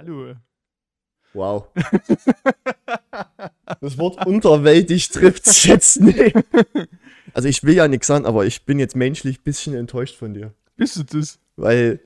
Hallo. Wow. Das Wort unterwältig trifft es jetzt nicht. Also ich will ja nichts sagen, aber ich bin jetzt menschlich ein bisschen enttäuscht von dir. Bist du das? Weil,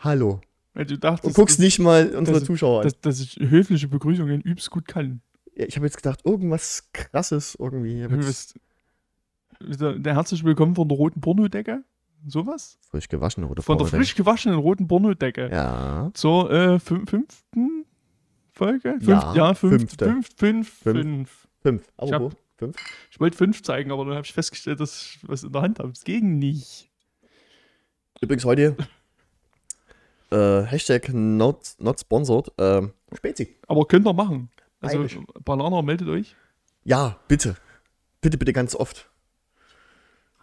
hallo. Weil du Du dachtest, guckst dass, nicht mal unsere das- Zuschauer an. dass, dass ich höfliche Begrüßungen übst gut kann. Ja, ich habe jetzt gedacht, irgendwas krasses irgendwie. Du jetzt bist- Der, der herzlich willkommen von der roten Pornodecke. Sowas? frisch gewaschen oder Von der frisch gewaschenen roten Pornodecke. Ja. Zur äh, fün- fünften Folge? Fünf, Ja, ja fünf, fünfte. fünf, fünf, Fünf. fünf. Fünf. Ich wo? Fünf? Ich wollte fünf zeigen, aber dann habe ich festgestellt, dass ich was in der Hand habe. Es ging nicht. Übrigens heute äh, Hashtag not, not sponsored. Ähm, Spezi. Aber könnt ihr machen. Also, Eigentlich. Balaner, meldet euch. Ja, bitte. Bitte, bitte ganz oft.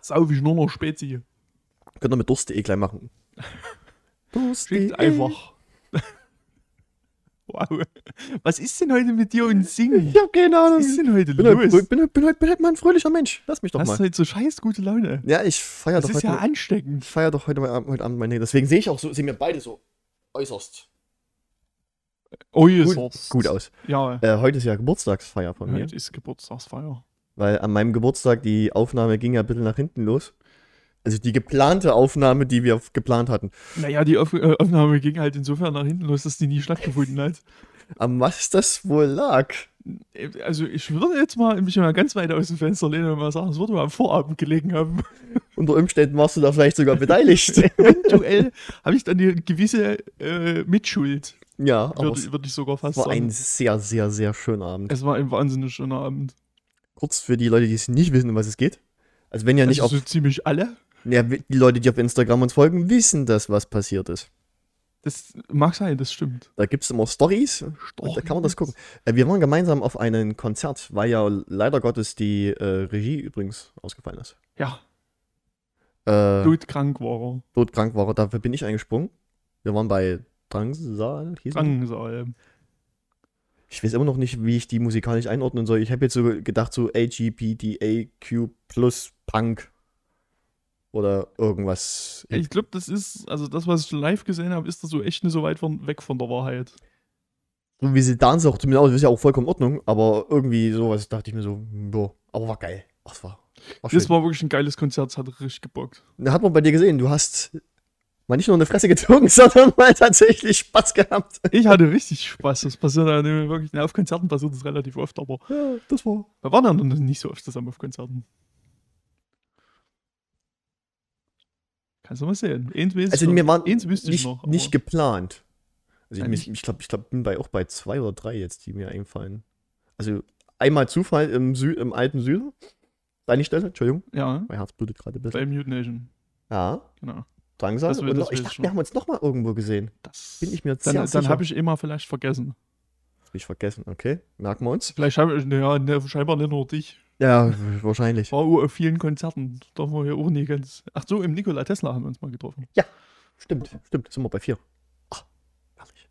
Sau ich nur noch Spezi. Könnt ihr mit Durst.de gleich machen. Durst.de. Schickt einfach. wow. Was ist denn heute mit dir und Singen? Ich hab keine Ahnung. Was ist denn heute bin, halt, los? bin, bin, bin, bin halt mal ein fröhlicher Mensch. Lass mich doch Hast mal. du heute so scheiß gute Laune? Ja, ich feier Das doch ist heute, ja mal- ansteckend. ich feier doch heute, mal, heute Abend meine. Deswegen sehe ich auch so, sehen wir beide so äußerst Oh, gut, gut aus. Ja, Äh, heute ist ja Geburtstagsfeier von mir. heute ist Geburtstagsfeier. Weil an meinem Geburtstag die Aufnahme ging ja ein bisschen nach hinten los. Also die geplante Aufnahme, die wir geplant hatten. Naja, die Auf äh, Aufnahme ging halt insofern nach hinten los, dass die nie stattgefunden hat. Am was das wohl lag? Äh, Also ich würde jetzt mal mich mal ganz weit aus dem Fenster lehnen und mal sagen, es würde mal am Vorabend gelegen haben. Unter Umständen warst du da vielleicht sogar beteiligt. Eventuell habe ich dann eine gewisse äh, Mitschuld, ja, aber würde es würd ich sogar fast war sagen. ein sehr, sehr, sehr schöner Abend. es war ein wahnsinnig schöner Abend. Kurz für die Leute, die es nicht wissen, um was es geht. Also wenn ja nicht also auf so ziemlich alle. Ja, die Leute, die auf Instagram uns folgen, wissen das, was passiert ist. Das mag sein, das stimmt. Da gibt es immer Stories da kann man das gucken. Äh, wir waren gemeinsam auf einem Konzert, weil ja leider Gottes die äh, Regie übrigens ausgefallen ist. Ja, Äh, todkrank war er. todkrank war er, dafür bin ich eingesprungen. Wir waren bei Drangsal. hieß? Drangsal. Ich weiß immer noch nicht, wie ich die musikalisch einordnen soll. Ich habe jetzt so gedacht, so LGBTAQ plus Punk oder irgendwas. Ich glaube, das ist, also das, was ich live gesehen habe, ist das so echt nicht so weit von, weg von der Wahrheit. So wie sie tanzen auch zumindest aus, ist ja auch vollkommen in Ordnung, aber irgendwie sowas dachte ich mir so, boah, aber war geil. Ach, das war, war schön. Das war wirklich ein geiles Konzert, das hat richtig gebockt. Da hat man bei dir gesehen, du hast mal nicht nur eine Fresse gezogen, sondern mal tatsächlich Spaß gehabt. Ich hatte richtig Spaß. Das passiert ja wirklich, na, auf Konzerten passiert das relativ oft, aber Ja, das war. wir waren ja noch nicht so oft zusammen auf Konzerten. Kannst du mal sehen. Eins Also wir waren Eins wüsste ich nicht, noch. nicht geplant. Also Ja, ich, ich glaube, ich glaub, bin bei, auch bei zwei oder drei jetzt, die mir einfallen. Also einmal Zufall im, Sü im alten Süden. Deine Stelle, Entschuldigung. Ja, Mein Herz blutet gerade ein bisschen. bei Mute Nation. Ja, Genau. Drangsal. Das will- das noch, ich dachte, schon. wir haben uns noch mal irgendwo gesehen. Das Bin ich mir dann, sehr dann sicher. habe ich immer vielleicht vergessen. Hab ich vergessen, okay. Merken wir uns. Vielleicht habe ich, naja, ne, scheinbar nicht nur dich. Ja, wahrscheinlich. War auf vielen Konzerten. Da waren wir ja auch nie ganz. Ach so, im Nikola Tesla haben wir uns mal getroffen. Stimmt, stimmt. Sind wir bei vier. Ach, herrlich.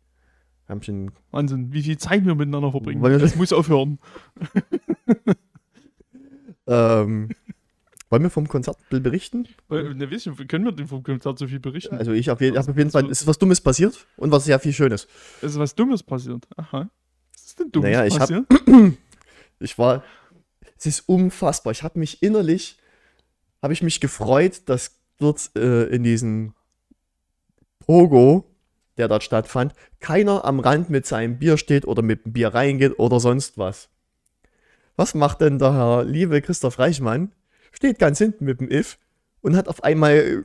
Wir haben schon. Wahnsinn, wie viel Zeit wir miteinander verbringen. Wollen wir- Das muss aufhören. Ähm, wollen wir vom Konzert berichten? Ne, wisst ihr, können wir denn vom Konzert so viel berichten? Also ich je, auf jeden Fall, es ist was Dummes passiert und was sehr viel Schönes. Es ist was Dummes passiert. Aha. Ist denn Dummes Naja, ich hab- passiert? Ich war, es ist unfassbar. Ich habe mich innerlich, habe ich mich gefreut, dass dort äh, in diesem Pogo, der dort stattfand, keiner am Rand mit seinem Bier steht oder mit dem Bier reingeht oder sonst was. Was macht denn der Herr liebe Christoph Reichmann? Steht ganz hinten mit dem If und hat auf einmal äh,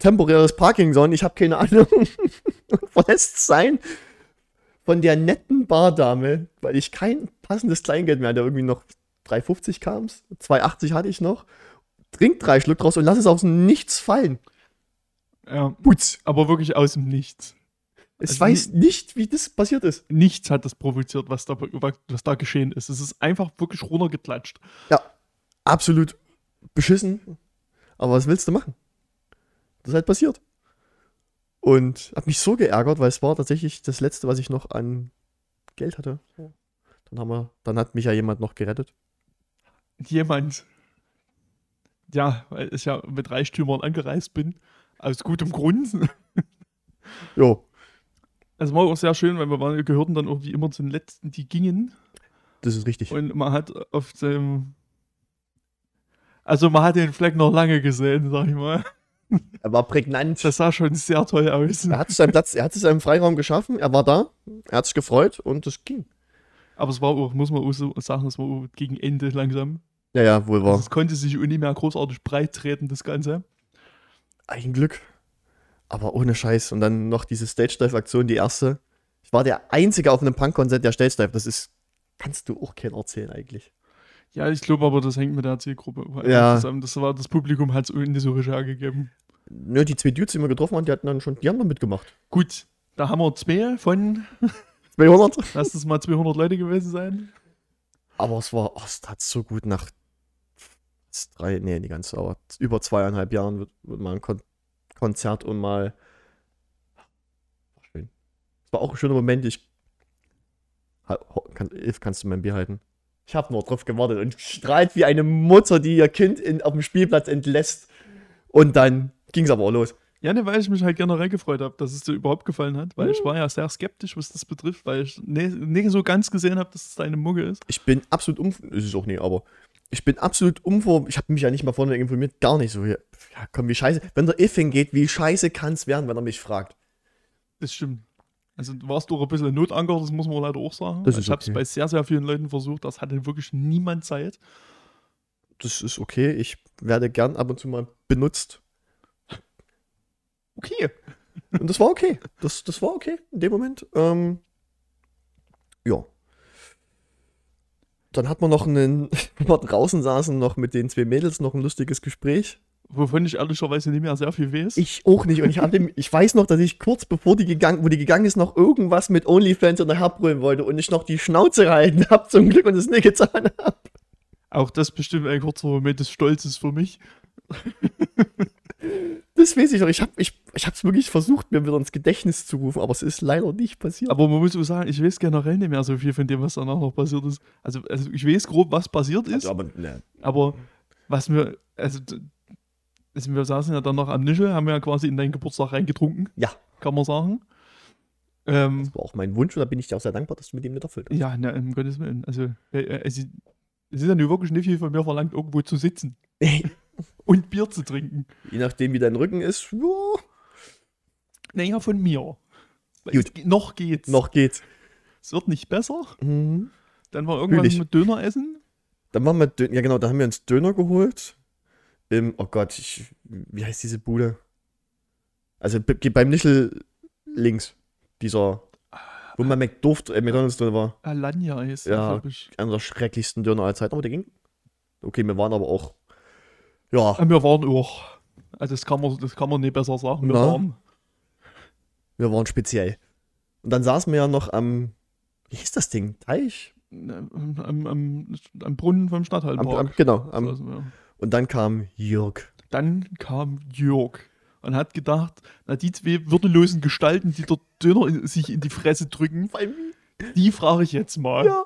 temporäres Parkinson, ich habe keine Ahnung, und verlässt sein von der netten Bardame, weil ich kein passendes Kleingeld mehr hatte, irgendwie noch 3,50 kam 2,80 hatte ich noch, trinkt drei Schluck draus und lass es aus dem Nichts fallen. Ja, Putz. aber wirklich aus dem Nichts. Ich Also weiß nicht, wie das passiert ist. Nichts hat das provoziert, was da, was da geschehen ist. Es ist einfach wirklich runtergeklatscht. Ja, absolut beschissen. Aber was willst du machen? Das ist halt passiert. Und hab mich so geärgert, weil es war tatsächlich das letzte, was ich noch an Geld hatte. Dann haben wir, dann hat mich ja jemand noch gerettet. Jemand, ja, weil ich ja mit Reichtümern angereist bin, aus gutem Grund. Jo, Also war auch sehr schön, weil wir waren, gehörten dann irgendwie immer zu den Letzten, die gingen. Das ist richtig. Und man hat auf dem. Also man hat den Fleck noch lange gesehen, sag ich mal. Er war prägnant. Das sah schon sehr toll aus. Er hat seinen Platz, er hat seinen Freiraum geschaffen, er war da, er hat sich gefreut und es ging. Aber es war auch, muss man auch so sagen, es war auch gegen Ende langsam. Ja, ja, wohl Also war. es konnte sich nicht mehr großartig breit treten, das Ganze. Ein Glück. Aber ohne Scheiß. Und dann noch diese Stage-Dive-Aktion, die erste. Ich war der Einzige auf einem Punk-Konzert, der Stage-Dive. Das ist, kannst du auch keinen erzählen eigentlich. Ja, ich glaube aber, das hängt mit der Zielgruppe Ja. zusammen. Das, war, das Publikum hat es nicht so richtig hergegeben. Nö, die zwei Dudes, die wir getroffen haben, die hatten dann schon, die haben dann mitgemacht. Gut, da haben wir zwei von, 200. lass das mal 200 Leute gewesen sein. Aber es war, oh, es tat so gut nach drei, nee, nicht ganz, aber über zweieinhalb Jahren wird, wird mal ein Kon Konzert und mal. War schön. Es war auch ein schöner Moment. Ich. Kann, kannst du mein Bier halten? Ich habe nur drauf gewartet und strahlt wie eine Mutter, die ihr Kind in, auf dem Spielplatz entlässt. Und dann ging es aber auch los. Ja, ne, weil ich mich halt generell gefreut habe, dass es dir überhaupt gefallen hat, weil Mhm. ich war ja sehr skeptisch, was das betrifft, weil ich ne, nicht so ganz gesehen habe, dass es deine Mucke ist. Ich bin absolut um. Ist es auch nicht, aber. Ich bin absolut umvor. Ich habe mich ja nicht mal vorne informiert. Gar nicht so. Ja, ja, komm, wie scheiße. Wenn der If hingeht, wie scheiße kann es werden, wenn er mich fragt? Das stimmt. Also du warst doch ein bisschen Notanker, das muss man leider auch sagen. Das ich habe es okay. bei sehr, sehr vielen Leuten versucht, das hatte wirklich niemand Zeit. Das ist okay. Ich werde gern ab und zu mal benutzt. Okay. Und das war okay. Das, das war okay in dem Moment. Ähm, ja. Dann hat man noch einen, wir draußen saßen, noch mit den zwei Mädels noch ein lustiges Gespräch. Wovon ich ehrlicherweise nicht mehr sehr viel weiß. Ich auch nicht. Und ich, hab dem, ich weiß noch, dass ich kurz bevor die gegangen, wo die gegangen ist, noch irgendwas mit OnlyFans oder herbrüllen wollte und ich noch die Schnauze gehalten habe zum Glück und es nicht getan habe. Auch das bestimmt ein kurzer Moment des Stolzes für mich. Das weiß ich noch. Ich habe ich, ich hab's wirklich versucht, mir wieder ins Gedächtnis zu rufen, aber es ist leider nicht passiert. Aber man muss auch sagen, ich weiß generell nicht mehr so viel von dem, was danach noch passiert ist. Also, also ich weiß grob, was passiert ist, Also, aber ne, aber was mir, also, also wir saßen ja dann noch am Nischel, haben ja quasi in deinen Geburtstag reingetrunken, ja, kann man sagen. Ähm, das war auch mein Wunsch und da bin ich dir auch sehr dankbar, dass du mit ihm nicht erfüllt hast. ja, na, um Gottes Willen. Also, äh, äh, also, es ist ja nur wirklich nicht viel von mir verlangt, irgendwo zu sitzen und Bier zu trinken. Je nachdem, wie dein Rücken ist, ja, Naja, von mir. Gut. Es, noch geht's. noch geht's. Es wird nicht besser. Mhm. Dann war ich. mit Döner essen. Dann waren wir, Dö- ja genau, da haben wir uns Döner geholt. Im, oh Gott, ich, wie heißt diese Bude? Also beim Nischel links, dieser, wo man McDurft, äh, McDonalds drin war. Alanya ist, Ja. glaube ich. Einer der schrecklichsten Döner aller Zeiten, aber der ging. Okay, wir waren aber auch, ja, Ah, Wir waren auch. Also das kann man, das kann man nicht besser sagen. Wir Na? waren. wir waren speziell. Und dann saßen wir ja noch am, wie hieß das Ding? Teich? Am, am, am, am Brunnen vom Am, Stadthallenpark. am, genau. Am. Und dann kam Jörg. Dann kam Jörg und hat gedacht, na die zwei würdelosen Gestalten, die dort Döner in, sich in die Fresse drücken, die frage ich jetzt mal. Ja.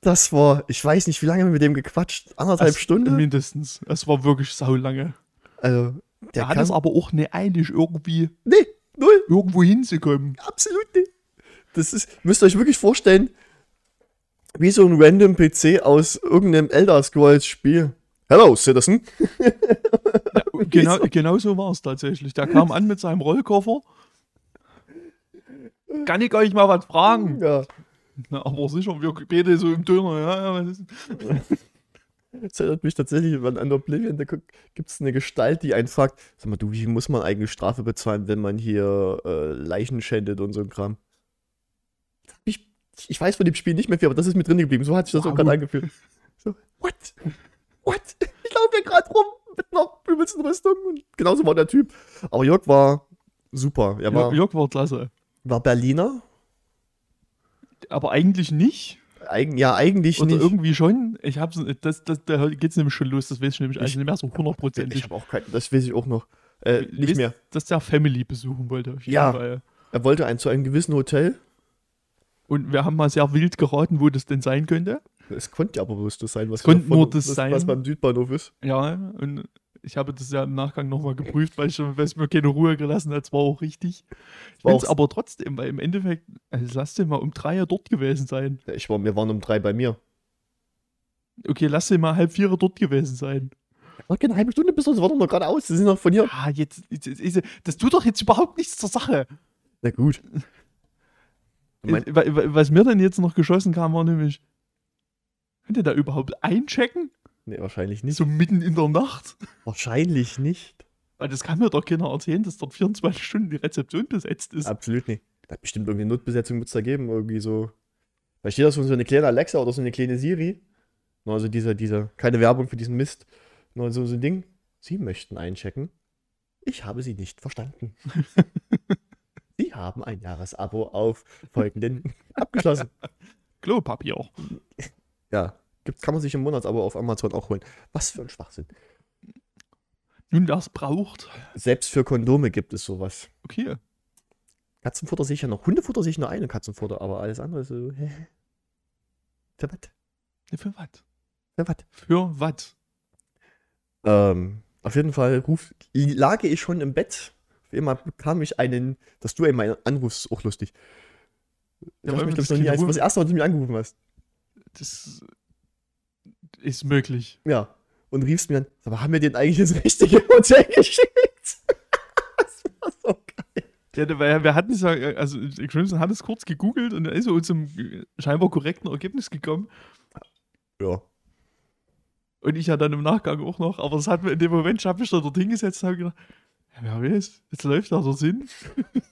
Das war, ich weiß nicht, wie lange haben wir mit dem gequatscht? Anderthalb Es- Stunden? Mindestens. Es war wirklich saulange. Also, der Der hat es aber auch nicht eilig, irgendwie nee, null. irgendwo hinzukommen. Absolut nicht. Das ist, müsst ihr euch wirklich vorstellen, wie so ein random PC aus irgendeinem Elder Scrolls Spiel. Hello, Citizen. Ja, genau, genau so war es tatsächlich. Der kam an mit seinem Rollkoffer. Kann ich euch mal was fragen? Ja. Na, aber sicher, wir beide so im Döner, ja, ja. Das erinnert mich tatsächlich an, an Oblivion. Da gibt es eine Gestalt, die einen fragt: Sag mal, du, wie muss man eigentlich Strafe bezahlen, wenn man hier äh, Leichen schändet und so ein Kram? Ich, ich weiß von dem Spiel nicht mehr viel, aber das ist mir drin geblieben. So hat sich das auch Wow. gerade angefühlt. So, what? What? Ich laufe hier gerade rum mit einer übelsten Rüstung. Und genauso war der Typ. Aber Jörg war super. Er war, Jörg, war klasse. war Berliner. Aber eigentlich nicht. Eigen, ja, eigentlich Oder nicht. irgendwie schon. Ich hab's, das, das, da geht's nämlich schon los, das weiß ich nämlich Ich- also nicht mehr so Ich hundertprozentig. habe auch kein, das weiß ich auch noch. Äh, nicht Wisst- mehr. Dass der Family besuchen wollte. Ja. Fall. Er wollte ein, zu einem gewissen Hotel. Und wir haben mal sehr wild geraten, wo das denn sein könnte. Es konnte ja aber bloß das sein, was, davon- nur das was, sein. was beim Südbahnhof ist. Ja, und Ich habe das ja im Nachgang nochmal geprüft, weil, ich schon, weil es mir keine Ruhe gelassen hat. Es war auch richtig. Ich finde es aber trotzdem, weil im Endeffekt, also lass den mal um drei ja dort gewesen sein. Ja, Ich war, wir waren um drei bei mir. Okay, lass den mal halb vier dort gewesen sein. War keine halbe Stunde bis das war doch noch gerade aus. Sie sind noch von hier. Ah, jetzt, jetzt, jetzt, das tut doch jetzt überhaupt nichts zur Sache. Na gut. Äh, wa- wa- Was mir dann jetzt noch geschossen kam, war nämlich, könnt ihr da überhaupt einchecken? Nee, wahrscheinlich nicht. So mitten in der Nacht? Wahrscheinlich nicht. Weil das kann mir doch keiner erzählen, dass dort 24 Stunden die Rezeption besetzt ist. Absolut nicht. Da hat bestimmt irgendeine Notbesetzung mit da geben. Irgendwie so. Da steht da so so eine kleine Alexa oder so eine kleine Siri. Nur Also dieser, dieser, keine Werbung für diesen Mist. Nur so, so ein Ding. Sie möchten einchecken. Ich habe Sie nicht verstanden. Sie haben ein Jahresabo auf folgenden abgeschlossen. Klopapier. Ja, gibt, kann man sich im Monatsabo auf Amazon auch holen. Was für ein Schwachsinn. Nun, es braucht. Selbst für Kondome gibt es sowas. Okay. Katzenfutter sehe ich ja noch. Hundefutter sehe ich nur eine Katzenfutter, aber alles andere so. Hä? Für was? Ne, Für was? Für was? Für was? Ähm, auf jeden Fall ruf, lage ich schon im Bett. Auf einmal bekam ich einen, dass du einmal anrufst, ist auch lustig. Ja, Ja, weil mich, wir glaub das ich, noch nie, als das erste Mal, als du mich angerufen hast. Das ist möglich. Ja. Und riefst mir an, mal, haben wir den eigentlich ins richtige Hotel geschickt? das war so geil. Ja, weil wir hatten es ja, also Crimson hat es kurz gegoogelt und er ist so zum scheinbar korrekten Ergebnis gekommen. Ja. Und ich ja dann im Nachgang auch noch, aber das hat mir in dem Moment, ich habe mich da dort hingesetzt und habe gedacht, ja, wer weiß, jetzt läuft da dorthin. und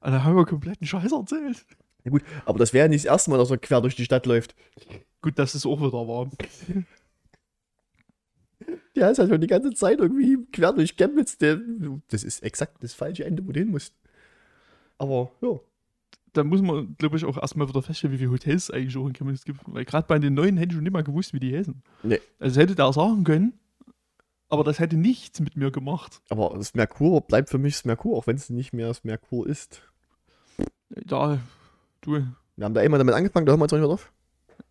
dann haben wir kompletten Scheiß erzählt. Ja. Gut, aber das wäre ja nicht das erste Mal, dass er quer durch die Stadt läuft. Gut, dass es auch wieder war. Der ist halt schon die ganze Zeit irgendwie quer durch Chemnitz. Der, das ist exakt das falsche Ende, wo du hin musst. Aber, ja. Da muss man, glaube ich, auch erstmal wieder feststellen, wie viele Hotels es eigentlich auch in Chemnitz gibt. Weil gerade bei den neuen hätte ich schon nicht mal gewusst, wie die heißen. Nee. Also hätte der sagen können, aber das hätte nichts mit mir gemacht. Aber das Merkur bleibt für mich das Merkur, auch wenn es nicht mehr das Merkur ist. Ja, du, Wir haben da immer damit angefangen, da hören wir jetzt noch nicht mehr drauf.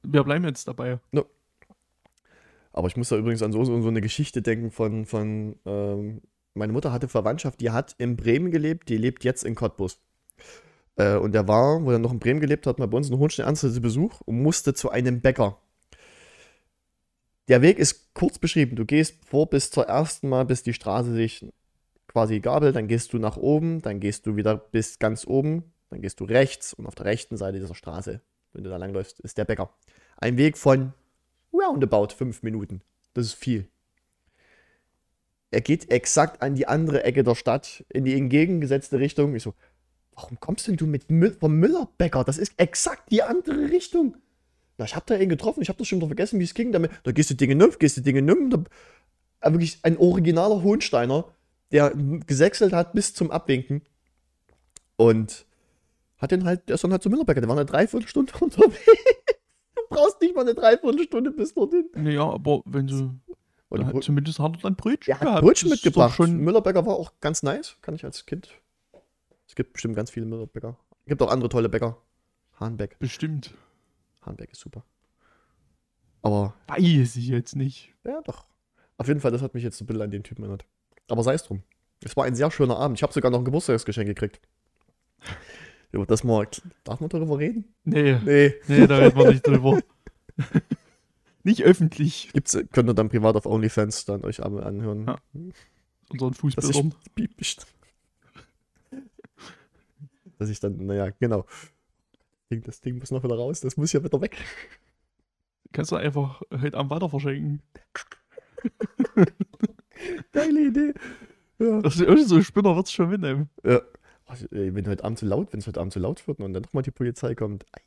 wir bleiben jetzt dabei. Aber ich muss da übrigens an so, so, so eine Geschichte denken von, von ähm, meine Mutter hatte Verwandtschaft, die hat in Bremen gelebt, die lebt jetzt in Cottbus. Äh, und der war, wo er noch in Bremen gelebt hat, mal bei uns in Hohenstein-Ernste zu Besuch und musste zu einem Bäcker. Der Weg ist kurz beschrieben. Du gehst vor bis zur ersten Mal, bis die Straße sich quasi gabelt, dann gehst du nach oben, dann gehst du wieder bis ganz oben, dann gehst du rechts und auf der rechten Seite dieser Straße, wenn du da langläufst, ist der Bäcker. Ein Weg von roundabout fünf Minuten. Das ist viel. Er geht exakt an die andere Ecke der Stadt, in die entgegengesetzte Richtung. Ich so, warum kommst denn du mit Mü vom Müllerbäcker? Das ist exakt die andere Richtung. Na, ich habe da einen getroffen, ich habe das schon wieder vergessen, wie es ging. Damit, da gehst du Dinge nümpf, gehst du Dinge. Da, aber wirklich ein originaler Hohensteiner, der gesächselt hat bis zum Abwinken. Und hat den halt, der ist dann halt zum Müllerbäcker. Der war eine Dreiviertelstunde unterwegs. Du brauchst nicht mal eine Dreiviertelstunde bis dorthin. Naja, aber wenn sie, Und hat, zumindest hat er dann Brötchen hat gehabt. Brötchen mitgebracht. Schon, Müllerbäcker war auch ganz nice. Kann ich als Kind. Es gibt bestimmt ganz viele Müllerbäcker. Es gibt auch andere tolle Bäcker. Hahnbeck. bestimmt. Hahnbeck ist super. Aber, Weiß ich jetzt nicht. ja, doch. Auf jeden Fall, das hat mich jetzt so ein bisschen an den Typen erinnert. Aber sei es drum. Es war ein sehr schöner Abend. Ich habe sogar noch ein Geburtstagsgeschenk gekriegt. Über das mal. Darf man darüber reden? Nee, Nee. nee, da reden wir nicht drüber. nicht öffentlich. Gibt's, könnt ihr dann privat auf OnlyFans dann euch einmal anhören. Ja. Unseren Dass ich, Fußbildern. Piep- Dass ich dann, naja, genau. Das Ding muss noch wieder raus, das muss ja wieder weg. Kannst du einfach heute Abend weiter verschenken. Geile Idee. Ja. Das ist so ein Spinner wird es schon mitnehmen. ja. Also, wenn heute Abend zu laut, wenn es heute Abend zu laut wird und dann nochmal die Polizei kommt. ei,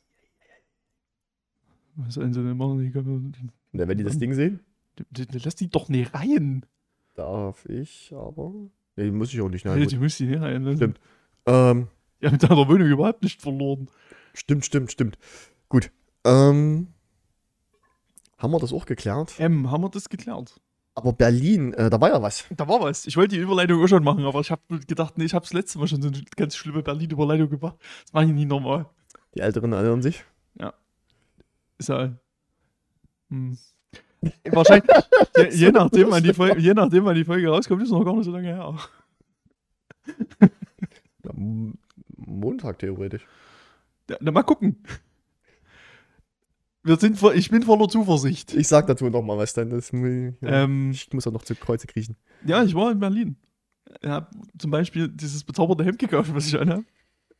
Was sollen sie denn machen? Die können, Na, wenn die das Ding sehen, die, die, lass die doch nicht rein. darf ich aber. Nee, muss ich auch nicht. Ja, Nein, die muss die nicht rein. Stimmt. ähm, Ja, mit deiner Wohnung überhaupt nicht verloren. stimmt, stimmt, stimmt. Gut. Ähm, haben wir das auch geklärt? Ähm, haben wir das geklärt? Aber Berlin, äh, da war ja was. Da war was. Ich wollte die Überleitung auch schon machen, aber ich habe gedacht, nee, ich habe das letzte Mal schon so eine ganz schlimme Berlin-Überleitung gemacht. Das mache ich nie normal. Die Älteren erinnern sich. Ist ja. Hm. wahrscheinlich, je, je, nachdem, wann die Folge, je nachdem, wann die Folge rauskommt, ist noch gar nicht so lange her. Ja, Montag theoretisch. Ja, na, mal gucken. Wir sind, ich bin voller Zuversicht. Ich sag dazu noch mal was dann. Das, ja. Ähm, ich muss auch noch zu Kreuze kriechen. ja, ich war in Berlin. Ich habe zum Beispiel dieses bezaubernde Hemd gekauft, was ich anhabe.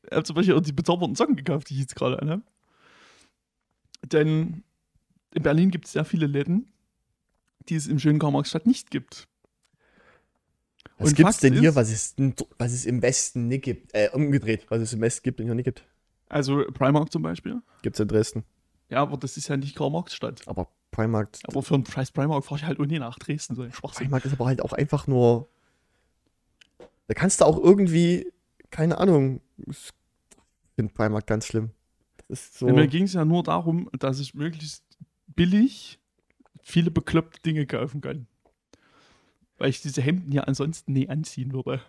Ich habe zum Beispiel auch die bezaubernden Socken gekauft, die ich jetzt gerade anhabe. Denn in Berlin gibt es sehr viele Läden, die es im schönen Karl-Marx-Stadt nicht gibt. Was Und gibt's Fakt denn hier, was es, was es im Westen nicht gibt? Äh, umgedreht, was es im Westen gibt und hier nicht gibt. Also Primark zum Beispiel. Gibt's in Dresden. Ja, aber das ist ja nicht Karl-Marx-Stadt. Aber Primark, Aber für einen Scheiß Primark fahre ich halt ohne nach Dresden. So ein Schwachsinn. Primark ist aber halt auch einfach nur. Da kannst du auch irgendwie, keine Ahnung. Ich finde Primark ganz schlimm. So. Ja, Mir ging es ja nur darum, dass ich möglichst billig viele bekloppte Dinge kaufen kann. Weil ich diese Hemden ja ansonsten nie anziehen würde.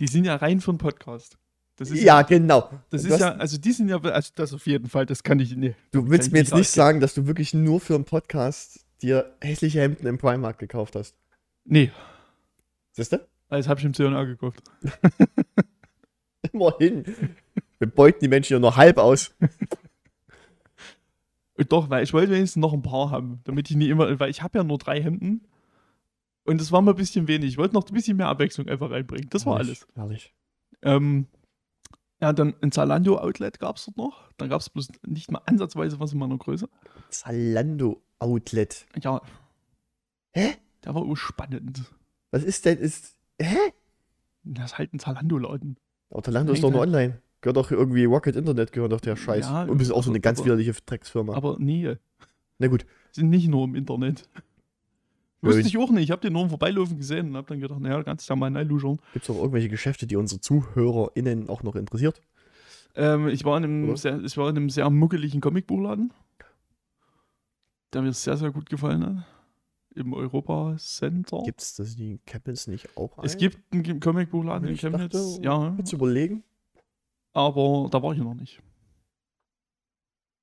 Die sind ja rein für einen Podcast. Das ist ja, genau. das ist hast- ja, also die sind ja, also das auf jeden Fall, das kann ich nicht. Du willst mir jetzt nicht ausgeben. sagen, dass du wirklich nur für einen Podcast dir hässliche Hemden im Primark gekauft hast. Nee, Siehst du? das habe ich im C&A gekauft. Immerhin. Wir beuten die Menschen ja nur halb aus. Und doch, weil ich wollte wenigstens noch ein paar haben, damit ich nie immer, weil ich habe ja nur drei Hemden. Und das war mir ein bisschen wenig. Ich wollte noch ein bisschen mehr Abwechslung einfach reinbringen. Das war alles. Herrlich. Ähm, ja, dann ein Zalando-Outlet gab es dort noch. Dann gab es bloß nicht mal ansatzweise was in meiner Größe. Zalando Outlet. Ja. Hä? Der war auch spannend. Was ist denn? Ist. Hä? Das ist halt ein Zalando-Laden. Aber Zalando ist doch nur online. Gehört doch irgendwie Rocket Internet, gehört doch der Scheiß. Ja, Und ist auch so eine ganz aber- widerliche Drecksfirma. Aber nee, Na gut. sind nicht nur im Internet. Wusste ich- auch nicht. Ich habe den nur Vorbeilaufen gesehen und habe dann gedacht, naja, kannst du ja mal reinluschern. Gibt es auch irgendwelche Geschäfte, die unsere ZuhörerInnen auch noch interessiert? Ähm, ich, war in einem sehr, ich war in einem sehr muckeligen Comicbuchladen, der mir sehr, sehr gut gefallen hat. Im Europa Center. Gibt es das die in Chemnitz nicht auch Es ein? gibt einen Comicbuchladen in Chemnitz, dachte, ja, Kurz überlegen. aber da war ich noch nicht.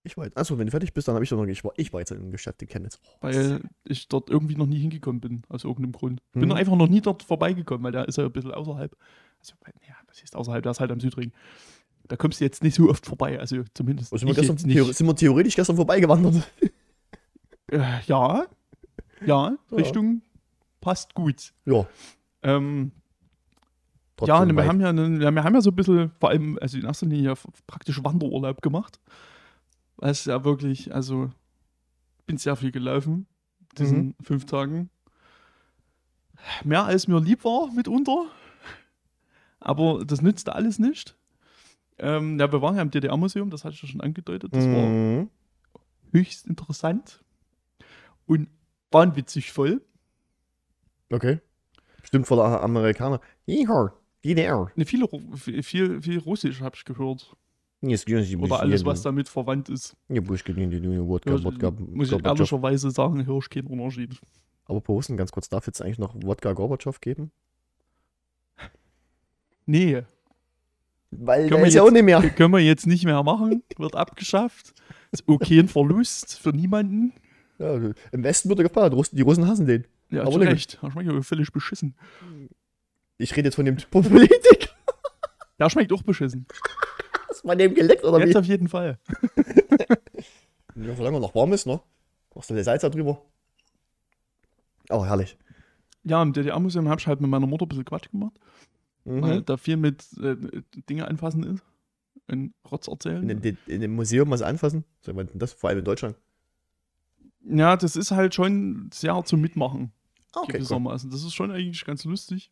Ich war jetzt, achso, wenn du fertig bist, dann habe ich doch noch nicht. Ich war, ich war jetzt in einem Geschäft in Chemnitz. Oh, weil ich dort irgendwie noch nie hingekommen bin, aus irgendeinem Grund. Bin einfach noch nie dort vorbeigekommen, weil der ist ja ein bisschen außerhalb. Also, ja, was ist außerhalb? Der ist halt am Südring. Da kommst du jetzt nicht so oft vorbei, also zumindest Wo sind, wir gestern, nicht. sind wir theoretisch gestern vorbeigewandert? Äh, ja, ja, Richtung passt gut. ja. Ähm, ja, ne, wir haben ja, ja, wir haben ja so ein bisschen, vor allem, also in erster Linie ja praktisch Wanderurlaub gemacht. Es ja wirklich, also, bin sehr viel gelaufen, diesen Mhm. fünf Tagen. Mehr als mir lieb war mitunter. Aber das nützte alles nicht. Ähm, ja, wir waren ja im DDR-Museum, das hatte ich ja schon angedeutet. Das war Mhm. höchst interessant und wahnwitzig voll. Okay. Bestimmt voller Amerikaner. Yeehaw, DDR. Ne, viel, viel, viel Russisch habe ich gehört. Oder alles, was damit verwandt ist. Ja, die- Wodka, Ja, Wodka, muss ich ehrlicherweise sagen, höre ich keinen Unterschied. Aber Posten, ganz kurz, darf jetzt eigentlich noch Wodka Gorbatschow geben? Nee, Weil Können wir jetzt- auch nicht mehr. können wir jetzt nicht mehr machen. Wird abgeschafft. Ist okay ein Verlust für niemanden. Ja, Im Westen wird er gefeiert. Die Russen hassen den. Ja, Aber. Recht. Der schmeckt ja völlig beschissen. Ich rede jetzt von dem Politik. Der schmeckt auch beschissen. Hast du mal dem geleckt oder Jetzt wie? auf jeden Fall. Ja, solange er noch warm ist, ne? Machst du den Salz da drüber? Oh, herrlich. Ja, im DDR-Museum habe ich halt mit meiner Mutter ein bisschen Quatsch gemacht. Weil Mhm. da viel mit äh, Dinge anfassen ist. Und Rotz erzählen. In, dem, in dem Museum was anfassen? So, was denn das? Vor allem in Deutschland. Ja, das ist halt schon sehr zum Mitmachen. Ah, okay. Cool. gewissermaßen. Das ist schon eigentlich ganz lustig.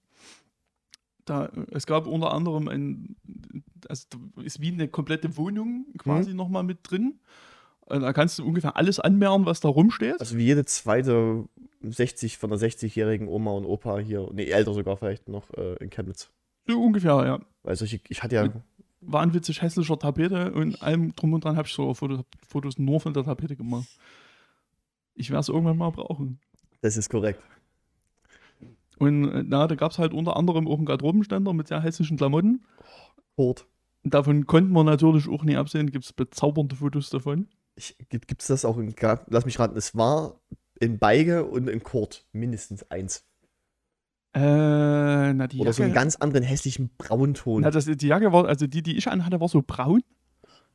Da, es gab unter anderem ein, also ist wie eine komplette Wohnung quasi Mhm. nochmal mit drin. Und da kannst du ungefähr alles anmehren, was da rumsteht. Also wie jede zweite 60 von der 60-jährigen Oma und Opa hier, nee, älter sogar vielleicht noch äh, in Chemnitz. so ungefähr, ja. Weil solche, ich hatte ja, Mit- Wahnwitzig hässlicher Tapete und allem drum und dran habe ich so Fotos, Fotos nur von der Tapete gemacht. Ich werde es irgendwann mal brauchen. das ist korrekt. Und äh, na, da gab es halt unter anderem auch einen Garderobenständer mit sehr hässlichen Klamotten. Hort. Davon konnten wir natürlich auch nie absehen, gibt es bezaubernde Fotos davon. Gibt es das auch in, lass mich raten, es war in Beige und in Kurt mindestens eins. Äh, na, die Oder so einen Jacke, ganz anderen hässlichen Braunton. na, das, die Jacke war, also die, die ich anhatte, war so braun.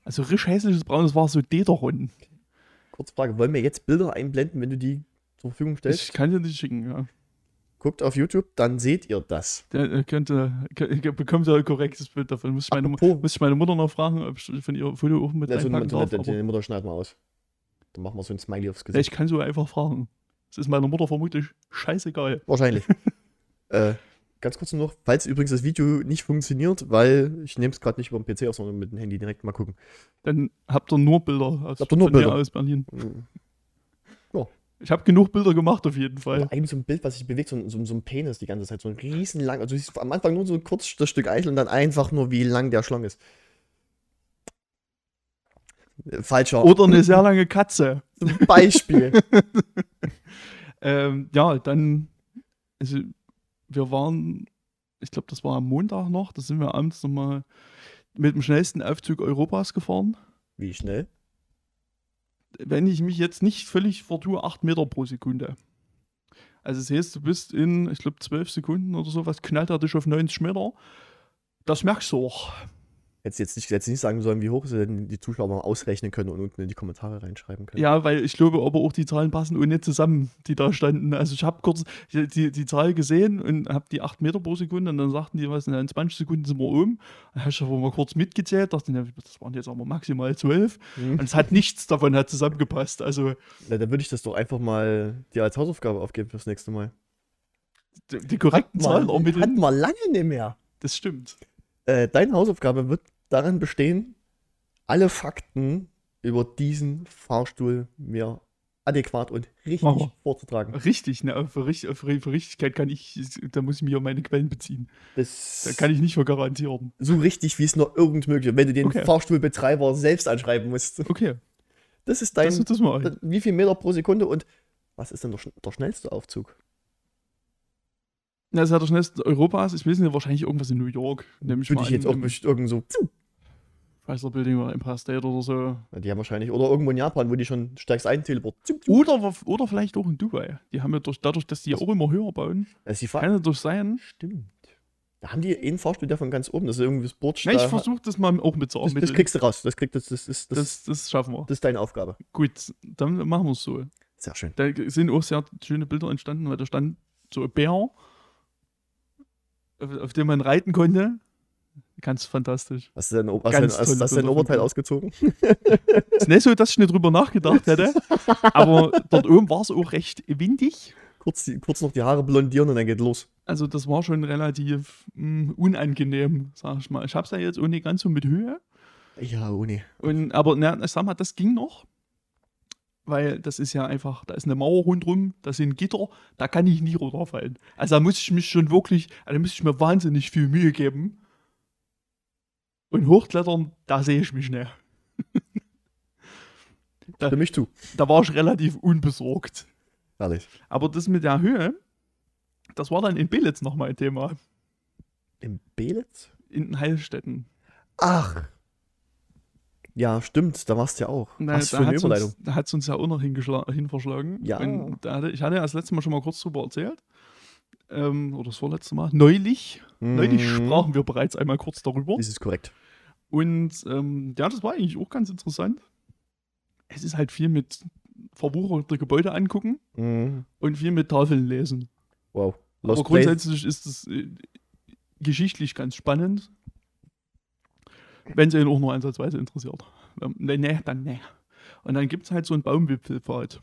Also richtig hässliches Braun, das war so Dederon. Kurze Frage, wollen wir jetzt Bilder einblenden, wenn du die zur Verfügung stellst? Ich kann dir die schicken, ja. Guckt auf YouTube, dann seht ihr das. Der äh, könnte, bekommt ja ein korrektes Bild davon. Muss ich, meine, Apropos- muss ich meine Mutter noch fragen, ob ich von ihr Foto auch mit Ja, so, so, darf. aber- die Mutter schneiden wir aus. Dann machen wir so ein Smiley aufs Ja, Gesicht. ich kann so einfach fragen. Das ist meiner Mutter vermutlich scheißegal. Wahrscheinlich. äh, ganz kurz nur noch, falls übrigens das Video nicht funktioniert, weil ich nehme es gerade nicht über den PC auf, sondern mit dem Handy direkt mal gucken. Dann habt ihr nur Bilder aus, Habt ihr nur Bilder? aus Berlin. Mhm. Ich habe genug Bilder gemacht auf jeden Fall. Oder eigentlich so ein Bild, was sich bewegt, so ein, so, so ein Penis die ganze Zeit, so ein riesen lang. Also du siehst am Anfang nur so ein kurz das Stück Eichel und dann einfach nur, wie lang der Schlong ist. Äh, Falscher. Oder eine sehr lange Katze. Zum Beispiel. Ähm, ja, dann, also wir waren, ich glaube, das war am Montag noch, da sind wir abends nochmal mit dem schnellsten Aufzug Europas gefahren. wie schnell? Wenn ich mich jetzt nicht völlig vertue, 8 Meter pro Sekunde. Also das heißt, du bist in, ich glaube, 12 Sekunden oder sowas, knallt er dich auf 90 Meter. Das merkst du auch. Hättest jetzt nicht, hättest nicht sagen sollen, wie hoch sie denn die Zuschauer mal ausrechnen können und unten in die Kommentare reinschreiben können. Ja, weil ich glaube, aber auch die Zahlen passen ohne zusammen, die da standen. Also ich habe kurz die, die, Zahl gesehen und habe die 8 Meter pro Sekunde und dann sagten die, was, in 20 Sekunden sind wir oben. Dann habe ich aber mal kurz mitgezählt, dachte, das waren jetzt aber maximal 12. Mhm. Und es hat nichts davon hat zusammengepasst. Also Na, dann würde ich das doch einfach mal dir als Hausaufgabe aufgeben fürs nächste Mal. die, die korrekten Zahlen Hat ermitteln, man lange nicht mehr. das stimmt. Äh, deine Hausaufgabe wird darin bestehen, alle Fakten über diesen Fahrstuhl mir adäquat und richtig wir. vorzutragen. Richtig, ne, für, für, für Richtigkeit kann ich, da muss ich mich auf meine Quellen beziehen. Das Da kann ich nicht für garantieren. so richtig, wie es nur irgend möglich ist, wenn du den Okay. Fahrstuhlbetreiber selbst anschreiben musst. Okay, Das ist dein, das, das mal. wie viel Meter pro Sekunde und was ist denn der, der schnellste Aufzug? Das ist ja der schnellste Europas. Ich weiß nicht, wahrscheinlich irgendwas in New York. Würde ich jetzt auch irgend so. Chrysler Building oder Empire State oder so. Ja, Die haben wahrscheinlich, oder irgendwo in Japan, wo die schon steigst ein, Teleport. Oder, oder vielleicht auch in Dubai. Die haben ja durch, dadurch, dass die ja auch immer höher bauen, ist die kann ja durch sein. Stimmt. Da haben die einen Fahrstuhl, der von ganz oben, das ist irgendwie das Burj. Na, ich versuche das mal auch mit zu das, das kriegst du raus. Das, kriegt, das, das, das, das, Das, das schaffen wir. das ist deine Aufgabe. Gut, dann machen wir es so. Sehr schön. Da sind auch sehr schöne Bilder entstanden, weil da stand so ein Bär, auf, auf dem man reiten konnte. Ganz fantastisch. Hast du dein, hast Ganz dein, hast, hast dein Oberteil ausgezogen? ist nicht so, dass ich nicht drüber nachgedacht hätte, aber dort oben war es auch recht windig. kurz, die, kurz noch die Haare blondieren und dann geht los. Also das war schon relativ mh, unangenehm, sag ich mal. Ich hab's ja jetzt ohne ganz so mit Höhe. Ja, Uni. Und, aber na, ich sag mal, das ging noch. Weil das ist ja einfach, da ist eine Mauer rundrum, da sind Gitter, da kann ich nie runterfallen. Also da muss ich mich schon wirklich, also da muss ich mir wahnsinnig viel Mühe geben. Und hochklettern, da sehe ich mich nicht. Für mich zu. Da war ich relativ unbesorgt. Herrlich. Aber das mit der Höhe, das war dann in Belitz nochmal ein Thema. Im Belitz? In Heilstätten. Ach. Ja, stimmt, da warst du ja auch. Na, Was da für eine Überleitung. Uns, da hat es uns ja auch noch hingeschla- hinverschlagen. Ja. Und da hatte, ich hatte ja das letzte Mal schon mal kurz drüber erzählt. Ähm, oder das vorletzte Mal. Neulich. Neulich Mhm. sprachen wir bereits einmal kurz darüber. Dies ist korrekt. Und ähm, ja, das war eigentlich auch ganz interessant. Es ist halt viel mit verwucherte Gebäude angucken Mhm. und viel mit Tafeln lesen. Wow. Aber Lost Place. grundsätzlich ist es äh, geschichtlich ganz spannend. Wenn es ihn auch nur ansatzweise interessiert. Ähm, ne, ne, dann ne. Und dann gibt es halt so einen Baumwipfelpfad.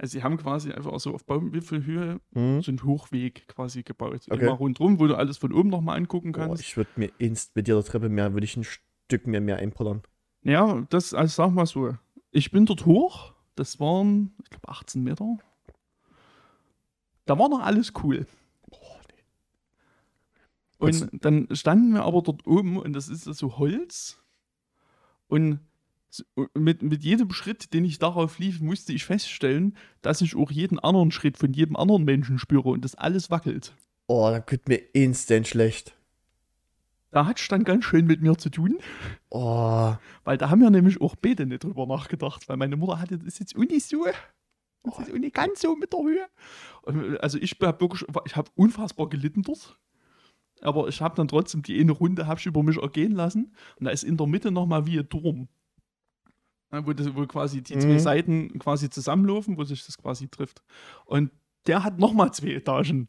Also sie haben quasi einfach so auf Baumwipfelhöhe Mhm. so einen Hochweg quasi gebaut. Okay. Immer rundrum, wo du alles von oben nochmal angucken kannst. ich würde mir inst mit jeder Treppe mehr, würde ich ein Stück mehr mehr einpollern. Ja, das, also sag mal so. Ich bin dort hoch. Das waren, ich glaube, 18 Meter. Da war noch alles cool. Und dann standen wir aber dort oben und das ist so Holz. Und mit, mit jedem Schritt, den ich darauf lief, musste ich feststellen, dass ich auch jeden anderen Schritt von jedem anderen Menschen spüre und das alles wackelt. Oh, da könnte mir instant schlecht. da hat es dann ganz schön mit mir zu tun, Oh, weil da haben wir nämlich auch beide nicht drüber nachgedacht, weil meine Mutter hatte, das ist jetzt nicht so, das ist auch nicht ganz so mit der Höhe. Und, also ich habe wirklich, ich habe unfassbar gelitten dort. Aber ich habe dann trotzdem die eine Runde hab ich über mich ergehen lassen. Und da ist in der Mitte nochmal wie ein Turm. Ja, Wo, das, wo quasi die zwei Mhm. Seiten quasi zusammenlaufen, wo sich das quasi trifft. Und der hat nochmal zwei Etagen.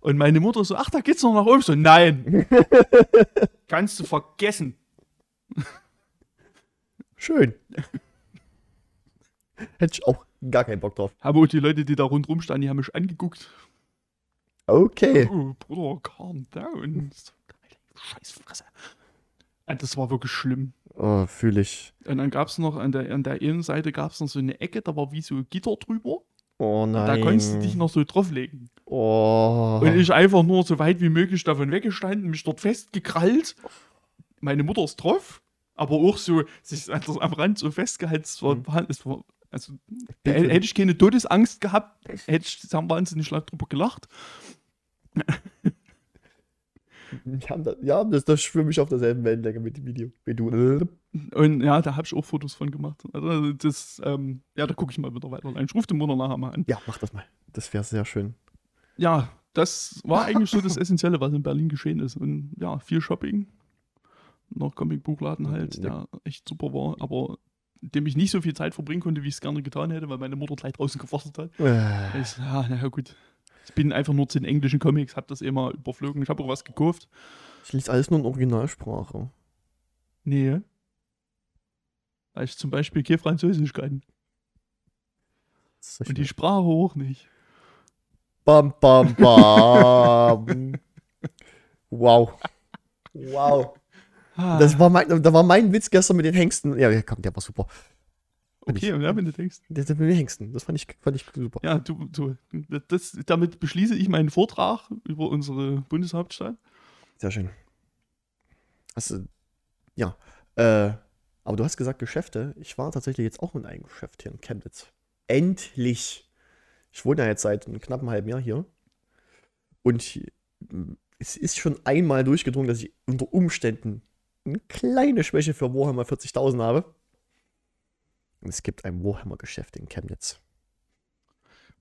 Und meine Mutter so, ach, da geht's noch nach oben. So, nein. Kannst du vergessen. schön. Hätte ich auch gar keinen Bock drauf. Aber die Leute, die da rundrum standen, die haben mich angeguckt. Okay. Oh, Bruder, calm down. So, Scheißfresse. Ja, Das war wirklich schlimm. Oh, fühle ich. Und dann gab es noch an der, an der Innenseite gab es noch so eine Ecke, da war wie so Gitter drüber. Oh nein. Da konntest du dich noch so drauflegen. Oh. Und ich einfach nur so weit wie möglich davon weggestanden, mich dort festgekrallt. Meine Mutter ist drauf, aber auch so sich der- am Rand so festgehalten. Es war, es war, also, da hätte ich keine Todesangst gehabt, hätte ich haben wahnsinnig laut drüber gelacht. Wir haben da, ja, das, das schwimme ich auf derselben Wellenlänge mit dem Video. Wie du. Und ja, da habe ich auch Fotos von gemacht. Also das, ähm, ja, da gucke ich mal wieder weiter rein. Ich rufe den Mutter nachher mal an. Ja, mach das mal. Das wäre sehr schön. Ja, das war eigentlich so das Essentielle, was in Berlin geschehen ist. Und ja, viel Shopping. Noch Comicbuchladen halt, der echt super war, aber dem ich nicht so viel Zeit verbringen konnte, wie ich es gerne getan hätte, weil meine Mutter gleich draußen gefasst hat. Äh, Ich, ja, na ja, gut. Ich bin einfach nur zu den englischen Comics, hab das immer überflogen. Ich habe auch was gekauft. Ich lese alles nur in Originalsprache. Nee. Weil ich zum Beispiel kein Französisch kann. Und die Sprache auch nicht. Bam, bam, bam. wow. Wow. Ah, Das war mein, da war mein Witz gestern mit den Hengsten. Ja, ja, komm, der war super. Okay, ja, wenn du denkst. Der mit den Hengsten. Das fand ich, fand ich super. Ja, du, du, das, damit beschließe ich meinen Vortrag über unsere Bundeshauptstadt. Sehr schön. Du, ja. Äh, aber du hast gesagt Geschäfte. Ich war tatsächlich jetzt auch in einem Geschäft hier in Chemnitz. Endlich. Ich wohne ja jetzt seit einem knappen halben Jahr hier. Und hier- es ist schon einmal durchgedrungen, dass ich unter Umständen eine kleine Schwäche für Warhammer 40.000 habe. Es gibt ein Warhammer-Geschäft in Chemnitz.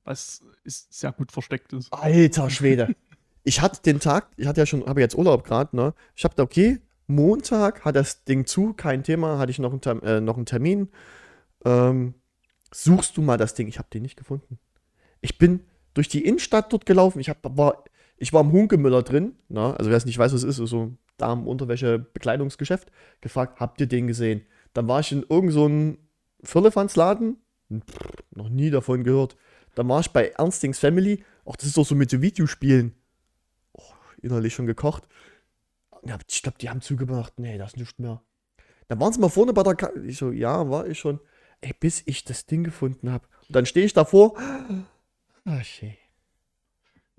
Was ist sehr gut versteckt ist. Alter Schwede. Ich hatte den Tag, ich hatte ja schon, habe jetzt Urlaub gerade, ne? Ich habe da, okay, Montag hat das Ding zu, kein Thema, hatte ich noch einen, Term- äh, noch einen Termin. Ähm, suchst du mal das Ding? Ich habe den nicht gefunden. Ich bin durch die Innenstadt dort gelaufen. Ich, hab, war, ich war im Hunkemüller drin, ne? also wer es nicht weiß, was es ist, so Damen-Unterwäsche-Bekleidungsgeschäft. Gefragt, habt ihr den gesehen? Dann war ich in irgendeinem so Firlefanzladen, Pff, noch nie davon gehört. Dann war ich bei Ernstings Family. Auch das ist doch so mit so Videospielen. Oh, innerlich schon gekocht. Ja, ich glaube, die haben zugemacht. Nee, das ist nicht mehr. Dann waren sie mal vorne bei der Ka Ich so, ja, war ich schon. Ey, bis ich das Ding gefunden habe. Und dann stehe ich davor. Ah, shit.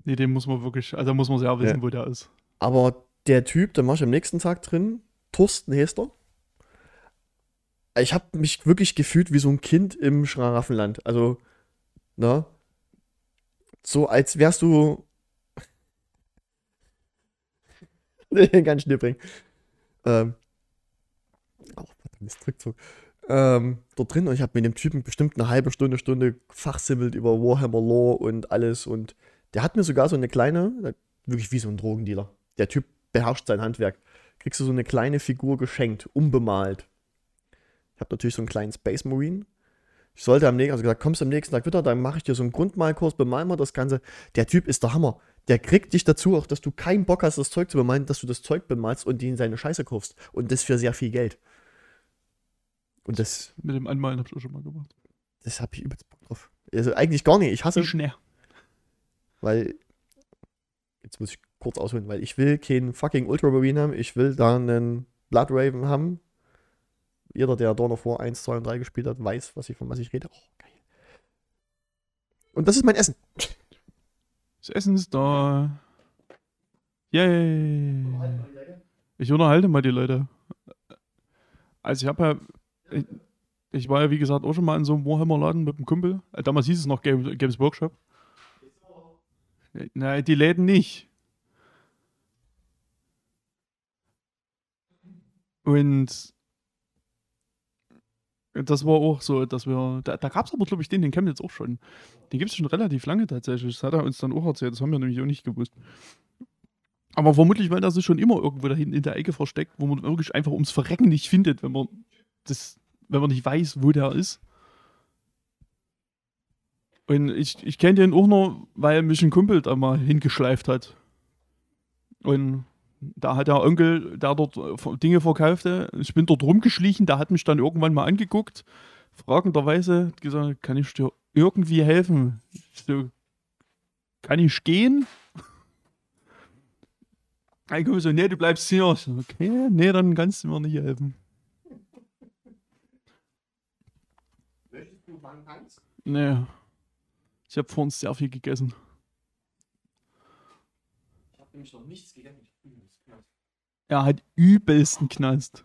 Nee, den muss man wirklich, also da muss man sehr wissen, Ja. wo der ist. Aber der Typ, da war ich am nächsten Tag drin, Thorsten Hester. Ich habe mich wirklich gefühlt wie so ein Kind im Schlaraffenland. Also, ne? So als wärst du. ganz schnell bringen. Ähm. Oh, verdammt, Rückzug. Ähm, dort drin und ich habe mit dem Typen bestimmt eine halbe Stunde, Stunde fachsimmelt über Warhammer Lore und alles und der hat mir sogar so eine kleine, wirklich wie so ein Drogendealer. Der Typ beherrscht sein Handwerk. Kriegst du so eine kleine Figur geschenkt, unbemalt. Ich habe natürlich so einen kleinen Space Marine. Ich sollte am nächsten, also gesagt, kommst am nächsten Tag wieder, dann mache ich dir so einen Grundmalkurs, bemal mal das Ganze. Der Typ ist der Hammer. Der kriegt dich dazu, auch dass du keinen Bock hast, das Zeug zu bemalen, dass du das Zeug bemalst und ihn seine Scheiße kaufst. Und das für sehr viel Geld. Und das, Mit dem Anmalen habe ich auch schon mal gemacht. das habe ich übelst Bock drauf. Also eigentlich gar nicht. Ich hasse, Wie schnell. weil jetzt muss ich kurz ausholen, weil ich will keinen fucking Ultramarine haben, ich will da einen Blood Raven haben. Jeder, der Dawn of War 1, 2 und 3 gespielt hat, weiß, was ich, von was ich rede. Oh, geil. Und das ist mein Essen. Das Essen ist da. Yay. Ich unterhalte mal die Leute. Also ich habe ja, ich, ich war ja wie gesagt auch schon mal in so einem Warhammer-Laden mit einem Kumpel. Äh, Damals hieß es noch Games, Games Workshop. Nein, die Läden nicht. Und das war auch so, dass wir, da, da gab es aber, glaube ich, den, den kennen wir jetzt auch schon. Den gibt es schon relativ lange tatsächlich. Das hat er uns dann auch erzählt, das haben wir nämlich auch nicht gewusst. Aber vermutlich, weil das sich schon immer irgendwo da hinten in der Ecke versteckt, wo man wirklich einfach ums Verrecken nicht findet, wenn man das, wenn man nicht weiß, wo der ist. Und ich, ich kenne den auch noch, weil mich ein Kumpel da mal hingeschleift hat. Und da hat der Onkel, der dort äh, Dinge verkaufte, ich bin dort rumgeschlichen, der hat mich dann irgendwann mal angeguckt, fragenderweise gesagt, kann ich dir irgendwie helfen? Ich so, kann ich gehen? Ich so, nee, du bleibst hier. Ich so, okay, nee, dann kannst du mir nicht helfen. Möchtest du Wang Angst? Nee. Ich habe vorhin sehr viel gegessen. Ich habe nämlich noch nichts gegessen. Ich fühle mich knapp. Er hat übelsten Knast.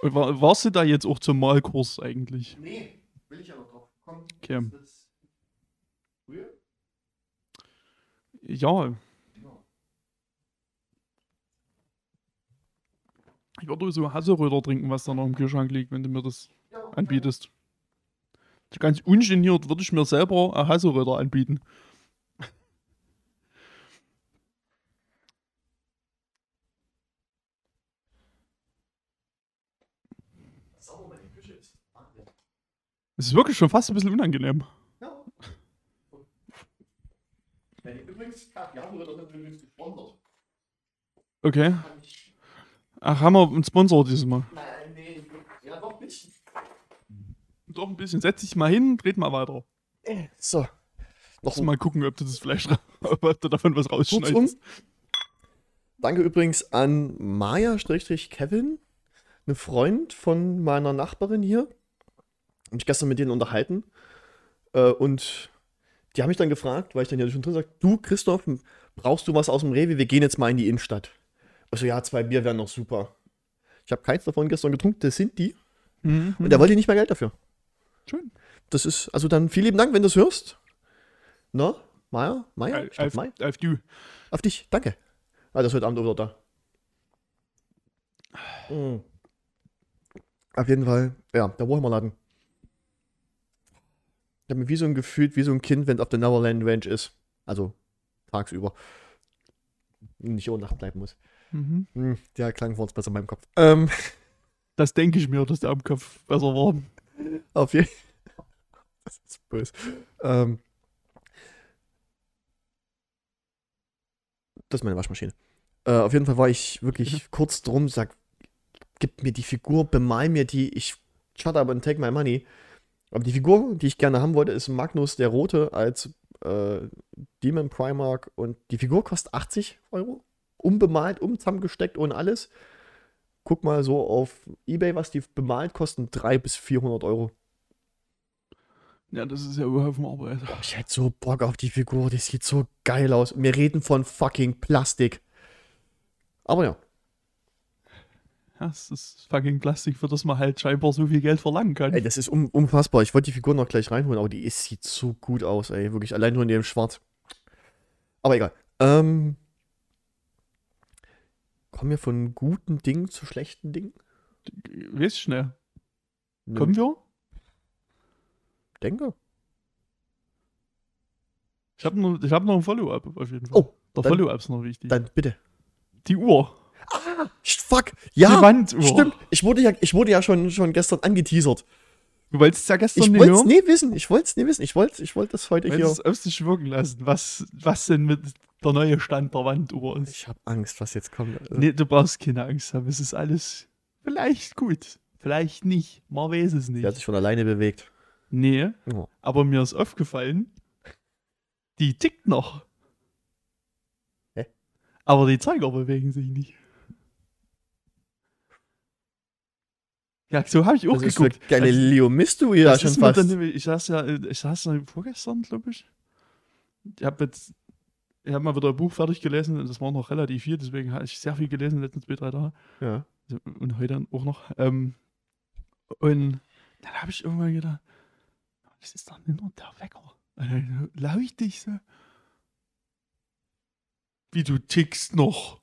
War, warst du da jetzt auch zum Malkurs eigentlich? Nee, will ich aber drauf. Komm. Okay. das ist- Früher? Ja, Ja. ich würde so Hasseröder trinken, was da noch im Kühlschrank liegt, wenn du mir das Ja, anbietest. Ganz ungeniert würde ich mir selber Hasseröder anbieten. Sauber meine Küche ist. Wahnsinn. Es ist wirklich schon fast ein bisschen unangenehm. Ja. Übrigens, die haben wir das übrigens gesponsert. Okay. Ach, haben wir einen Sponsor dieses Mal. Nein, nee, ja doch nicht. Doch ein bisschen. Setz dich mal hin, dreht mal weiter. So. Noch Lass mal gucken, ob du das Fleisch, ob du davon was rausschneidest. Danke übrigens an Maya-Kevin, eine Freund von meiner Nachbarin hier. Mich gestern mit denen unterhalten. Äh, und die haben mich dann gefragt, weil ich dann ja schon drin sage, du Christoph, brauchst du was aus dem Rewe? Wir gehen jetzt mal in die Innenstadt. Also ja, zwei Bier wären noch super. Ich habe keins davon gestern getrunken, das sind die. Mhm. Und der wollte nicht mehr Geld dafür. Schön. Das ist, also dann vielen lieben Dank, wenn du es hörst. Na, Maya? Maya? Ich glaub, Auf, Maya? auf du. Auf dich, danke. Ah, das ist heute Abend auch wieder da. Mm. Auf jeden Fall, ja, der Warhammer-Laden. Ich habe mich wie so ein Gefühl, wie so ein Kind, wenn es auf der Neverland Ranch ist. Also tagsüber. Nicht über Nacht bleiben muss. Mhm. Hm, der klang vor uns besser in meinem Kopf. Ähm, Das denke ich mir, dass der am Kopf besser war. auf jeden Das ist böse. Ähm, das ist meine Waschmaschine. Äh, auf jeden Fall war ich wirklich kurz drum, sag, gib mir die Figur, bemal mir die, ich shut up and take my money. Aber die Figur, die ich gerne haben wollte, ist Magnus der Rote als äh, Demon Primark und die Figur kostet 80 Euro. Unbemalt, umzusammengesteckt und alles. Guck mal so auf Ebay, was die bemalt kosten, 300 bis 400 Euro. Ja, das ist ja überhaupt Arbeit. Boah, ich hätte so Bock auf die Figur, die sieht so geil aus. Wir reden von fucking Plastik. Aber ja, Ja, es ist fucking Plastik, für das man halt scheinbar so viel Geld verlangen kann. ey, das ist um, unfassbar. Ich wollte die Figur noch gleich reinholen, aber die ist, sieht so gut aus, ey. Wirklich, allein nur in dem Schwarz. Aber egal. Ähm, kommen wir von guten Dingen zu schlechten Dingen? Weiß schnell. Nö, Kommen wir? Denke. Ich habe noch, ich hab noch ein Follow-up auf jeden Fall. Oh, Der Follow-up ist noch wichtig. Dann bitte. Die Uhr. Sch- Fuck. Die Ja, Wanduhr. stimmt. Ich wurde ja, ich wurde ja schon, schon gestern angeteasert. Du wolltest es ja gestern Ich nicht wollte es hören. nie wissen. Ich wollte es nie wissen. Ich wollte ich wollte das heute Du hier. es auf sich wirken lassen, was, was denn mit der neue Stand der Wanduhr ist. Ich habe Angst, was jetzt kommt. Also, Nee, du brauchst keine Angst haben. Es ist alles vielleicht gut. Vielleicht nicht. Man weiß es nicht. Der hat sich von alleine bewegt. Nee, Oh. aber mir ist aufgefallen, die tickt noch. Hä? Aber die Zeiger bewegen sich nicht. Ja, so habe ich auch Das ist geguckt. geile Also, Leo Mist du ja schon ist fast. dann, ich saß ja, ich saß ja vorgestern, glaube ich. Ich habe jetzt, ich habe mal wieder ein Buch fertig gelesen und das war noch relativ viel, deswegen habe ich sehr viel gelesen in den letzten zwei, drei Tagen. Ja. Also, Und heute auch noch. Ähm, und dann habe ich irgendwann gedacht, das ist doch nur der Wecker. Und dann leuchte ich so. Wie du tickst noch.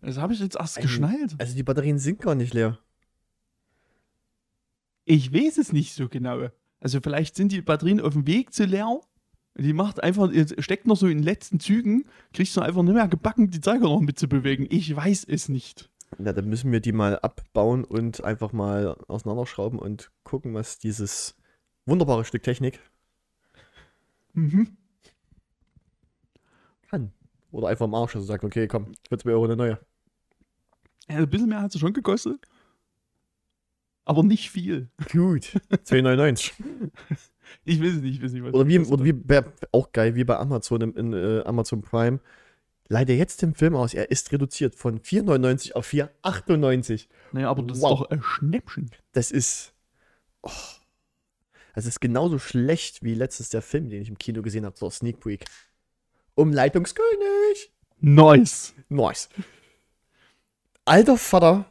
Das habe ich jetzt erst Ein- geschnallt. Also die Batterien sind gar nicht leer. Ich weiß es nicht so genau. Also vielleicht sind die Batterien auf dem Weg zu leer. Die macht einfach, steckt noch so in den letzten Zügen, kriegst du einfach nicht mehr gebacken, die Zeiger noch mitzubewegen. Ich weiß es nicht. Na, dann müssen wir die mal abbauen und einfach mal auseinanderschrauben und gucken, was dieses wunderbare Stück Technik Mhm. kann. Oder einfach im Arsch, also sagt, okay, komm, für 2 Euro eine neue. Ja, ein bisschen mehr hat sie schon gekostet. Aber nicht viel. Gut. 2,99. Ich weiß es nicht, ich weiß nicht, was Oder wie, oder wie bei, auch geil, wie bei Amazon im, in äh, Amazon Prime. Leider jetzt im Film aus, er ist reduziert von 4,99 auf 4,98. hat. Naja, aber das Wow. ist doch ein Schnäppchen. Das ist. Oh, das ist genauso schlecht wie letztes der Film, den ich im Kino gesehen habe, zur Sneak Peek. Umleitungskönig. Nice. Nice. Alter Vater,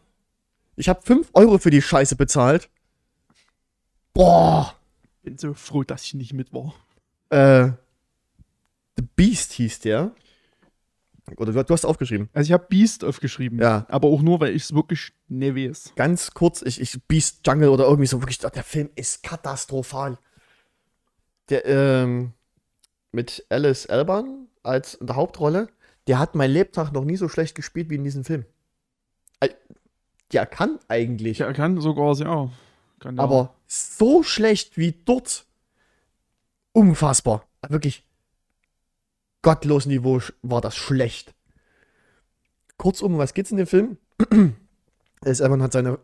ich habe 5 Euro für die Scheiße bezahlt. Boah. Bin so froh, dass ich nicht mit war. Äh, The Beast hieß der. Oder du, du hast aufgeschrieben. Also ich habe Beast aufgeschrieben. Ja. Aber auch nur, weil ich es wirklich nicht weiß. Ganz kurz, ich, ich Beast Jungle oder irgendwie so, wirklich, der Film ist katastrophal. Der, ähm, mit Alice Elban als in der Hauptrolle, der hat mein Lebtag noch nie so schlecht gespielt wie in diesem Film. Der kann eigentlich, Ja, kann sogar, ja. Kann ja. aber so schlecht wie dort. Unfassbar. Wirklich gottlos Niveau war das schlecht. Kurzum, was geht's in dem Film? Alice Elban hat seine,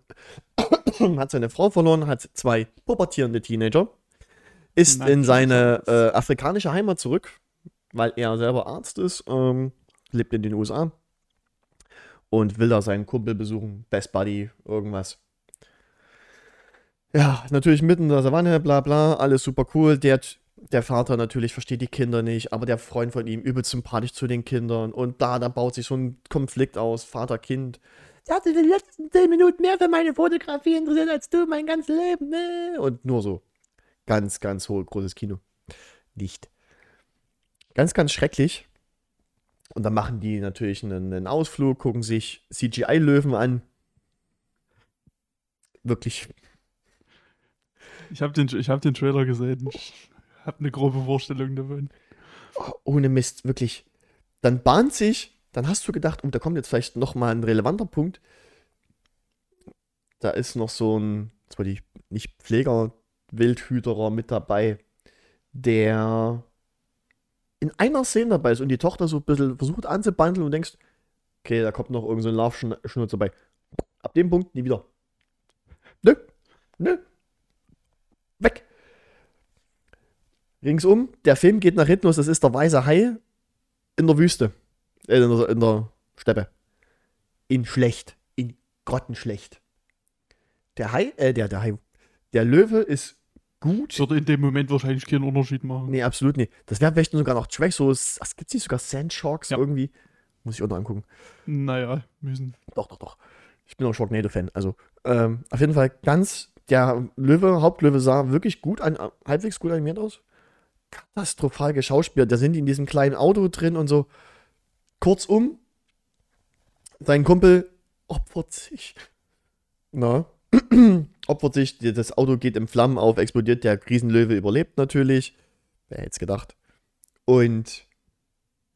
hat seine Frau verloren, hat zwei pubertierende Teenager, ist in Natürlich. seine äh, afrikanische Heimat zurück, weil er selber Arzt ist, ähm, lebt in den USA und will da seinen Kumpel besuchen, Best Buddy, irgendwas. Ja, natürlich mitten in der Savanne, bla bla, alles super cool. Der, der Vater natürlich versteht die Kinder nicht, aber der Freund von ihm übelst sympathisch zu den Kindern. Und da, da baut sich so ein Konflikt aus, Vater-Kind. Der hatte in den letzten 10 Minuten mehr für meine Fotografie interessiert als du mein ganzes Leben. Ne? Und nur so. Ganz, ganz hoch, großes Kino. Nicht. Ganz, ganz schrecklich. Und dann machen die natürlich einen, einen Ausflug, gucken sich CGI-Löwen an. Wirklich ich habe den, ich hab den Trailer gesehen. Ich habe eine grobe Vorstellung davon. ohne Mist, wirklich. Dann bahnt sich, dann hast du gedacht, und da kommt jetzt vielleicht noch mal ein relevanter Punkt. Da ist noch so ein, zwar die nicht Pfleger, Wildhüterer mit dabei, der in einer Szene dabei ist und die Tochter so ein bisschen versucht anzubandeln und denkst, okay, da kommt noch irgendein so ein Laufschnurz dabei. Ab dem Punkt nie wieder. Nö, nö. Weg. Ringsum, der Film geht nach hinten los, das ist der weiße Hai in der Wüste. Äh, in, der, in der Steppe. In schlecht. In grottenschlecht. Der Hai, äh, der, der Hai. Der Löwe ist gut. Würde in dem Moment wahrscheinlich keinen Unterschied machen. Nee, absolut nicht. Das wäre vielleicht sogar noch Trash, so, es gibt nicht sogar Sandsharks Ja. irgendwie. Muss ich auch noch angucken. Naja, müssen. Doch, doch, doch. Ich bin auch Sharknado-Fan. Also, ähm, auf jeden Fall ganz, der Löwe, Hauptlöwe sah wirklich gut, an, halbwegs gut animiert aus. Katastrophal geschauspielt. Da sind die in diesem kleinen Auto drin und so. Kurzum, sein Kumpel opfert sich. Na, opfert sich, das Auto geht in Flammen auf, explodiert, der Riesenlöwe überlebt natürlich. Wer hätte es gedacht. Und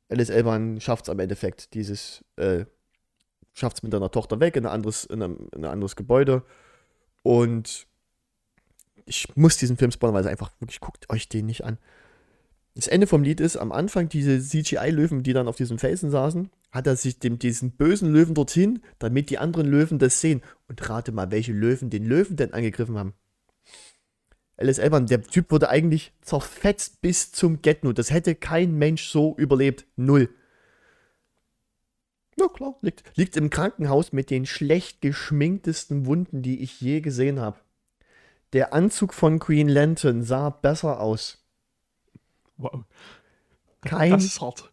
Alice Elban schafft es am Endeffekt, dieses, äh, schafft es mit seiner Tochter weg in ein anderes, in ein, in ein anderes Gebäude. Und ich muss diesen Film spoilern, weil es einfach wirklich, guckt euch den nicht an. Das Ende vom Lied ist, am Anfang diese CGI-Löwen, die dann auf diesem Felsen saßen, hat er sich dem, diesen bösen Löwen dorthin, damit die anderen Löwen das sehen. Und rate mal, welche Löwen den Löwen denn angegriffen haben. Alice Elban, der Typ wurde eigentlich zerfetzt bis zum Get-No. Das hätte kein Mensch so überlebt. Null. Ja, klar. Liegt, liegt im Krankenhaus mit den schlecht geschminktesten Wunden, die ich je gesehen habe. Der Anzug von Queen Lantern sah besser aus. Wow. Kein Das ist hart.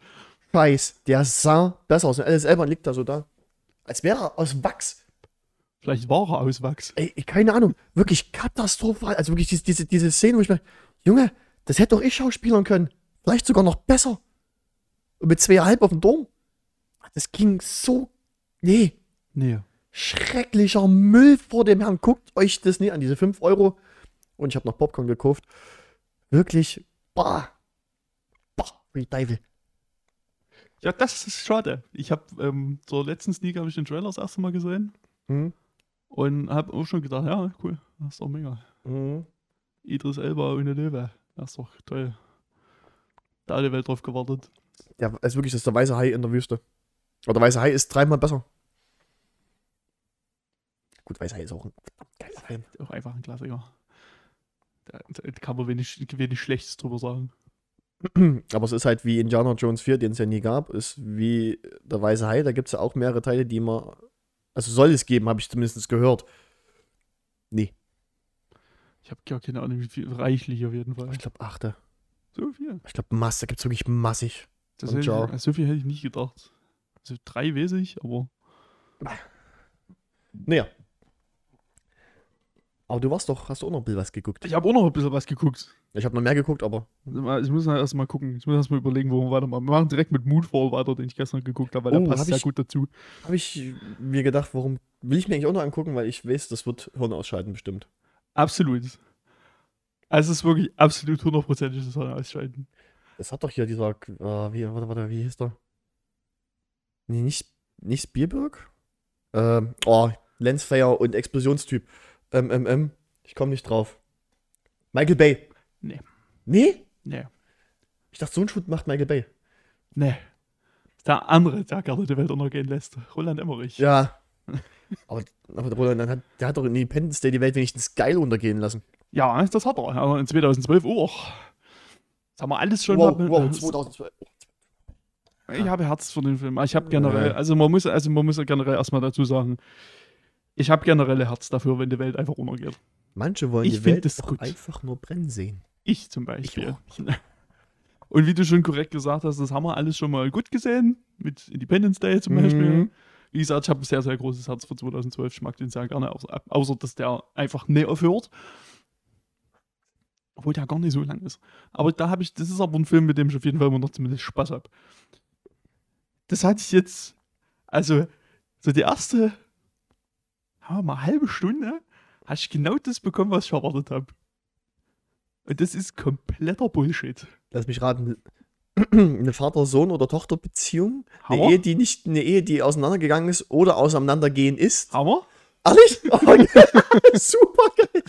Scheiß. Der sah besser aus. Und Alice Elban liegt da so da. Als wäre er aus Wachs. Vielleicht war er aus Wachs. Ey, keine Ahnung. Wirklich katastrophal. Also wirklich diese, diese, diese Szene, wo ich mir, Junge, das hätte doch ich schauspielern können. Vielleicht sogar noch besser. Und mit zweieinhalb auf dem Dom. Das ging so Nee, Nee. schrecklicher Müll vor dem Herrn. Guckt euch das nicht an, diese 5 Euro. Und ich habe noch Popcorn gekauft. Wirklich, bah, Teufel. Ja, das ist schade. Ich habe ähm, zur letzten Sneak habe ich den Trailer das erste Mal gesehen Hm? und habe auch schon gedacht, ja, cool, das ist doch mega. Mhm. Idris Elba ohne Löwe, das ist doch toll. Da hat die Welt drauf gewartet. Ja, es ist wirklich, das ist der weiße Hai in der Wüste. Aber der weiße Hai ist dreimal besser. Gut, weißer Hai ist auch ein geiler Film. Auch einfach ein Klassiker. Da, da kann man wenig, wenig Schlechtes drüber sagen. Aber es ist halt wie Indiana Jones 4, den es ja nie gab, ist wie der Weiße Hai, da gibt es ja auch mehrere Teile, die man. Also soll es geben, habe ich zumindest gehört. Nee, Ich habe gar keine Ahnung, wie viel. Reichlich auf jeden Fall. ich glaube achte. So viel. Ich glaube Mass, da gibt es wirklich massig. Das ich, so viel hätte ich nicht gedacht. Also drei weiß ich, aber Naja. Aber du warst doch, hast du auch noch ein bisschen was geguckt? ich habe auch noch ein bisschen was geguckt. Ich habe noch mehr geguckt, aber. Ich muss erst mal gucken. Ich muss erst mal überlegen, wo wir weitermachen. Wir machen direkt mit Moonfall weiter, den ich gestern geguckt habe, weil Oh, der passt sehr ich- gut dazu. Habe ich mir gedacht, warum will ich mir eigentlich auch noch angucken, weil ich weiß, das wird Hirn ausschalten bestimmt. Absolut. Also es ist wirklich absolut hundertprozentig das Sonne ausschalten. Das hat doch hier dieser, äh, wie, warte, warte, wie hieß der? Nee, nicht, nicht Spielberg? Ähm, oh, Lensflare und Explosionstyp. Ähm, ähm, ähm, ich komme nicht drauf. Michael Bay. Nee. Nee? Nee. Ich dachte, so ein Shoot macht Michael Bay. Nee. Der andere, der gerne die Welt untergehen lässt. Roland Emmerich. Ja. aber, aber der Roland, dann hat, der hat doch in Independence Day die Welt wenigstens geil untergehen lassen. Ja, das hat er. Aber in 2012 auch. Das haben wir alles schon wow, mal- wow, 2012. Ich habe Herz für den Film. Ich habe generell, also man muss, also man muss ja generell erstmal dazu sagen, ich habe generell Herz dafür, wenn die Welt einfach untergeht. Manche wollen Ich die Welt das einfach nur brennen sehen. Ich zum Beispiel. Ich Und wie du schon korrekt gesagt hast, das haben wir alles schon mal gut gesehen. Mit Independence Day zum Beispiel. Mhm. Wie gesagt, ich habe ein sehr, sehr großes Herz für 2012. Ich mag den sehr gerne, außer, außer dass der einfach nicht aufhört. Obwohl der gar nicht so lang ist. Aber da habe ich, das ist aber ein Film, mit dem ich auf jeden Fall immer noch zumindest Spaß habe. Das hatte ich jetzt, also, so die erste, haben wir mal halbe Stunde, hatte ich genau das bekommen, was ich erwartet habe. Und das ist kompletter Bullshit. Lass mich raten. Eine Vater-Sohn- oder Tochter-Beziehung? Eine? Ehe, die nicht eine Ehe, die auseinandergegangen ist oder auseinandergehen ist. Hammer? Ehrlich? Oh, geil. Super geil.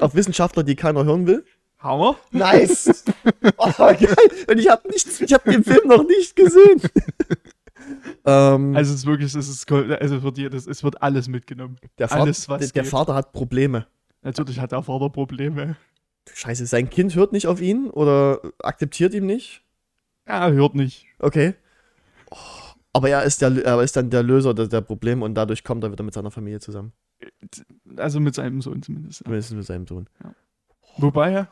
Auf Wissenschaftler, die keiner hören will. Hammer? Nice. Oh, geil. Und ich habe nichts, ich habe den Film noch nicht gesehen. ähm, Also es ist wirklich, es ist, also es wird jedes, es wird alles mitgenommen. der, Vater, alles, was der, der. Vater hat Probleme. Natürlich hat der Vater Probleme. Scheiße, sein Kind hört nicht auf ihn oder akzeptiert ihn nicht. Er hört nicht. Okay. Oh, aber er ist, der, er ist dann der Löser der, der Probleme und dadurch kommt er wieder mit seiner Familie zusammen. Also mit seinem Sohn zumindest. Ja. Zumindest mit seinem Sohn. Wobei,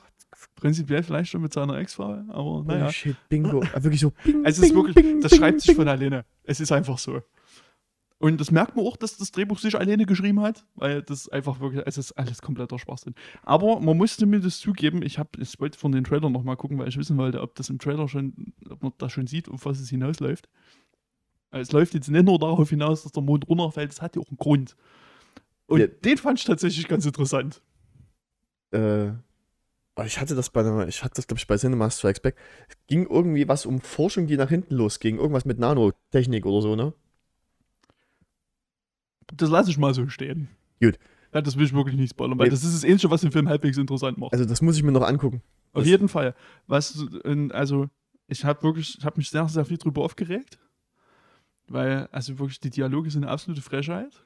prinzipiell vielleicht schon mit seiner Ex-Frau, aber naja. Oh, shit, Bingo. Wirklich so. Bing, Also es ist wirklich, bing, das bing, schreibt sich von alleine. Es ist einfach so. Und das merkt man auch, dass das Drehbuch sich alleine geschrieben hat, weil das einfach wirklich, es ist alles kompletter Schwachsinn. Aber man musste mir das zugeben, ich, hab, ich wollte von den Trailer nochmal gucken, weil ich wissen wollte, ob das im Trailer schon, ob man da schon sieht, auf was es hinausläuft. Weil Es läuft jetzt nicht nur darauf hinaus, dass der Mond runterfällt, es hat ja auch einen Grund. Und Ja. den fand ich tatsächlich ganz interessant. Äh, ich hatte das bei einer, ich hatte das, glaube ich, bei Cinema Strikes Back. Es ging irgendwie was um Forschung, die nach hinten losging. Irgendwas mit Nanotechnik oder so, ne? Das lasse ich mal so stehen. Gut. Ja, das will ich wirklich nicht spoilern, weil Nee. das ist das Ähnliche, was den Film halbwegs interessant macht. Also, das muss ich mir noch angucken. Auf das- jeden Fall. Was, also, ich habe wirklich, ich habe mich sehr, sehr viel drüber aufgeregt. Weil, also wirklich, die Dialoge sind eine absolute Frechheit.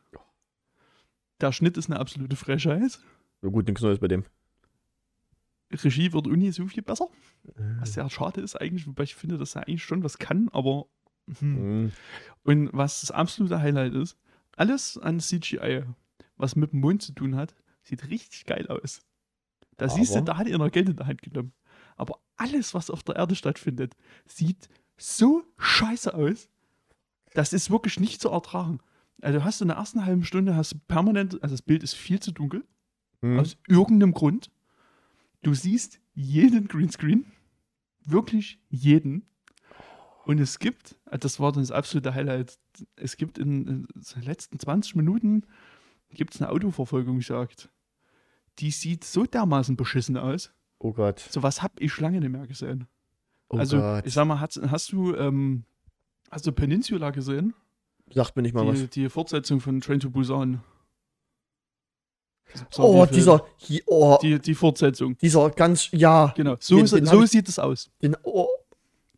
Der Schnitt ist eine absolute Frechheit. Na gut, nichts Neues bei dem. Regie wird uni so viel besser. Äh. Was sehr schade ist eigentlich, wobei ich finde, dass er eigentlich schon was kann, aber. Hm. Mhm. Und was das absolute Highlight ist, alles an CGI, was mit dem Mond zu tun hat, sieht richtig geil aus. Da siehst du, Aber- da hat er Geld in der Hand genommen. Aber alles, was auf der Erde stattfindet, sieht so scheiße aus. Das ist wirklich nicht zu ertragen. Also du hast in der ersten halben Stunde hast du permanent, also das Bild ist viel zu dunkel, Mhm. aus irgendeinem Grund. Du siehst jeden Greenscreen, wirklich jeden. Und es gibt, das war dann das absolute Highlight, es gibt in, in den letzten 20 Minuten gibt es eine Autoverfolgungsjagd. Die sieht so dermaßen beschissen aus. Oh Gott. So was hab ich lange nicht mehr gesehen. Oh also, Gott. ich sag mal, hast, hast du, ähm, hast du Peninsula gesehen? Sagt mir nicht mal was. Die, die Fortsetzung von Train to Busan. Oh, die- dieser, hi- oh, Die, die Fortsetzung. dieser ganz, ja, Genau. So, Den- so, den so ich- sieht es aus. den, oh,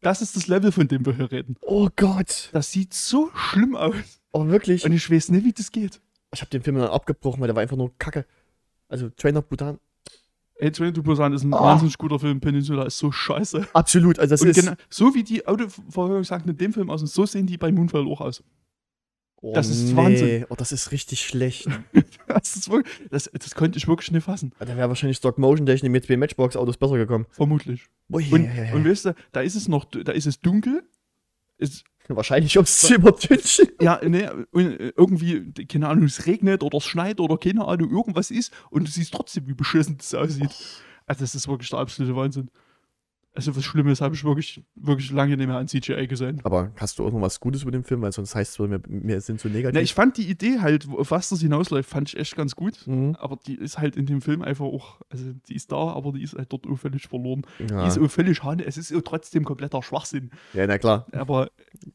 Das ist das Level, von dem wir hier reden. oh Gott. Das sieht so schlimm aus. Oh, wirklich. Und ich weiß nicht, wie das geht. Ich habe den Film dann abgebrochen, weil der war einfach nur Kacke. Also, Trainer Butan, Ey, Train to Busan ist ein Oh. wahnsinnig guter Film. Peninsula ist so scheiße. absolut. Also, das Und ist. genau, so wie die Autoverfolgungsjagden in dem Film aussehen, so sehen die bei Moonfall auch aus. Oh, das ist Wahnsinn. Oh, das ist richtig schlecht. Das, ist wirklich, das, das konnte ich wirklich nicht fassen. da wäre wahrscheinlich Stop-Motion-Technik mit zwei Matchbox-Autos besser gekommen. Vermutlich. Ui, Und, ja, ja, ja. und weißt du, da ist es noch, da ist es dunkel. Ist, wahrscheinlich, um es zu übertünchen. ja, ne, und äh, irgendwie, keine Ahnung, es regnet oder es schneit oder keine Ahnung, irgendwas ist und du siehst trotzdem, wie beschissen das aussieht. Also, das ist wirklich der absolute Wahnsinn. Also, was Schlimmes habe ich wirklich, wirklich lange nicht mehr an CGI gesehen. Aber hast du auch noch was Gutes über den Film? Weil sonst heißt es, wir, wir sind so negativ. Na, ich fand die Idee halt, auf was das hinausläuft, fand ich echt ganz gut. Mhm. Aber die ist halt in dem Film einfach auch, also die ist da, aber die ist halt dort auch völlig verloren. Die Ja. ist auch völlig hane. Es ist trotzdem kompletter Schwachsinn. ja, na klar. Aber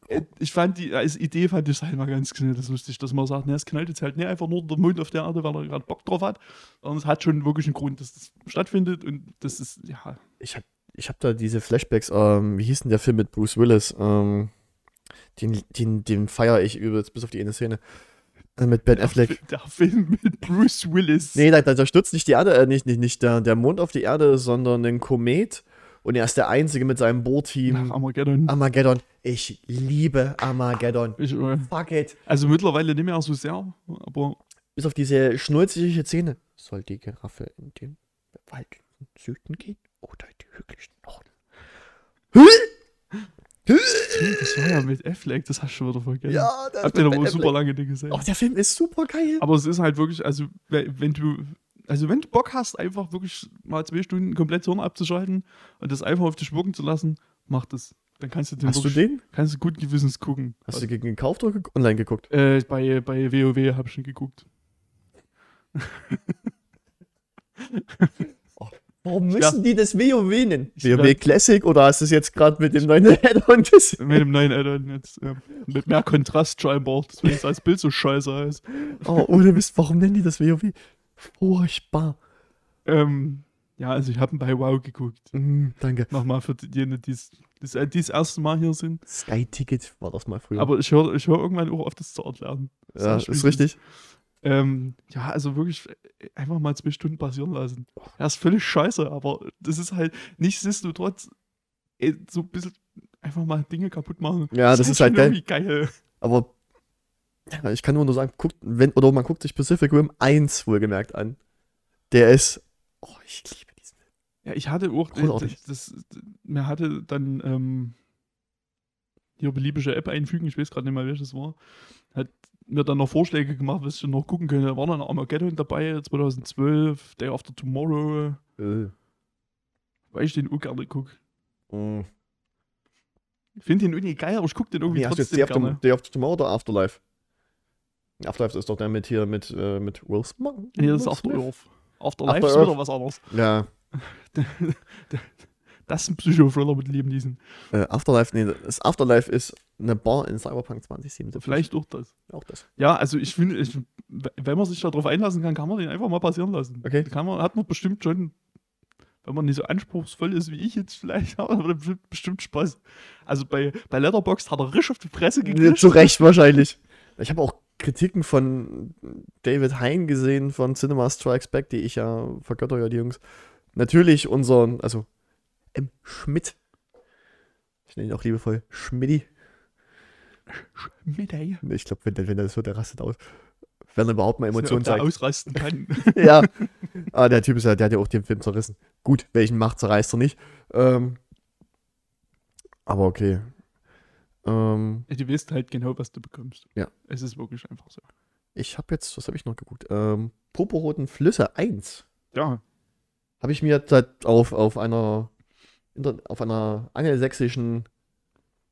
äh, ich fand die, als Idee fand ich es halt mal ganz das lustig, dass man sagt, ne, es knallt jetzt halt nicht einfach nur der Mond auf der Erde, weil er gerade Bock drauf hat, sondern es hat schon wirklich einen Grund, dass das stattfindet und das ist, ja, Ich habe ich hab da diese Flashbacks, ähm, wie hieß denn der Film mit Bruce Willis? Ähm, den den, den feiere ich übelst, bis auf die eine Szene. Äh, mit Ben Affleck. der Film mit Bruce Willis. Nee, da, da stürzt nicht die Erde, äh, nicht, nicht, nicht der, der Mond auf die Erde, sondern ein Komet. Und er ist der Einzige mit seinem Nach Bohrteam. Armageddon. Armageddon. Ich liebe Armageddon. Ich, äh, Fuck it. also mittlerweile nicht mehr so sehr, aber Bis auf diese schnulzige Szene. Soll die Giraffe in den bewaldeten Süden gehen oder in die hügeligen Norden? das war ja mit Affleck, das hast du schon wieder vergessen. Ja, das Habt ihr Ben super Affleck. lange nicht gesehen. Oh, der Film ist super geil. Aber es ist halt wirklich, also we- wenn du, also wenn du Bock hast, einfach wirklich mal zwei Stunden komplett Hirn abzuschalten und das einfach auf dich wirken zu lassen, mach das. Dann kannst du den Hast du den? kannst du gut gewissens gucken. Hast du gegen gekauft oder online geguckt? äh, bei, bei WoW habe ich schon geguckt. Warum müssen die das WoW nennen? WoW Classic oder hast du es jetzt gerade mit dem neuen Add-on gesehen? Mit dem neuen Addon jetzt. Ja. Mit mehr Kontrast scheinbar, deswegen ist das Bild so scheiße aus. Oh, ohne Mist, warum nennen die das WoW? Furchtbar. Ähm, ja, also ich habe bei WoW geguckt. Mm, danke. Nochmal für diejenigen, die das, die das erste Mal hier sind. Sky Ticket war das mal früher. Aber ich höre ich hör irgendwann auch auf, das zu erklären. ja, Sag ich ist richtig. Ähm, ja, also wirklich äh, einfach mal zwei Stunden passieren lassen. Ja, ist völlig scheiße, aber das ist halt nichtsdestotrotz äh, so ein bisschen einfach mal Dinge kaputt machen. Ja, das ist halt schon geil. geil. Aber ja, ich kann nur nur sagen, guckt, wenn, oder man guckt sich Pacific Rim 1 wohlgemerkt an. Der ist. Oh, ich liebe diesen Film. Ja, ich hatte auch, äh, Großartig. das, das, mir hatte dann ähm, hier beliebige App einfügen, ich weiß gerade nicht mal, welches war, hat mir dann noch Vorschläge gemacht, was ich noch gucken könnte. Da war dann Armageddon dabei, 2012, Day After Tomorrow, Äh, weil ich den auch gerne gucke. mm. Ich finde den irgendwie geil, aber ich gucke den irgendwie Nee, hast du jetzt trotzdem Day After, gerne. Day After Tomorrow oder Afterlife? Afterlife ist doch der mit hier mit, äh, mit Will Smith. Nee, das ist Will After Smith. Earth. Afterlife After ist wieder was anderes. Ja, Das ist ein Psychothriller mit Neeson. äh, Afterlife, nee, das Afterlife ist eine Bar in Cyberpunk 2077. Vielleicht auch das. auch das. Ja, also ich finde, ich, wenn man sich darauf einlassen kann, kann man den einfach mal passieren lassen. Okay. Kann man, hat man bestimmt schon, wenn man nicht so anspruchsvoll ist wie ich jetzt vielleicht, hat man bestimmt, bestimmt Spaß. Also bei, bei Letterboxd hat er richtig auf die Presse gekriegt. Zu Recht wahrscheinlich. Ich habe auch Kritiken von David Hein gesehen von Cinema Strikes Back, die ich ja vergötter ja die Jungs. Natürlich unseren, also M. Schmidt. Ich nenne ihn auch liebevoll Schmidti. Ey. Ich glaube, wenn, der- wenn der das hört, der rastet aus. Wenn er überhaupt mal Emotionen zeigt. ausrasten kann. ja. Ah, der Typ ist ja, der hat ja auch den Film zerrissen. Gut, welchen macht zerreißt er nicht. Ähm, aber okay. Ähm, du weißt halt genau, was du bekommst. Ja. Es ist wirklich einfach so. ich habe jetzt, was habe ich noch geguckt? Ähm, Poporoten Flüsse 1. Ja, Habe ich mir auf, auf einer auf einer angelsächsischen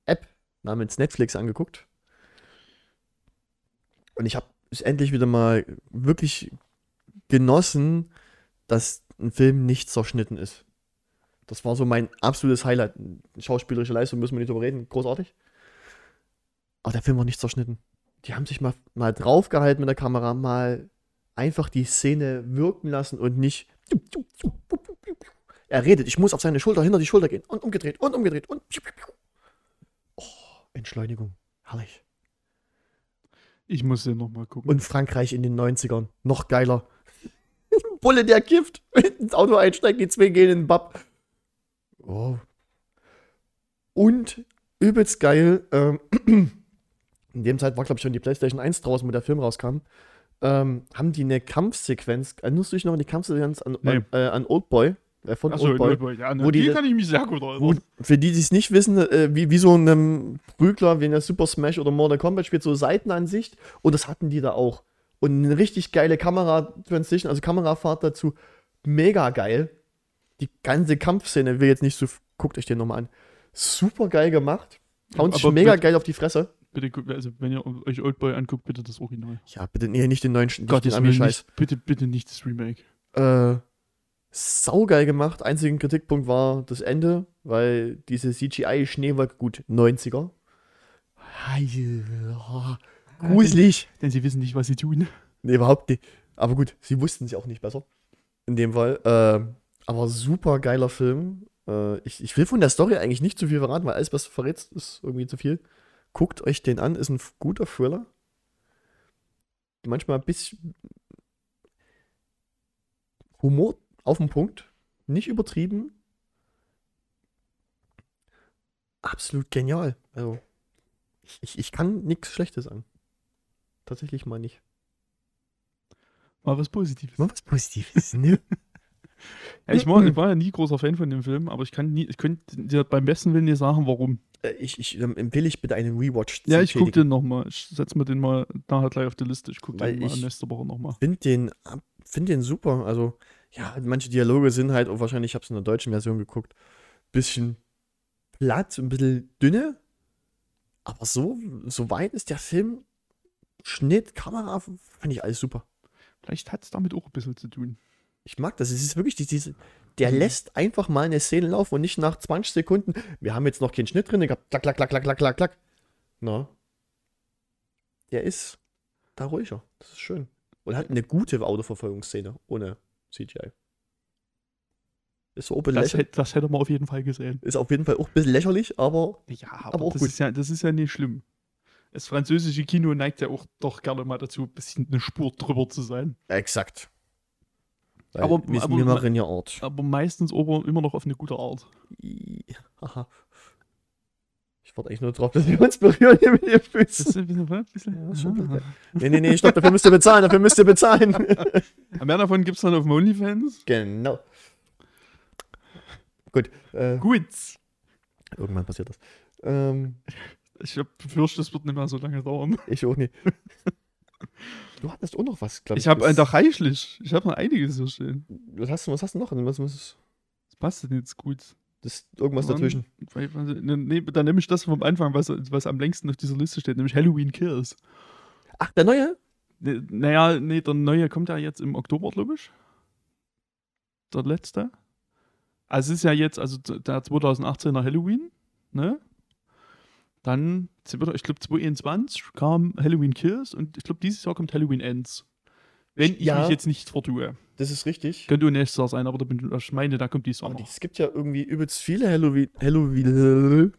App namens Netflix angeguckt. Und ich habe es endlich wieder mal wirklich genossen, dass ein Film nicht zerschnitten ist. Das war so mein absolutes Highlight. Schauspielerische Leistung müssen wir nicht drüber reden, großartig. Aber der Film war nicht zerschnitten. Die haben sich mal, mal draufgehalten mit der Kamera, mal einfach die Szene wirken lassen und nicht. Er redet, ich muss auf seine Schulter, hinter die Schulter gehen und umgedreht und umgedreht und. Oh, Entschleunigung. Herrlich. Ich muss den nochmal gucken. Und Frankreich in den 90ern. Noch geiler. Bulle, der kifft, ins Auto einsteigt, die zwei gehen in den Bab. Oh. Und übelst geil, ähm, in dem Zeit war, glaube ich, schon die PlayStation 1 draußen, wo der Film rauskam, ähm, haben die eine Kampfsequenz, erinnerst du dich noch an die Kampfsequenz an, Nee. äh, an Oldboy? Äh, von Achso, Oldboy. Oldboy. Ja, ne, wo die- die kann ich mich sehr gut erinnern. Für die, die es nicht wissen, äh, wie, wie so ein Prügler, wie in der Super Smash oder Mortal Kombat spielt, so Seitenansicht. Und das hatten die da auch. Und eine richtig geile Kamera-Transition, also Kamerafahrt dazu. Mega geil. Die ganze Kampfszene will jetzt nicht so. Guckt euch den nochmal an. Super geil gemacht. Hauen sich mega bitte- geil auf die Fresse. Bitte, guckt- also wenn ihr euch Oldboy anguckt, bitte das Original. Ja, bitte, nee, nicht den neuen, nicht den Ami-Scheiß. nicht, bitte, bitte nicht das Remake. Äh, saugeil gemacht. Einzigen Kritikpunkt war das Ende, weil diese CGI-Schneewolke, gut, 90er. Gruselig. Denn sie wissen nicht, was sie tun. Nee, überhaupt nicht. Aber gut, sie wussten es auch nicht besser. In dem Fall. Ähm, aber super geiler Film. Äh, ich, ich will von der Story eigentlich nicht zu viel verraten, weil alles, was du verrätst, ist irgendwie zu viel. Guckt euch den an, ist ein guter Thriller. Manchmal ein bisschen Humor auf den Punkt. Nicht übertrieben. Absolut genial. Also, ich, ich, ich kann nichts Schlechtes sagen. Tatsächlich mal nicht. Mal was Positives. Mal was Positives, ne? Ja, ich, war, ich war ja nie großer Fan von dem Film, aber ich kann nie, ich könnte dir beim besten Willen nicht sagen, warum. Äh, ich, ich empfehle ich bitte einen Rewatch. Ja, ich gucke den nochmal. Ich setze mir den mal nachher gleich auf die Liste. Ich gucke den mal ich- nächste Woche nochmal. Find den, ab- find den super. Also, ja, manche Dialoge sind halt, oh, wahrscheinlich, ich habe es in der deutschen Version geguckt, bisschen platt, ein bisschen dünne. Aber so, so weit ist der Film. Schnitt, Kamera, finde ich alles super. Vielleicht hat es damit auch ein bisschen zu tun. Ich mag das. Es ist wirklich die- diese. Der lässt einfach mal eine Szene laufen und nicht nach 20 Sekunden. Wir haben jetzt noch keinen Schnitt drin gehabt. Klack, klack, klack, klack, klack, klack, klack. Na. Der ist da ruhiger. Das ist schön. Und hat eine gute Autoverfolgungsszene ohne CGI. Ist so Das, hätte, das hätte man auf jeden Fall gesehen. Ist auf jeden Fall auch ein bisschen lächerlich, aber Ja, aber, Aber auch das, gut. Ist ja, das ist ja nicht schlimm. Das französische Kino neigt ja auch doch gerne mal dazu, ein bisschen eine Spur drüber zu sein. exakt. Weil Aber- wir, aber- wir machen ja Art. Aber meistens aber immer noch auf eine gute Art. Ich warte eigentlich nur drauf, dass wir uns berühren hier mit den Füßen. bisschen, bisschen Ja, okay. Nee, nee, nee, stopp, dafür müsst ihr bezahlen, dafür müsst ihr bezahlen. Mehr davon gibt es dann auf dem OnlyFans. genau. Gut, äh, Gut. irgendwann passiert das. Ähm, Ich hab befürchte, es wird nicht mehr so lange dauern. ich auch nicht. Du hattest auch noch was, glaube ich. Ich habe einfach reichlich. Ich habe noch einiges hier stehen. Was hast du, was hast du noch? Was, was, Das passt denn jetzt gut. Das ist irgendwas Wann? dazwischen. Weil- ne, Nee, dann nehme ich das vom Anfang, was, was am längsten auf dieser Liste steht, nämlich Halloween Kills. Ach, der neue? Ne, Naja, nee, der neue kommt ja jetzt im Oktober, glaube ich. Der letzte. Also es ist ja jetzt, also der 2018er Halloween, ne? Dann, ich glaube 2021 kam Halloween Kills und ich glaube dieses Jahr kommt Halloween Ends. Wenn ich Ja. mich jetzt nicht vertue. Das ist richtig. Könnte Jahr sein, aber da bin, ich meine, da kommt Aber noch. es gibt ja irgendwie übelst viele Halloween. Halloween.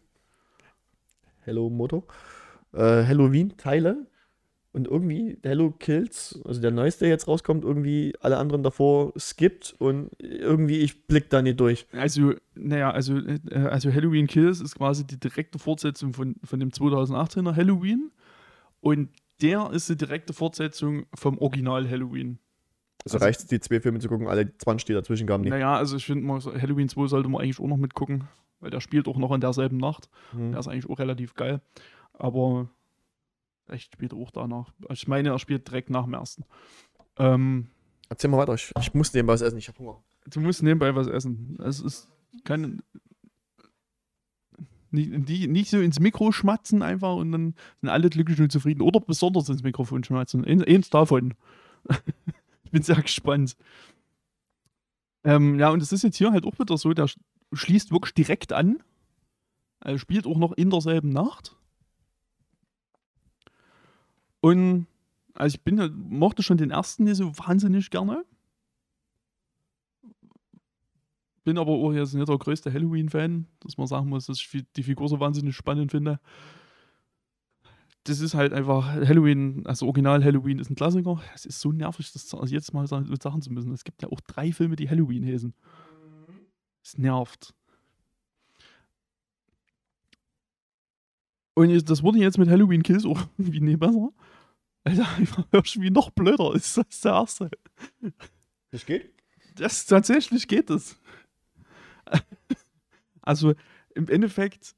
Hello Motto. Äh, Halloween-Teile. Und irgendwie Hello Kills, also der neueste, der jetzt rauskommt, irgendwie alle anderen davor skippt und irgendwie ich blick da nicht durch. Also, naja, also, äh, also Halloween Kills ist quasi die direkte Fortsetzung von, von dem 2018er Halloween. Und der ist die direkte Fortsetzung vom Original Halloween. Also, Also- reicht es, die zwei Filme zu gucken, alle 20, die dazwischen kamen, nicht. Naja, also ich finde Halloween 2 sollte man eigentlich auch noch mitgucken, weil der spielt auch noch in derselben Nacht. Hm. Der ist eigentlich auch relativ geil. Aber vielleicht spielt er auch danach. Ich meine, er spielt direkt nach dem ersten. Ähm, Erzähl mal weiter, ich, ich muss nebenbei was essen, ich hab Hunger. du musst nebenbei was essen. Es ist keine. Nicht, die, nicht so ins Mikro schmatzen einfach und dann sind alle glücklich und zufrieden. Oder besonders ins Mikrofon schmatzen. Ein- Eins davon. ich bin sehr gespannt. Ähm, ja, und es ist jetzt hier halt auch wieder so, der sch- schließt wirklich direkt an. Er spielt auch noch in derselben Nacht. Und also ich bin, ja- mochte schon den ersten nicht so wahnsinnig gerne. Bin aber auch jetzt nicht der größte Halloween-Fan, dass man sagen muss, dass ich die Figur so wahnsinnig spannend finde. Das ist halt einfach Halloween, also Original Halloween ist ein Klassiker. Es ist so nervig, das zu- jetzt mal sa- sagen zu müssen. Es gibt ja auch drei Filme, die Halloween heißen. Es nervt. Und das wurde jetzt mit Halloween Kills auch irgendwie nie besser. Alter, irgendwie noch blöder ist das der erste. Das geht? Das tatsächlich geht es. Also im Endeffekt,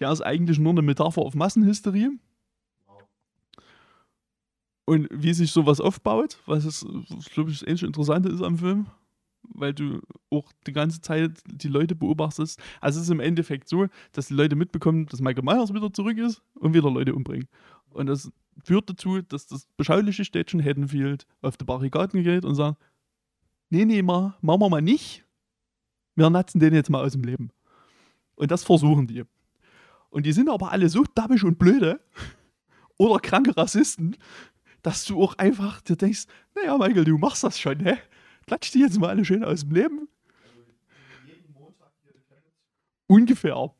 der ist eigentlich nur eine Metapher auf Massenhysterie. Und wie sich sowas aufbaut, was es, glaube ich, das einzige Interessante ist am Film, weil du auch die ganze Zeit die Leute beobachtest. Also es ist im Endeffekt so, dass die Leute mitbekommen, dass Michael Myers wieder zurück ist und wieder Leute umbringt. Und das führt dazu, dass das beschauliche Städtchen Haddonfield auf die Barrikaden geht und sagt, nee, nee, ma, machen wir mal nicht. Wir natzen den jetzt mal aus dem Leben. Und das versuchen die. Und die sind aber alle so dabbisch und blöde oder kranke Rassisten, dass du auch einfach dir denkst, naja, Michael, du machst das schon, hä? Klatsch die jetzt mal alle schön aus dem Leben. Ungefähr.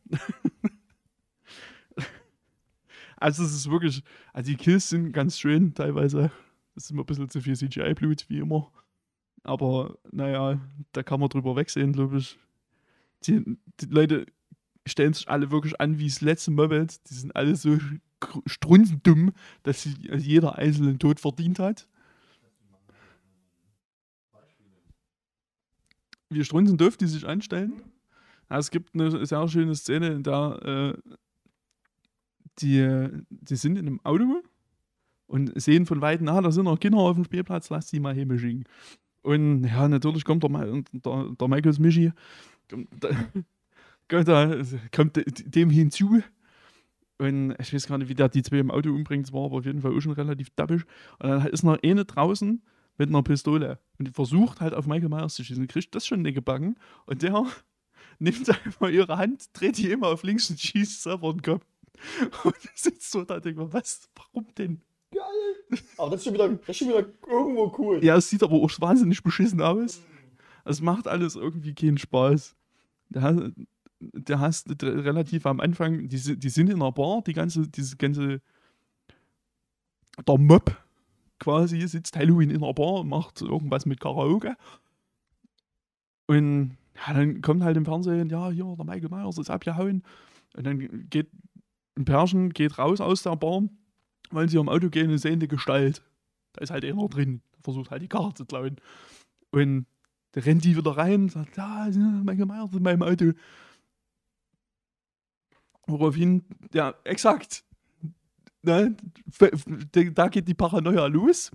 also es ist wirklich, also die Kills sind ganz schön teilweise. Es ist immer ein bisschen zu viel CGI-Blut, wie immer. Aber naja, da kann man drüber wegsehen, glaube ich. Die, die Leute stellen sich alle wirklich an wie das letzte Moment. Die sind alle so strunzendumm, dass jeder einzelnen Tod verdient hat. Wie strunzendoof die sich anstellen. Ja, es gibt eine sehr schöne Szene, in der äh, die, die sind in einem Auto und sehen von Weitem, ah, da sind noch Kinder auf dem Spielplatz, lass die mal hinschicken. Und ja, natürlich kommt der, der, der Michaels Michi, kommt, da, kommt, da, kommt dem hinzu. Und ich weiß gar nicht, wie der die zwei im Auto umbringt, es war aber auf jeden Fall auch schon relativ dabbisch. Und dann ist noch eine draußen mit einer Pistole. Und die versucht halt auf Michael Myers zu schießen, kriegt das schon nicht gebacken. Und der nimmt einfach ihre Hand, dreht die immer auf links und schießt selber den Kopf. Und ich sitze so da und denke mir, was, warum denn? Aber das ist schon wieder, das ist schon wieder irgendwo cool. Ja, es sieht aber auch wahnsinnig beschissen aus. Es macht alles irgendwie keinen Spaß. Hat- der hast relativ am Anfang, die, die sind in einer Bar, die ganze, diese ganze, der Mob quasi sitzt Halloween in einer Bar und macht irgendwas mit Karaoke. Und ja, dann kommt halt im Fernsehen, ja, hier, der Michael Myers ist abgehauen. Und dann geht ein Pärchen, geht raus aus der Bar, wollen sie am Auto gehen und sehen die Gestalt. Da ist halt einer drin, versucht halt die Karte zu klauen. Und da rennt die wieder rein und sagt, ja Michael Myers in meinem Auto. Woraufhin, ja, exakt. Ne, da geht die Paranoia los.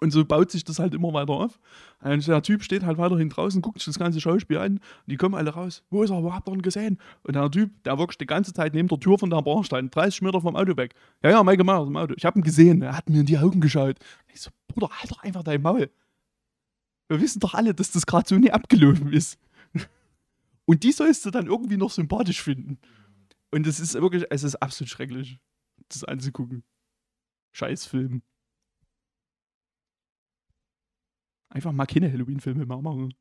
Und so baut sich das halt immer weiter auf. Und der Typ steht halt weiterhin draußen, guckt sich das ganze Schauspiel an. Und die kommen alle raus. Wo ist er? Wo habt ihr ihn gesehen? Und der Typ, der wirklich die ganze Zeit neben der Tür von der Bar stand, 30 Meter vom Auto weg. Ja, ja, Michael Myers im Auto. Ich hab ihn gesehen. Er hat mir in die Augen geschaut. Ich so, Bruder, halt doch einfach dein Maul. Wir wissen doch alle, dass das gerade so nie abgelaufen ist. Und die sollst du dann irgendwie noch sympathisch finden. Und es ist wirklich, es ist absolut schrecklich, das anzugucken. Scheißfilm. Einfach mal keine Halloween-Filme mehr machen.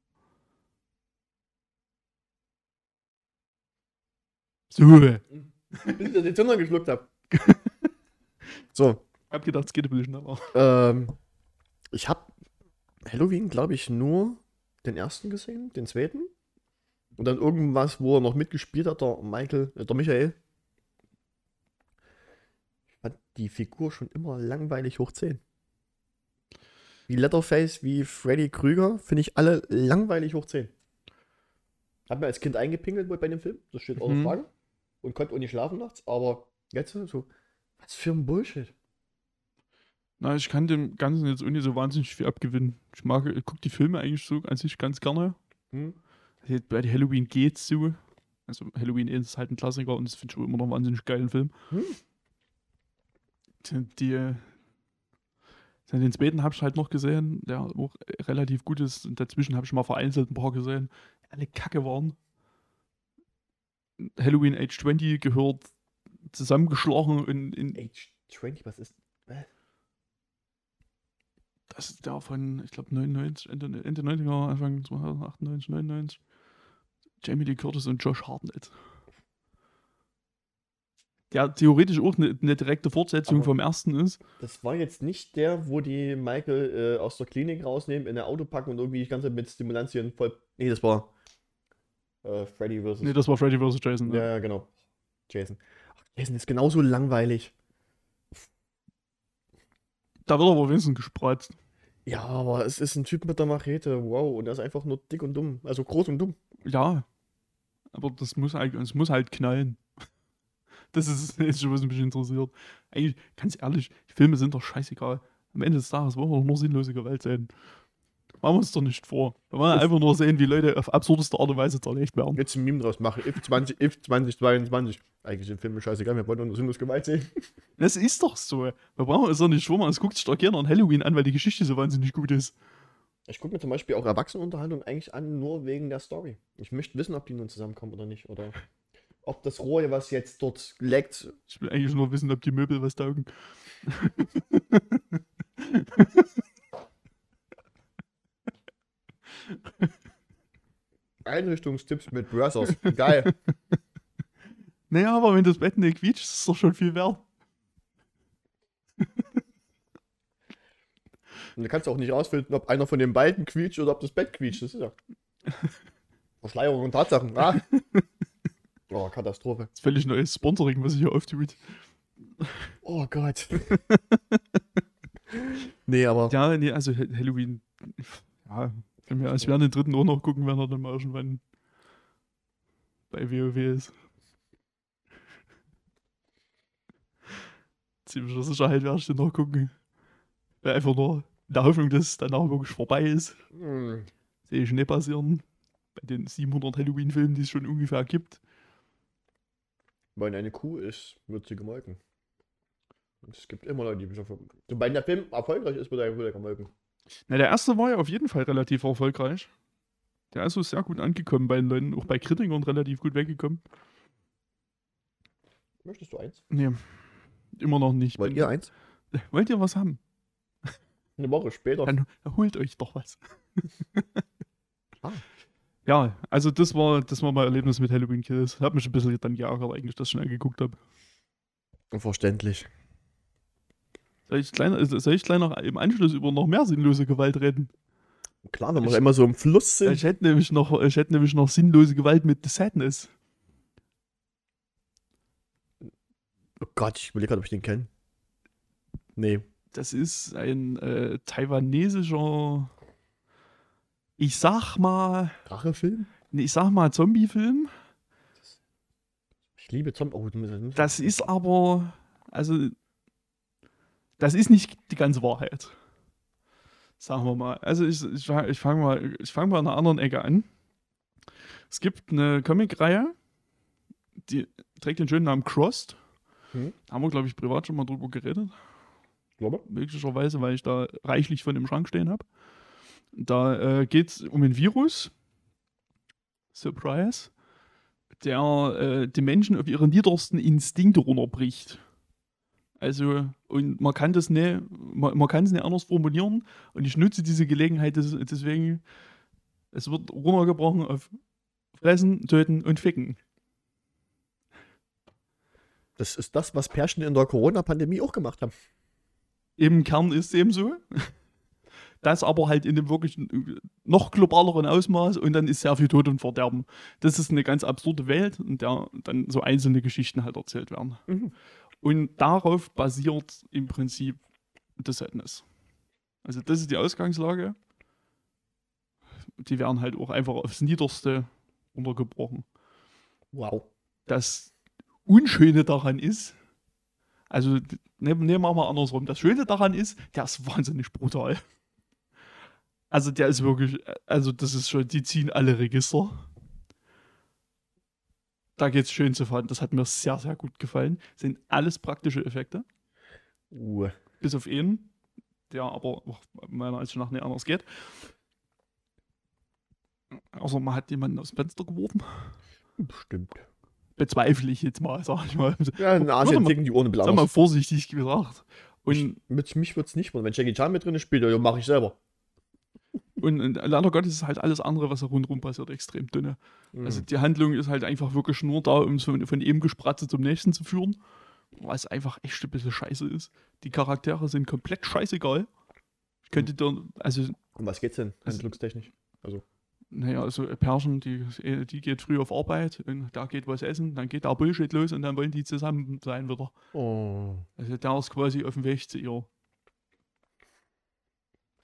So. Bis ich das die Zünder geschluckt habe. so, Hab gedacht, es geht ein bisschen schneller. ähm, ich habe Halloween, glaube ich, nur den ersten gesehen, den zweiten. Und dann irgendwas, wo er noch mitgespielt hat, der Michael, äh, der Michael. Ich fand die Figur schon immer langweilig hoch 10. Wie Letterface, wie Freddy Krüger, finde ich alle langweilig hoch 10. Hab mir als Kind eingepinkelt bei dem Film, das steht außer Mhm. Frage. Und konnte auch nicht schlafen nachts, aber jetzt so, was für ein Bullshit. Na, ich kann dem Ganzen jetzt nicht so wahnsinnig viel abgewinnen. Ich mag, ich gucke die Filme eigentlich so an sich ganz gerne. Hm? Bei Halloween geht's so. Also Halloween ist halt ein Klassiker und das finde ich immer noch einen wahnsinnig geilen Film. Hm. Die, die den zweiten habe ich halt noch gesehen, der auch relativ gut ist. Und dazwischen habe ich mal vereinzelt ein paar gesehen, die alle kacke waren. Halloween Age 20 gehört zusammengeschlagen in, in Age 20, was ist. das ist der von, ich glaube, 99, Ende, Ende 90er, Anfang 2098, 99. Jamie Lee Curtis und Josh Hartnett. Der theoretisch auch eine, eine direkte Fortsetzung Aber- vom ersten ist. Das war jetzt nicht der, wo die Michael äh, aus der Klinik rausnehmen, in ein Auto packen und irgendwie die ganze Zeit mit Stimulantien voll. Nee, das war äh, Freddy vs. Nee, das war Freddy vs. Jason. ja, Ne? ja, genau. Jason. Ach, Jason ist genauso langweilig. Da wird aber wenigstens gespreizt. Ja, aber es ist ein Typ mit der Machete. Wow, und er ist einfach nur dick und dumm. Also groß und dumm. Ja. Aber das muss halt, es muss halt knallen. Das ist jetzt schon was mich interessiert. Eigentlich, ganz ehrlich, Filme sind doch scheißegal. Am Ende des Tages wollen wir doch nur sinnlose Gewalt sehen. Machen wir uns doch nicht vor. Wir wollen einfach nur sehen, wie Leute auf absurdeste Art und Weise zerlegt werden. Jetzt ein Meme draus machen. If 20, if 2022. Eigentlich sind Filme scheißegal, wir wollen nur sinnlos Gewalt sehen. Das ist doch so. Wir brauchen es doch nicht schwimmen. Es guckt sich doch gerne an Halloween an, weil die Geschichte so wahnsinnig gut ist. Ich gucke mir zum Beispiel auch Erwachsenenunterhaltung eigentlich an, nur wegen der Story. Ich möchte wissen, ob die nun zusammenkommen oder nicht. Oder ob das Rohr, was jetzt dort leckt, Ich will eigentlich nur wissen, ob die Möbel was taugen. Einrichtungstipps mit Brothers. Geil. Naja, aber wenn das Bett nicht quietscht, ist es doch schon viel wert. Und da kannst du auch nicht rausfinden, ob einer von den beiden quietscht oder ob das Bett quietscht. Das ist ja. Verschleierung und Tatsachen. Ah. Oh, Katastrophe. Das ist völlig neues Sponsoring, was ich hier auftut. Oh Gott. nee, aber. Ja, nee, also Ha- Halloween. Ja, wenn wir, als wir den dritten auch noch gucken, wenn er dann mal irgendwann bei WoW ist. Ziemlicher Sicherheit werde ich den noch gucken. Weil einfach nur in der Hoffnung, dass es danach wirklich vorbei ist. Hm. Sehe ich nicht passieren. Bei den 700 Halloween-Filmen, die es schon ungefähr gibt. Wenn eine Kuh ist, wird sie gemolken. Und es gibt immer Leute, die Sobald der Film erfolgreich ist, wird er, wird er gemolken. Na, der erste war ja auf jeden Fall relativ erfolgreich. Der ist so sehr gut angekommen bei den Leuten, auch bei Kritikern relativ gut weggekommen. Möchtest du eins? Nee, immer noch nicht. Wollt ihr eins? Wollt ihr was haben? Eine Woche später. Dann holt euch doch was. Ah. Ja, also das war, das war mein Erlebnis mit Halloween Kills. Hat mich ein bisschen dann geärgert, eigentlich, dass ich schon angeguckt habe. Unverständlich. Soll ich, kleiner, soll ich gleich noch im Anschluss über noch mehr sinnlose Gewalt reden? Klar, wenn wir Ich- immer so im Fluss sind. Ich hätte nämlich noch, ich hätte nämlich noch sinnlose Gewalt mit The Sadness. Oh Gott, ich überlege gerade, ob ich den kenne. Nee. Das ist ein äh, taiwanesischer, ich sag mal, Rachefilm? nee, ich sag mal Zombie-Film. Ich liebe Zombie. Oh, Das ist aber, also, das ist nicht die ganze Wahrheit. Sagen wir mal. Also ich, ich, ich fange mal, ich fang mal an einer anderen Ecke an. Es gibt eine Comic-Reihe, die trägt den schönen Namen Crossed. Mhm. Haben wir, glaube ich, privat schon mal drüber geredet. glaube. Möglicherweise, weil ich da reichlich von im Schrank stehen habe. Da äh, geht es um ein Virus. Surprise. Der äh, die Menschen auf ihre niedersten Instinkte runterbricht. Also, und man kann das nicht, man, man kann es nicht anders formulieren. Und ich nutze diese Gelegenheit des, deswegen, es wird runtergebrochen auf Fressen, Töten und Ficken. Das ist das, was Pärchen in der Corona-Pandemie auch gemacht haben. Im Kern ist es eben so. Das aber halt in einem wirklich noch globaleren Ausmaß und dann ist sehr viel Tod und Verderben. Das ist eine ganz absurde Welt, in der dann so einzelne Geschichten halt erzählt werden. Mhm. Und darauf basiert im Prinzip The Sadness. Also das ist die Ausgangslage. Die werden halt auch einfach aufs Niederste runtergebrochen. Wow. Das Unschöne daran ist, also ne, nehmen wir mal andersrum. Das Schöne daran ist, der ist wahnsinnig brutal. Also der ist wirklich, also das ist schon, die ziehen alle Register. Da geht's schön zu fahren. Das hat mir sehr, sehr gut gefallen. Sind alles praktische Effekte. Uh. Bis auf einen, der aber meiner Ansicht nach nicht anders geht. Außer man hat jemanden aus dem Fenster geworfen. Stimmt. Bezweifle ich jetzt mal, sag ich mal. Ja, in Asien mal, ticken die Ohne Sag mal vorsichtig gesagt. Ich, Und, mit mich würde es nicht wundern. Wenn Jackie Chan mit drin spielt, ja, mache ich selber. Und, leider Gottes ist halt alles andere, was da rundherum passiert, extrem dünne. Also Mhm. die Handlung ist halt einfach wirklich nur da, um so von einem Gespratze zum nächsten zu führen. Was einfach echt ein bisschen scheiße ist. Die Charaktere sind komplett scheißegal. Ich könnte dir, also, um was geht's denn? Das- Handlungstechnisch. naja, also Perschen, die, die geht früh auf Arbeit und da geht was essen, dann geht da Bullshit los und dann wollen die zusammen sein wieder. Oh. Also der ist quasi auf dem Weg zu ihr.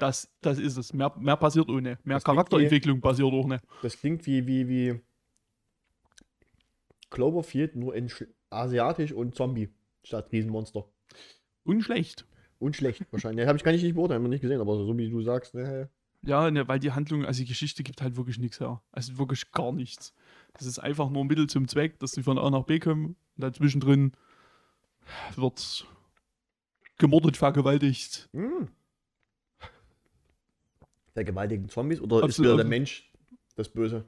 Das, das ist es. Mehr, mehr passiert ohne. Mehr Das Charakterentwicklung passiert auch nicht. Das klingt wie, wie, wie Cloverfield, nur in sch- asiatisch und Zombie statt Riesenmonster. Unschlecht. Und schlecht wahrscheinlich. Ja, habe ich gar nicht, nicht beurteilen, noch nicht gesehen, aber so wie du sagst, ne, Ja, ne, weil die Handlung, also die Geschichte gibt halt wirklich nichts her. Also wirklich gar nichts. Das ist einfach nur ein Mittel zum Zweck, dass sie von A nach B kommen und dazwischen drin wird gemordet, vergewaltigt. hm. Vergewaltigen Zombies oder ist Absolut. wieder der Mensch das Böse?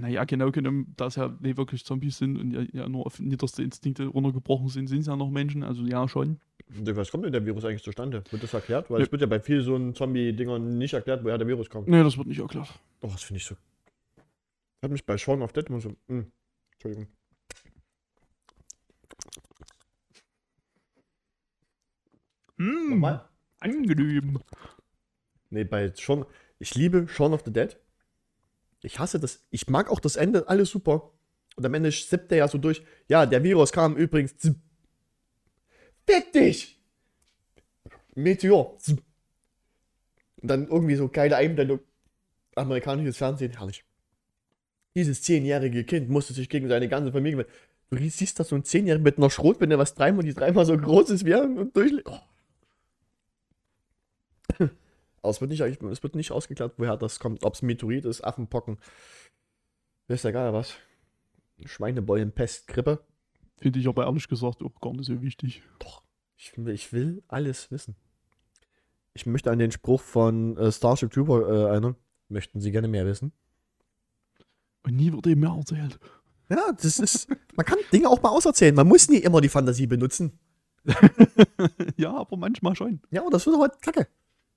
Naja, genau genommen, da es ja nicht wirklich Zombies sind und ja, ja nur auf niederste Instinkte runtergebrochen sind, sind es ja noch Menschen, also ja schon. Was kommt denn der Virus eigentlich zustande? Wird das erklärt? Weil Ja. es wird ja bei vielen so Zombie-Dingern nicht erklärt, woher der Virus kommt. Nee, das wird nicht erklärt. Oh, das finde ich so. Hat mich bei Shaun of Dead so. Hm. Entschuldigung. Hm, Nochmal? angenehm. Nee, bei Shaun. Ich liebe Shaun of the Dead. Ich hasse das. Ich mag auch das Ende, alles super. Und am Ende sippt der ja so durch. Ja, der Virus kam übrigens. Zip. Fick dich! Meteor. Zip. Und dann irgendwie so geile Einblendung. Amerikanisches Fernsehen, herrlich. Dieses zehnjährige Kind musste sich gegen seine ganze Familie. wehren. Du siehst da so ein Zehnjährigen mit einer Schrotbinde, was dreimal, die dreimal so groß ist wie er und durchlebt. Oh. Aber es wird nicht, es wird nicht ausgeklärt, woher das kommt. Ob es Meteorit ist, Affenpocken. Ist ja egal, was. Schweinebeulen, Pest, Grippe. Finde ich aber ehrlich gesagt auch gar nicht so wichtig. Doch. Ich, will- ich will alles wissen. Ich möchte an den Spruch von äh, Starship Trooper äh, erinnern. Möchten Sie gerne mehr wissen? Und nie wird ihm mehr erzählt. Ja, das ist. Man kann Dinge auch mal auserzählen. Man muss nie immer die Fantasie benutzen. ja, aber manchmal schon. Ja, und das wird aber kacke.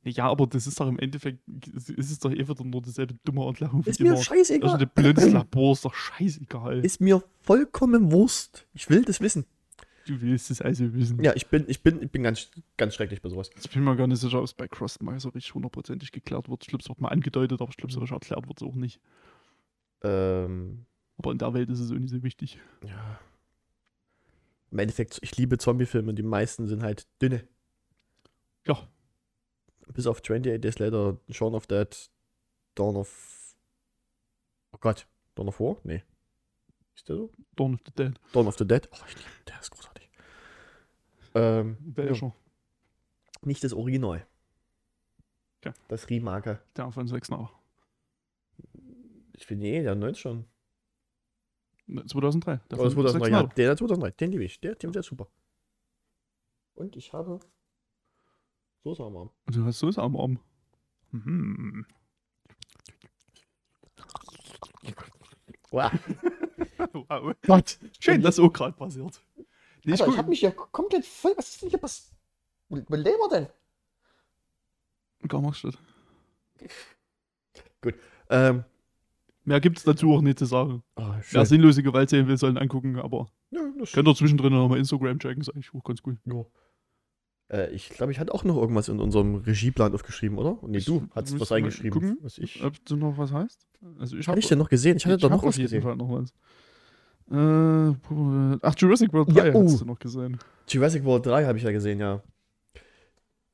Ja, aber das ist doch im Endeffekt, ist es doch eh wieder nur dieselbe dumme Erklärung Ist mir immer. Scheißegal. eine blödes Labor, ist doch scheißegal. Ist mir vollkommen Wurst. Ich will das wissen. Du willst es also wissen. Ja, ich bin, ich bin, ich bin ganz, ganz schrecklich bei sowas. Ich bin mir gar nicht sicher, ob es bei Cross mal so richtig hundertprozentig geklärt wird. Ich glaube, es wird mal angedeutet, aber ich glaube, so richtig erklärt wird es auch nicht. Ähm, Aber in der Welt ist es auch nicht so wichtig. ja. Im Endeffekt, ich liebe Zombie-Filme. Die meisten sind halt dünne. Ja, Bis auf 28 Days Later, Shaun of Dead, Dawn of. Oh Gott, Dawn of War? Nee. Ist der so? Dawn of the Dead. Dawn of the Dead? Oh, ich liebe, der ist großartig. Ähm, Welcher? nicht das Original. Okay. Das Remake. Der von 6 nach. Ich finde, nee, der 90 schon. 2003. Der Oder von 2003, Zack ja, der 2003, den liebe ich. Der, der, der ist super. Und ich habe Soße am Arm. Du hast Soße am Arm. Mhm. Wow. Wow. Gott. Schön, dass auch gerade passiert. Nee, ich Alter, ich guck- habe mich ja komplett voll. Was ist denn hier was? Was labert denn? Gar machst du das. Ähm. Mehr gibt es dazu auch nicht zu sagen. Oh, Wer sinnlose Gewalt sehen will, sollen angucken, aber Ja, könnt ihr zwischendrin nochmal Instagram checken, ist eigentlich auch ganz cool. Ja. Äh, ich glaube, ich hatte auch noch irgendwas in unserem Regieplan aufgeschrieben, oder? Nee, du Ich hast muss was eingeschrieben. gucken, was ich. Ob du noch was heißt? Also ich Hatte habe ich denn noch gesehen? Ich hatte doch noch was auf jeden gesehen. Fall noch was. Äh, ach, Jurassic World 3 Ja, oh. hast du noch gesehen. Jurassic World 3 habe ich ja gesehen, ja.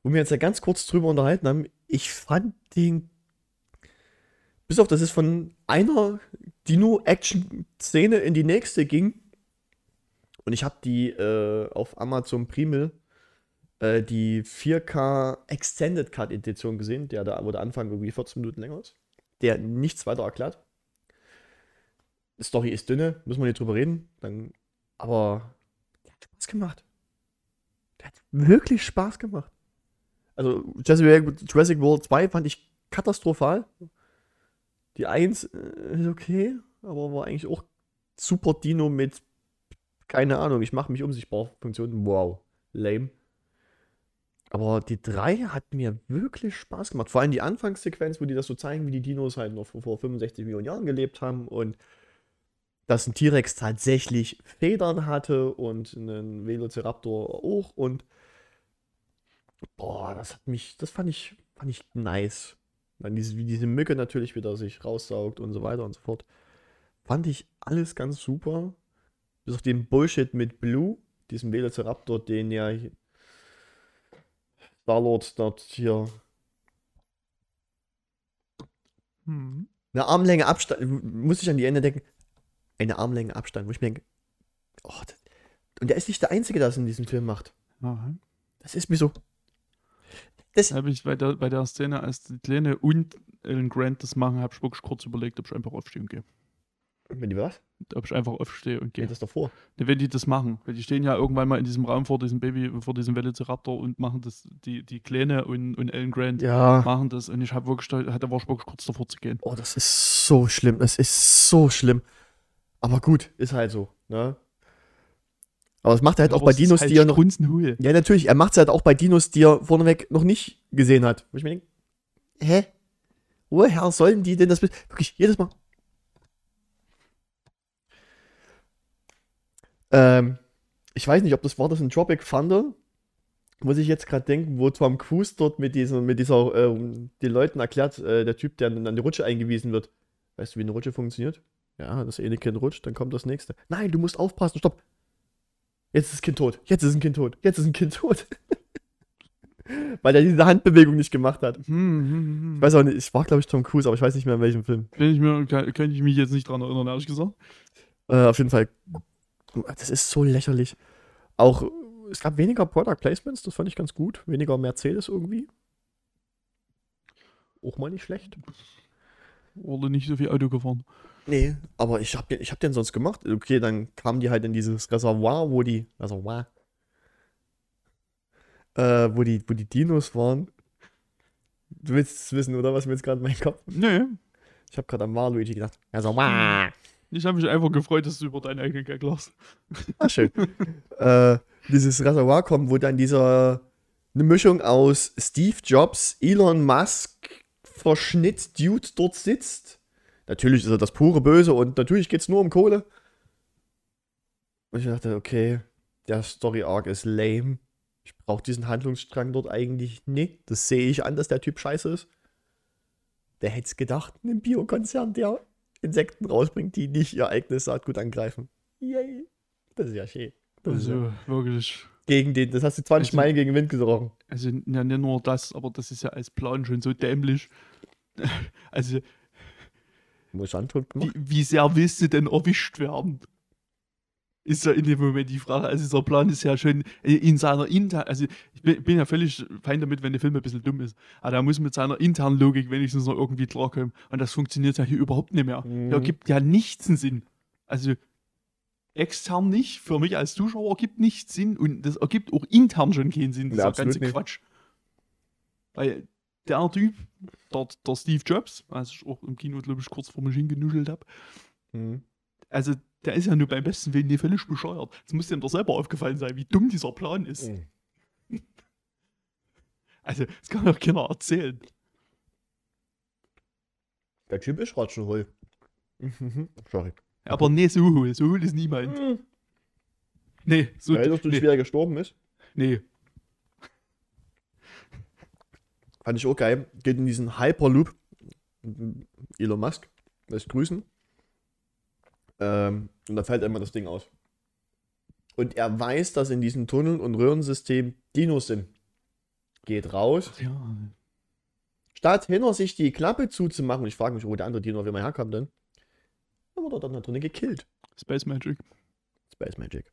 Wo wir jetzt ja ganz kurz drüber unterhalten haben, ich fand den. Bis auf, dass es von einer Dino-Action-Szene in die nächste ging. Und ich habe die äh, auf Amazon Primel äh, die 4K Extended Cut Edition gesehen, der da, der Anfang irgendwie 14 Minuten länger ist. Der nichts weiter erklärt. Story ist dünne, müssen wir nicht drüber reden. Dann, aber der hat Spaß gemacht. Der hat wirklich Spaß gemacht. Also Jurassic World 2 fand ich katastrophal. Die 1 äh, ist okay, aber war eigentlich auch super Dino mit, keine Ahnung, ich mache mich unsichtbar. Funktion, wow, lame. Aber die 3 hat mir wirklich Spaß gemacht. Vor allem die Anfangssequenz, wo die das so zeigen, wie die Dinos halt noch vor 65 Millionen Jahren gelebt haben und dass ein T-Rex tatsächlich Federn hatte und ein Velociraptor auch und boah, das hat mich, das fand ich, fand ich nice. Dann diese, wie diese Mücke natürlich wieder sich raussaugt und so weiter und so fort. Fand ich alles ganz super. Bis auf den Bullshit mit Blue, diesem Velociraptor, den ja Starlord dort hier Hm. eine Armlänge Abstand, muss ich an die Ende denken, eine Armlänge Abstand, wo ich mir denke, oh, das, und der ist nicht der Einzige, der das in diesem Film macht. Aha. Das ist mir so. Das, habe ich bei der, bei der Szene, als die Kleine und Ellen Grant das machen, habe ich wirklich kurz überlegt, ob ich einfach aufstehe und gehe. Wenn die was? Ob ich einfach aufstehe und gehe. Geht das davor? Ne, Wenn die das machen. Weil die stehen ja irgendwann mal in diesem Raum vor diesem Baby, vor diesem Velociraptor und machen das, die, die Kleine und, und Ellen Grant Ja. machen das. Und ich habe wirklich, da war ich wirklich kurz davor zu gehen. Oh, das ist so schlimm. Das ist so schlimm. Aber gut, ist halt so, ne? Aber das macht er halt auch Aber bei Dinos, halt die er noch. Ja, natürlich, er macht es halt auch bei Dinos, die er vorneweg noch nicht gesehen hat. Wo ich mir denke, hä? Woher sollen die denn das wissen? Wirklich, jedes Mal. Ähm, ich weiß nicht, ob das war das in Tropic Thunder. Muss ich jetzt gerade denken, wo Tom Cruise dort mit, diesem, mit dieser, ähm, den Leuten erklärt, äh, der Typ, der an die Rutsche eingewiesen wird. Weißt du, wie eine Rutsche funktioniert? Ja, das eine Kind rutscht, dann kommt das nächste. Nein, du musst aufpassen, stopp. Jetzt ist das Kind tot. Jetzt ist ein Kind tot. Jetzt ist ein Kind tot. Weil er diese Handbewegung nicht gemacht hat. Hm, hm, hm. Ich weiß auch nicht, ich war glaube ich Tom Cruise, aber ich weiß nicht mehr in welchem Film. Wenn ich mir, kann, könnte ich mich jetzt nicht dran erinnern, ehrlich gesagt. Äh, auf jeden Fall. Das ist so lächerlich. Auch, es gab weniger Product Placements, das fand ich ganz gut. Weniger Mercedes irgendwie. Auch mal nicht schlecht. Wurde nicht so viel Auto gefahren. Nee, aber ich hab, ich hab den sonst gemacht. Okay, dann kamen die halt in dieses Reservoir, wo die. Reservoir. Äh, wo die, wo die Dinos waren. Du willst es wissen, oder? Was mir jetzt gerade in meinen Kopf. Nee, Ich habe gerade an Waluigi gedacht. Reservoir. Ich habe mich einfach gefreut, dass du über deinen eigenen Gag lachst. Ah, schön. äh, dieses Reservoir kommt, wo dann dieser. Eine Mischung aus Steve Jobs, Elon Musk, Verschnitt Dude dort sitzt. Natürlich ist er das pure Böse und natürlich geht es nur um Kohle. Und ich dachte, okay, der Story Arc ist lame. Ich brauche diesen Handlungsstrang dort eigentlich nicht. Das sehe ich an, dass der Typ scheiße ist. Der hätte es gedacht, ein Biokonzern, der Insekten rausbringt, die nicht ihr eigenes Saatgut angreifen. Yay. Das ist ja schön. Das ist ja Also wirklich. gegen den, das hast du 20 Also- Meilen gegen den Wind gerochen. Also ja, nicht nur das, aber das ist ja als Plan schon so dämlich. Also, Muss gemacht. wie sehr willst du denn erwischt werden? Ist ja in dem Moment die Frage. Also, dieser Plan ist ja schon in seiner internen. Also, ich bin, bin ja völlig fein damit, wenn der Film ein bisschen dumm ist. Aber der muss mit seiner internen Logik wenigstens noch irgendwie klarkommen. Und das funktioniert ja hier überhaupt nicht mehr. Mhm. Der gibt ja nichts einen Sinn. Also, extern nicht, für mich als Zuschauer ergibt nichts Sinn und das ergibt auch intern schon keinen Sinn, dieser absolut ganze nicht. Quatsch. Weil der Typ, der, der Steve Jobs, als ich auch im Kino, glaube ich, kurz vor mich hingenuschelt habe, Mhm. also der ist ja nur beim besten Willen nie völlig bescheuert. Es muss dem doch selber aufgefallen sein, wie dumm dieser Plan ist. Mhm. Also, das kann doch keiner erzählen. Der Typ ist ratschenvoll. Mhm. Sorry. Aber nee, so hohl. So hohl ist niemand. Nee, so. Erinnerst du dich, nee, wie er gestorben ist? nee. Fand ich auch geil. Geht in diesen Hyperloop. Elon Musk lässt grüßen. Ähm, und da fällt einmal das Ding aus. Und er weiß, dass in diesem Tunnel- und Röhrensystem Dinos sind. Geht raus. Ja, Statt hinter sich die Klappe zuzumachen, und ich frage mich, wo der andere Dino auf einmal herkam denn, dann wurde er dann da drinnen gekillt. Space Magic. Space Magic.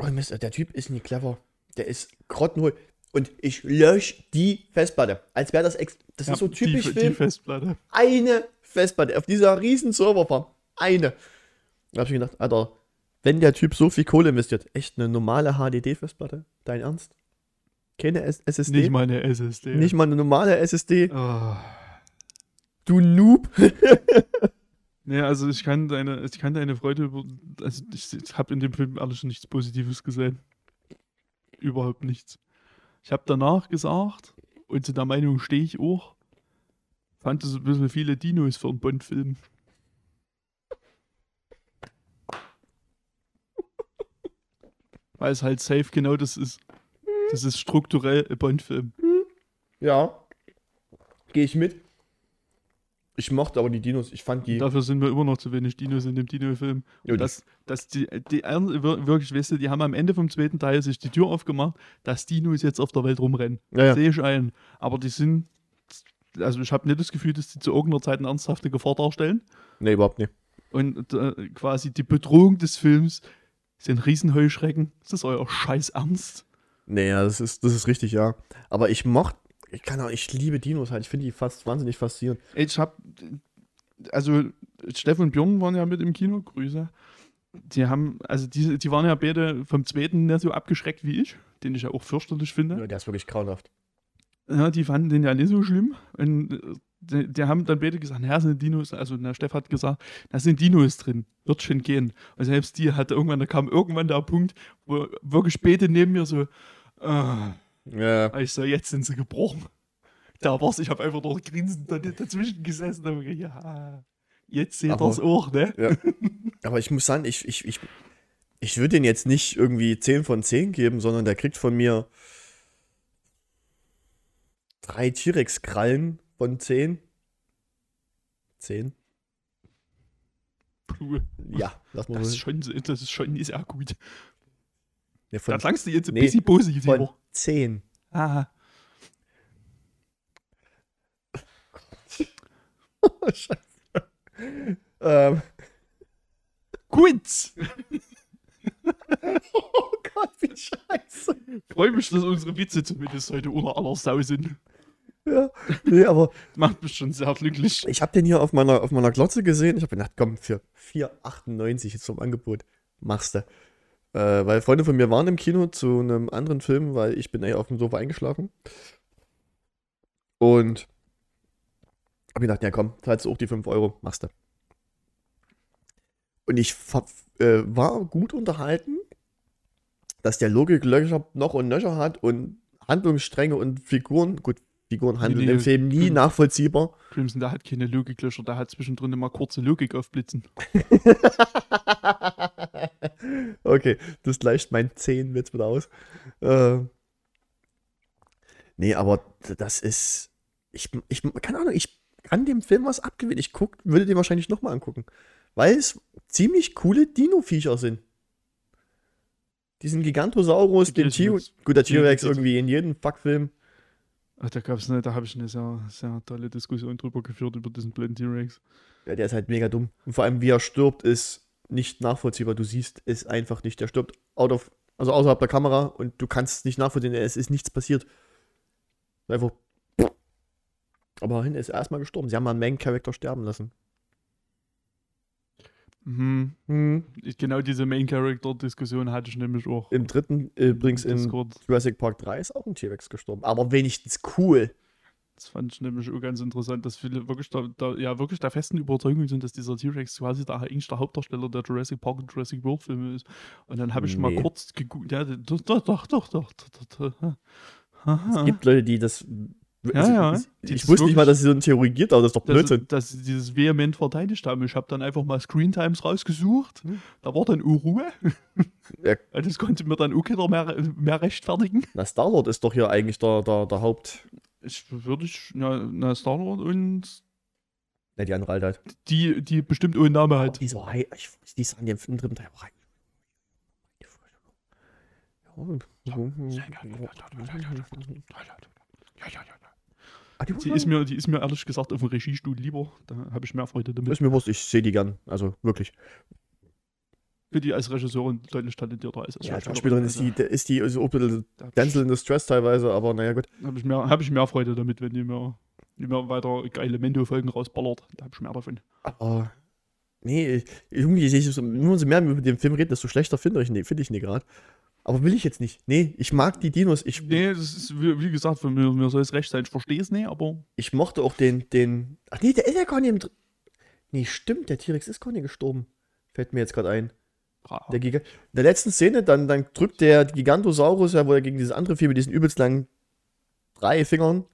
Oh Mist, der Typ ist nie clever. Der ist grottenhohl. und ich lösche die Festplatte. Als wäre das, ex das Ja, ist so typisch die, Film. die Festplatte. eine Festplatte auf dieser riesen Serverfarm. Eine. Da habe ich gedacht, Alter, wenn der Typ so viel Kohle investiert, echt eine normale HDD-Festplatte? Dein Ernst? Keine S SSD? Nicht mal eine SSD. Nicht mal eine normale SSD? Oh. Du Noob. Nee, also ich kann deine, ich kann deine Freude über. Also ich, ich habe in dem Film alles nichts Positives gesehen. Überhaupt nichts. Ich habe danach gesagt, und zu der Meinung stehe ich auch, fand es ein bisschen viele Dinos für einen Bond-Film. Weil es halt safe genau das ist. Das ist strukturell ein Bond-Film. Ja. Gehe ich mit. Ich mochte aber die Dinos. Ich fand die. Dafür sind wir immer noch zu wenig Dinos in dem Dino-Film. Dass, dass die, die wirklich, weißt du, die haben am Ende vom zweiten Teil sich die Tür aufgemacht, dass Dinos jetzt auf der Welt rumrennen. ja, ja. Sehe ich ein. Aber die sind, also ich habe nicht das Gefühl, dass die zu irgendeiner Zeit eine ernsthafte Gefahr darstellen. Nee, überhaupt nicht. Und äh, quasi die Bedrohung des Films sind Riesenheuschrecken. Ist das euer Scheiß Ernst? Nee, ja, das ist, das ist richtig, ja. Aber ich mochte. Ich kann auch, ich liebe Dinos halt. Ich finde die fast wahnsinnig faszinierend. Ich habe, also Steff und Björn waren ja mit im Kino, Grüße. Die haben, also die, die waren ja beide vom zweiten nicht so abgeschreckt wie ich, den ich ja auch fürchterlich finde. Ja, der ist wirklich grauenhaft. Ja, die fanden den ja nicht so schlimm. Und äh, die, die haben dann beide gesagt, naja, sind Dinos, also der Steff hat gesagt, da sind Dinos drin, wird schon gehen. Und selbst die hatte irgendwann, da kam irgendwann der Punkt, wo wirklich beide neben mir so, ah, Ja. ich so, jetzt sind sie gebrochen. Da war's, ich habe einfach noch grinsend da- dazwischen gesessen und gedacht, ja, jetzt seht Aber- ihr's auch, ne? Ja. Aber ich muss sagen, ich, ich, ich, ich würde den jetzt nicht irgendwie 10 von 10 geben, sondern der kriegt von mir drei T-Rex-Krallen von 10. 10? Puh, Ja, lass mal das ist schon, das ist schon sehr gut. Da von, klangst du jetzt ein nee, bisschen positiv. von 10. Ah, Scheiße. ähm, gut. Gott, wie scheiße. Freue mich, dass unsere Witze zumindest heute unter aller Sau sind. Ja, nee, aber Macht mich schon sehr glücklich. ich habe den hier auf meiner, auf meiner Glotze gesehen. Ich habe gedacht, komm, für 4,98 jetzt zum Angebot machst du. Äh, weil Freunde von mir waren im Kino zu einem anderen Film, weil ich bin eher auf dem Sofa eingeschlafen. Und habe gedacht, ja komm, zahlst du auch die 5 Euro, machst du. Und ich äh, war gut unterhalten, dass der Logiklöcher noch und nöcher hat und Handlungsstränge und Figuren, gut, Figuren handeln Nee, im Film nie stimmt. nachvollziehbar. Crimson, der hat keine Logiklöcher, der hat zwischendrin immer kurze Logik aufblitzen. okay, das gleicht mein 10 Witz wieder aus. Äh, nee, aber das ist. Ich, ich, keine Ahnung, ich kann dem Film was abgewinnen. Ich guck, würde den wahrscheinlich nochmal angucken. Weil es ziemlich coole Dino-Viecher sind. Diesen Gigantosaurus, den geh ich T mit. Gut, der T-Rex irgendwie in jedem Fuckfilm. Ach, da gab's eine, da habe ich eine sehr, sehr tolle Diskussion drüber geführt, über diesen blöden T-Rex. Ja, der ist halt mega dumm. Und vor allem, wie er stirbt, ist nicht nachvollziehbar. Du siehst es einfach nicht. Der stirbt out of, also außerhalb der Kamera und du kannst es nicht nachvollziehen. Es ist nichts passiert. Einfach. Aber hin ist er erstmal gestorben. Sie haben mal einen Main-Character sterben lassen. Mhm. Hm. Ich, genau diese Main-Character-Diskussion hatte ich nämlich auch. Im dritten, äh, übrigens in Discord. Jurassic Park 3 ist auch ein T-Rex gestorben. Aber wenigstens cool. Das fand ich nämlich auch ganz interessant, dass viele wirklich da, da, ja, wirklich der festen Überzeugung sind, dass dieser T-Rex quasi der, eigentlich der Hauptdarsteller der Jurassic Park und Jurassic World Filme ist. Und dann habe ich mal Nee. kurz gegoogelt. Ja, doch, doch, doch, doch, doch. doch, doch. Es gibt Leute, die das. Ja, ja. Ich, ich wusste nicht mal, dass sie so eine Theorie gibt, aber das ist doch Blödsinn. dass sie dieses vehement verteidigt haben. Ich habe dann einfach mal Screentimes rausgesucht. Hm. Da war dann Ruhe. Ja. Und Das konnte mir dann auch keiner mehr, mehr rechtfertigen. Na, Star-Lord ist doch hier eigentlich der, der, der Haupt. Ich würde ich, ja, na, Star-Lord und Ne, die andere Alte halt. die, die bestimmt ohne Name Oh, hat. die so ich, die sahen im dritten Teil rein. Ah, die Die ist mir, die ist mir ehrlich gesagt auf dem Regiestuhl lieber. Da habe ich mehr Freude damit. ist mir bewusst, ich sehe die gern. Also wirklich. für die als Regisseurin deutlich talentierter als als Ja, als Schauspielerin. Ist die, ist die so ein bisschen Denzel in the Stress teilweise, aber naja, gut. ich, hab ich, mehr, hab ich mehr Freude damit, wenn die mir, die mir weiter geile Mendo-Folgen rausballert. Da hab ich mehr davon. Aber nee, ich- irgendwie, ich, ich, nur so mehr über den Film reden, desto schlechter finde ich, nee, finde ich ihn gerade. Aber will ich jetzt nicht. Nee, ich mag die Dinos. Ich, Nee, das ist, wie, wie gesagt, von mir, mir soll es recht sein. Ich verstehe es nicht, aber ich mochte auch den, den. Ach nee, der ist ja gar nicht im. Dr- Nee, stimmt, der T-Rex ist gar nicht gestorben. Fällt mir jetzt gerade ein. ah, Der Giga in der letzten Szene, dann, dann drückt der Gigantosaurus, ja, wo er gegen dieses andere Vieh mit diesen übelst langen drei Fingern,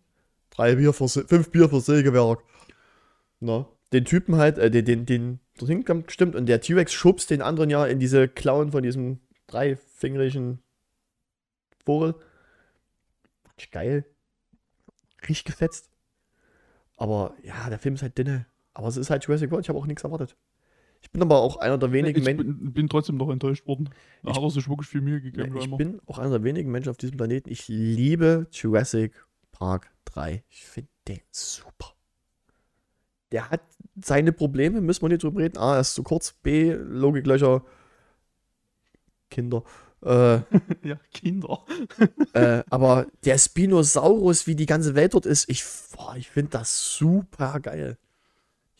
drei Bier für, fünf Bier für Sägewerk. Na, den Typen halt, äh, den, den, den kommt, stimmt, und der T-Rex schubst den anderen ja in diese Klauen von diesem dreifingerigen Vogel. Ich Geil. Richtig gefetzt. Aber ja, der Film ist halt dünne. Aber es ist halt Jurassic World, ich habe auch nichts erwartet. Ich bin aber auch einer der wenigen ich Menschen. bin, bin trotzdem noch enttäuscht worden. Ich- hat er sich wirklich viel Mühe gegeben. ich bin auch einer der wenigen Menschen auf diesem Planeten. Ich liebe Jurassic Park 3. Ich finde den super. Der hat seine Probleme, müssen wir nicht drüber reden. A, er ist zu kurz. B, Logiklöcher. Kinder. Äh, ja, Kinder. äh, aber der Spinosaurus, wie die ganze Welt dort ist, ich, boah, ich finde das super geil.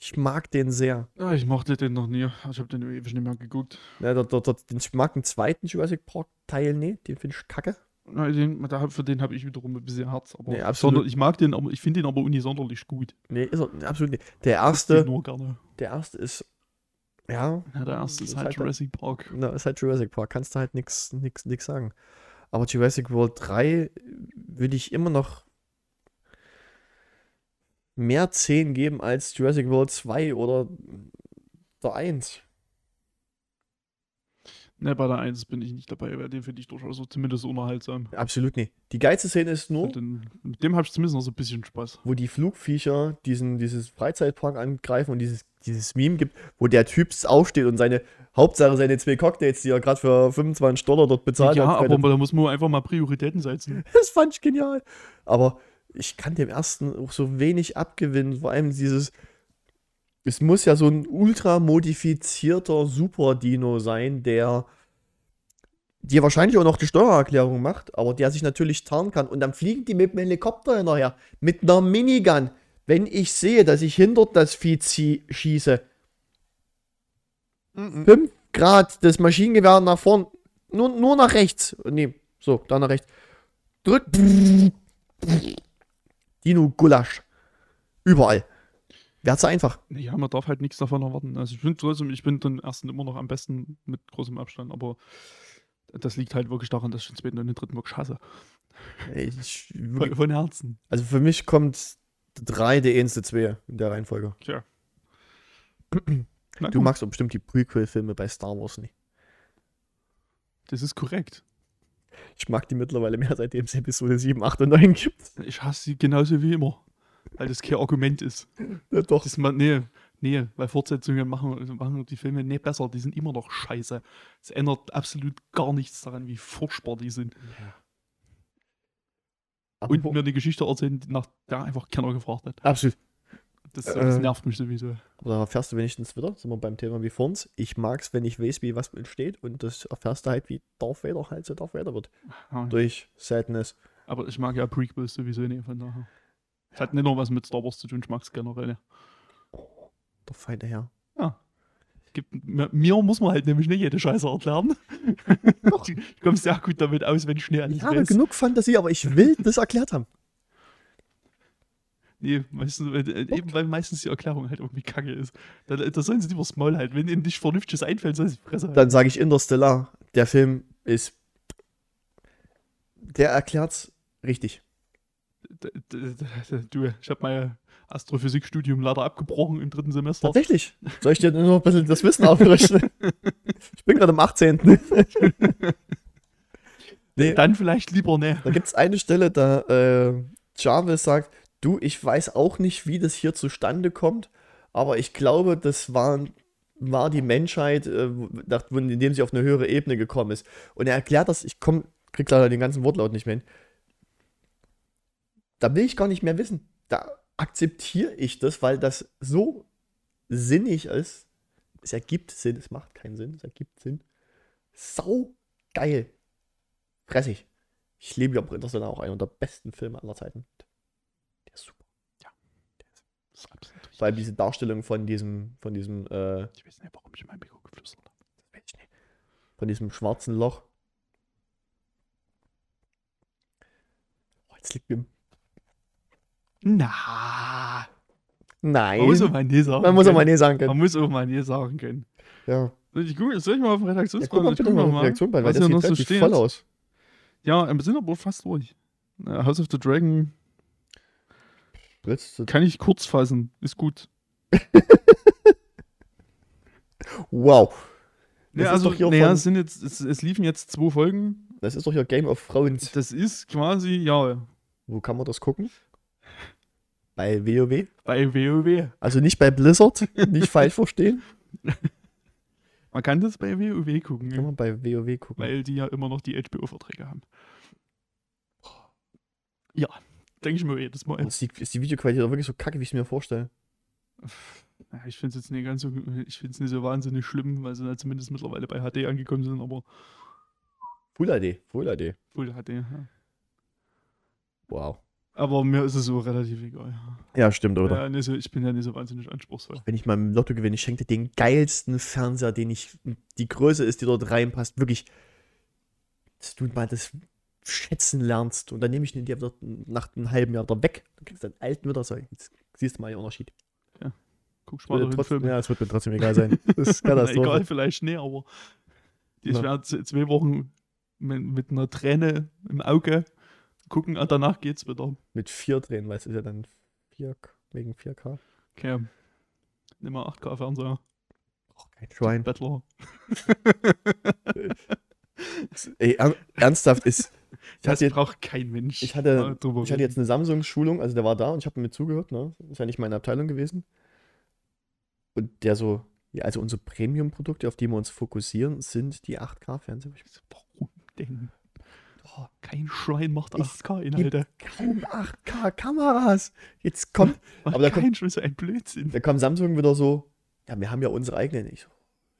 Ich mag den sehr. Ja, ich mochte den noch nie. Ich habe den ewig nicht mehr geguckt. Ja, dort, dort, dort, den, ich mag den zweiten Jurassic Park Teil nicht. Den finde ich kacke. Ja, den, da, für den habe ich wiederum ein bisschen Herz. Aber Nee, absolut. Ich mag den, aber ich finde den aber uni sonderlich gut. Nee, ist er absolut nicht. Der erste. nur gerne. Der erste ist, ja, Ja, der erste ist Ist halt halt Jurassic Park. na, ist halt Jurassic Park, kannst du halt nichts nix, nix sagen. Aber Jurassic World 3 würde ich immer noch mehr 10 geben als Jurassic World 2 oder der 1. Ne, bei der 1 bin ich nicht dabei, weil den finde ich durchaus so zumindest unterhaltsam. Absolut nicht. Die geilste Szene ist nur, Und den, mit dem habe ich zumindest noch so ein bisschen Spaß. wo die Flugviecher diesen, dieses Freizeitpark angreifen und dieses, dieses Meme gibt, wo der Typ aufsteht und seine, Hauptsache seine zwei Cocktails, die er gerade für 25 Dollar dort bezahlt ja, hat. aber da muss man einfach mal Prioritäten setzen. Das fand ich genial. Aber ich kann dem ersten auch so wenig abgewinnen. Vor allem dieses. Es muss ja so ein ultra modifizierter Super-Dino sein, der dir wahrscheinlich auch noch die Steuererklärung macht, aber der sich natürlich tarnen kann. Und dann fliegen die mit dem Helikopter hinterher. Mit einer Minigun. Wenn ich sehe, dass ich hinter das Vieh schieße, 5 Grad das Maschinengewehr nach vorn, nur, nur nach rechts. Nee, so, da nach rechts. Drück. Dino Gulasch. Überall. Wäre zu einfach. Ja, man darf halt nichts davon erwarten. Also ich finde trotzdem, ich bin den ersten immer noch am besten mit großem Abstand, aber das liegt halt wirklich daran, dass ich den zweiten und den dritten wirklich hasse. Ich, Von, von Herzen. also für mich kommt 3 der erste 2 in der Reihenfolge. Tja. Du magst doch bestimmt die Prequel-Filme bei Star Wars nicht. das ist korrekt. Ich mag die mittlerweile mehr, seitdem es Episode 7, 8 und 9 gibt. Ich hasse sie genauso wie immer. Weil das kein Argument ist. Ja, doch. Das man, nee, nee, weil Fortsetzungen machen, machen die Filme nicht besser, die sind immer noch scheiße. Es ändert absolut gar nichts daran, wie furchtbar die sind. Aber Und mir eine Geschichte erzählen, nach der einfach keiner gefragt hat. absolut. Das, das Äh. nervt mich sowieso. Aber da erfährst du wenigstens wieder, sind wir beim Thema wie vor uns. Ich mag's, wenn ich weiß, wie was entsteht und das erfährst du halt, wie Darth Vader halt so Darth Vader wird. Ja, Durch Sadness. aber ich mag ja Prequels sowieso nicht, von daher. Es hat nicht nur was mit Star Wars zu tun, ich mag es generell. Der feine Herr. Ja. Gibt, mir, muss man halt nämlich nicht jede Scheiße erklären. ich komme sehr gut damit aus, wenn ich schnell alles Ich habe weiß. genug Fantasie, aber ich will das erklärt haben. Nee, meistens, weil- äh, eben weil meistens die Erklärung halt irgendwie kacke ist. Da, da sollen sie lieber das Maul halten. Wenn ihnen nicht Vernünftiges einfällt, sollen sie Fresse halten. Dann sage ich Interstellar. Der Film ist. Der erklärt's richtig. Du, ich habe mein Astrophysikstudium leider abgebrochen im dritten Semester. Tatsächlich. Soll ich dir nur ein bisschen das Wissen aufrichten? ich bin gerade am 18. nee, Dann vielleicht lieber ne. Da gibt es eine Stelle, da äh, Jarvis sagt, du, ich weiß auch nicht, wie das hier zustande kommt, aber ich glaube, das war, war die Menschheit, äh, indem sie auf eine höhere Ebene gekommen ist. Und er erklärt das, ich komm, krieg leider den ganzen Wortlaut nicht mehr hin. Da will ich gar nicht mehr wissen. Da akzeptiere ich das, weil das so sinnig ist. Es ergibt Sinn, es macht keinen Sinn, es ergibt Sinn. sau geil. Fressig. Ich liebe ja Interstellar auch einer der besten Filme aller Zeiten. Der ist super. Das ist absolut richtig. Vor allem diese Darstellung von diesem, von diesem, äh, Ich weiß nicht, warum ich in meinem Mikro geflüstert habe. weiß ich nicht, von diesem schwarzen Loch. Oh, jetzt liegt mir. Na, Nein. man muss auch mal nee sagen Man muss auch mal können. nee sagen können. Man muss auch mal nee sagen können. Ja. Soll ich, gucken, soll ich mal auf den ja Redaktionsplan? guck mal ich guck mal mal, Reaktion bei, weil das sieht noch so steht. voll aus. Ja, wir sind aber fast durch. Äh, House of the Dragon du- kann ich kurz fassen. Ist gut. Wow. Das Ja, also, naja, es, sind jetzt, es, es liefen jetzt zwei Folgen. Das ist doch hier Game of Thrones. Das ist quasi, ja, Wo kann man das gucken? Bei WoW. bei WoW. Also nicht bei Blizzard. nicht falsch verstehen. Man kann das bei WoW gucken, Kann man bei WoW gucken. weil die ja immer noch die HBO-Verträge haben. Ja, denke ich mir jedes Mal. Ist, die, ist die Videoqualität auch wirklich so kacke, wie ich es mir vorstelle? Ich finde es jetzt nicht ganz so, ich finde es nicht so wahnsinnig schlimm, weil sie da zumindest mittlerweile bei HD angekommen sind, aber Full HD. Full HD. Full HD. Ja. Wow. Aber mir ist es so relativ egal. Ja, stimmt, oder? Ja, nicht so, ich bin ja nicht so wahnsinnig anspruchsvoll. Wenn ich mal im Lotto gewinne, ich schenke dir den geilsten Fernseher, den ich, die Größe ist, die dort reinpasst. Wirklich, dass du mal das schätzen lernst. Und dann nehme ich den dir nach einem halben Jahr wieder weg. Dann kriegst du den alten wieder so. Jetzt siehst du mal den Unterschied. Guck mal trotzdem, ja, es wird mir trotzdem egal sein. Das ist Katastrophe. egal, vielleicht nicht, aber ich Ja. werde zwei Wochen mit, mit einer Träne im Auge gucken und danach geht's wieder. Mit vier drehen, weil es ist ja dann 4, wegen 4K. Okay. Nimm mal 8K-Fernseher. Oh, kein Schwein. Bettler. Ey, er, ernsthaft ist. Ich Das hatte, jetzt, braucht kein Mensch. ich hatte- ich hatte jetzt eine Samsung-Schulung, also der war da und ich habe mir zugehört, ne? Ist ja nicht meine Abteilung gewesen. Und der so, ja, also unsere Premium-Produkte, auf die wir uns fokussieren, sind die 8K-Fernseher. Ich so, Warum denn? Oh, Kein Schwein macht Es 8K-Inhalte. kaum 8K-Kameras. Jetzt kommt, aber da kein Schwein so ein Blödsinn. da kam Samsung wieder so, ja, wir haben ja unsere eigenen. Ich so,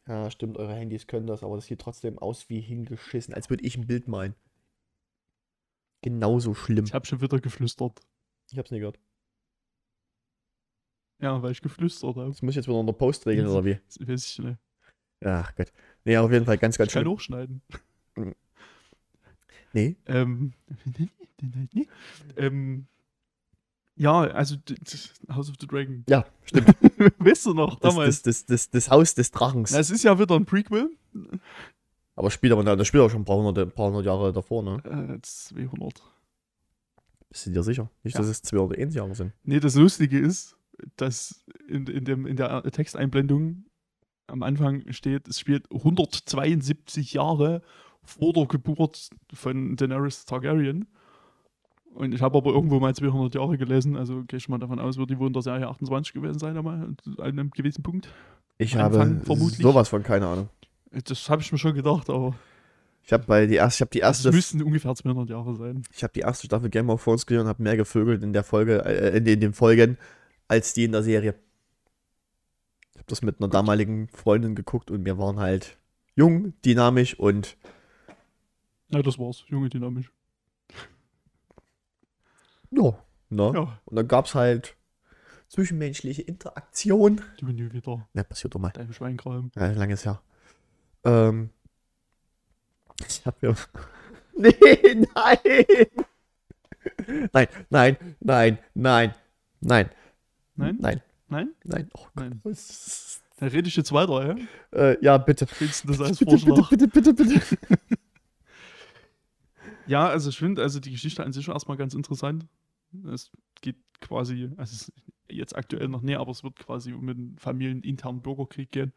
ja, stimmt, eure Handys können das, aber das sieht trotzdem aus wie hingeschissen, als würde ich ein Bild malen. Genauso schlimm. Ich habe schon wieder geflüstert. Ich hab's nie gehört. Ja, weil ich geflüstert habe. Das muss ich jetzt wieder unter Post regeln, oder wie? Das weiß ich nicht. Ach Gott. Nee, auf jeden Fall ganz, ganz Ich kann schlimm. hochschneiden. Nee, Ähm, ähm, ja, also House of the Dragon. ja, stimmt. weißt du noch, Das, damals? das, das, das, das Haus des Drachens. Es ist ja wieder ein Prequel. aber spielt aber, das spielt auch schon ein paar hundert, ein paar hundert Jahre davor, ne? Äh, 200. Bist du dir sicher? Nicht, Ja. dass es 201 Jahre sind. Nee, das Lustige ist, dass in, in, dem, in der Texteinblendung am Anfang steht, es spielt 172 Jahre vor der Geburt von Daenerys Targaryen. Und ich habe aber irgendwo mal 200 Jahre gelesen, also gehe ich mal davon aus, wird die wohl in der Serie 28 gewesen sein, einmal an einem gewissen Punkt. Ich Anfang habe vermutlich. sowas von keine Ahnung. Das habe ich mir schon gedacht, aber Ich habe bei die erste, ich habe die erste, müssten ungefähr 200 Jahre sein. ich habe die erste Staffel Game of Thrones gesehen und habe mehr gevögelt in der Folge, äh, in, den, in den Folgen als die in der Serie. Ich habe das mit einer damaligen Freundin geguckt und wir waren halt jung, dynamisch und Ja, das war's. Junge Dynamisch. ja, ne? Ja, Und dann gab es halt zwischenmenschliche Interaktion. du nie wieder. Ne, passiert doch mal. Dein Schweinkram. Ja, langes Jahr. Ähm. Ich hab mir. nee, nein! Nein, nein, nein, nein, nein, Nein? nein, Nein? nein. Oh Nein. Dann rede ich jetzt weiter, ja? Äh, ja, bitte. Findest du das als Bitte, bitte, Vorschlag? bitte, bitte, bitte. Ja, also ich finde, also die Geschichte an sich schon erstmal ganz interessant. Es geht quasi, also jetzt aktuell noch näher, aber es wird quasi um einen familieninternen Bürgerkrieg gehen.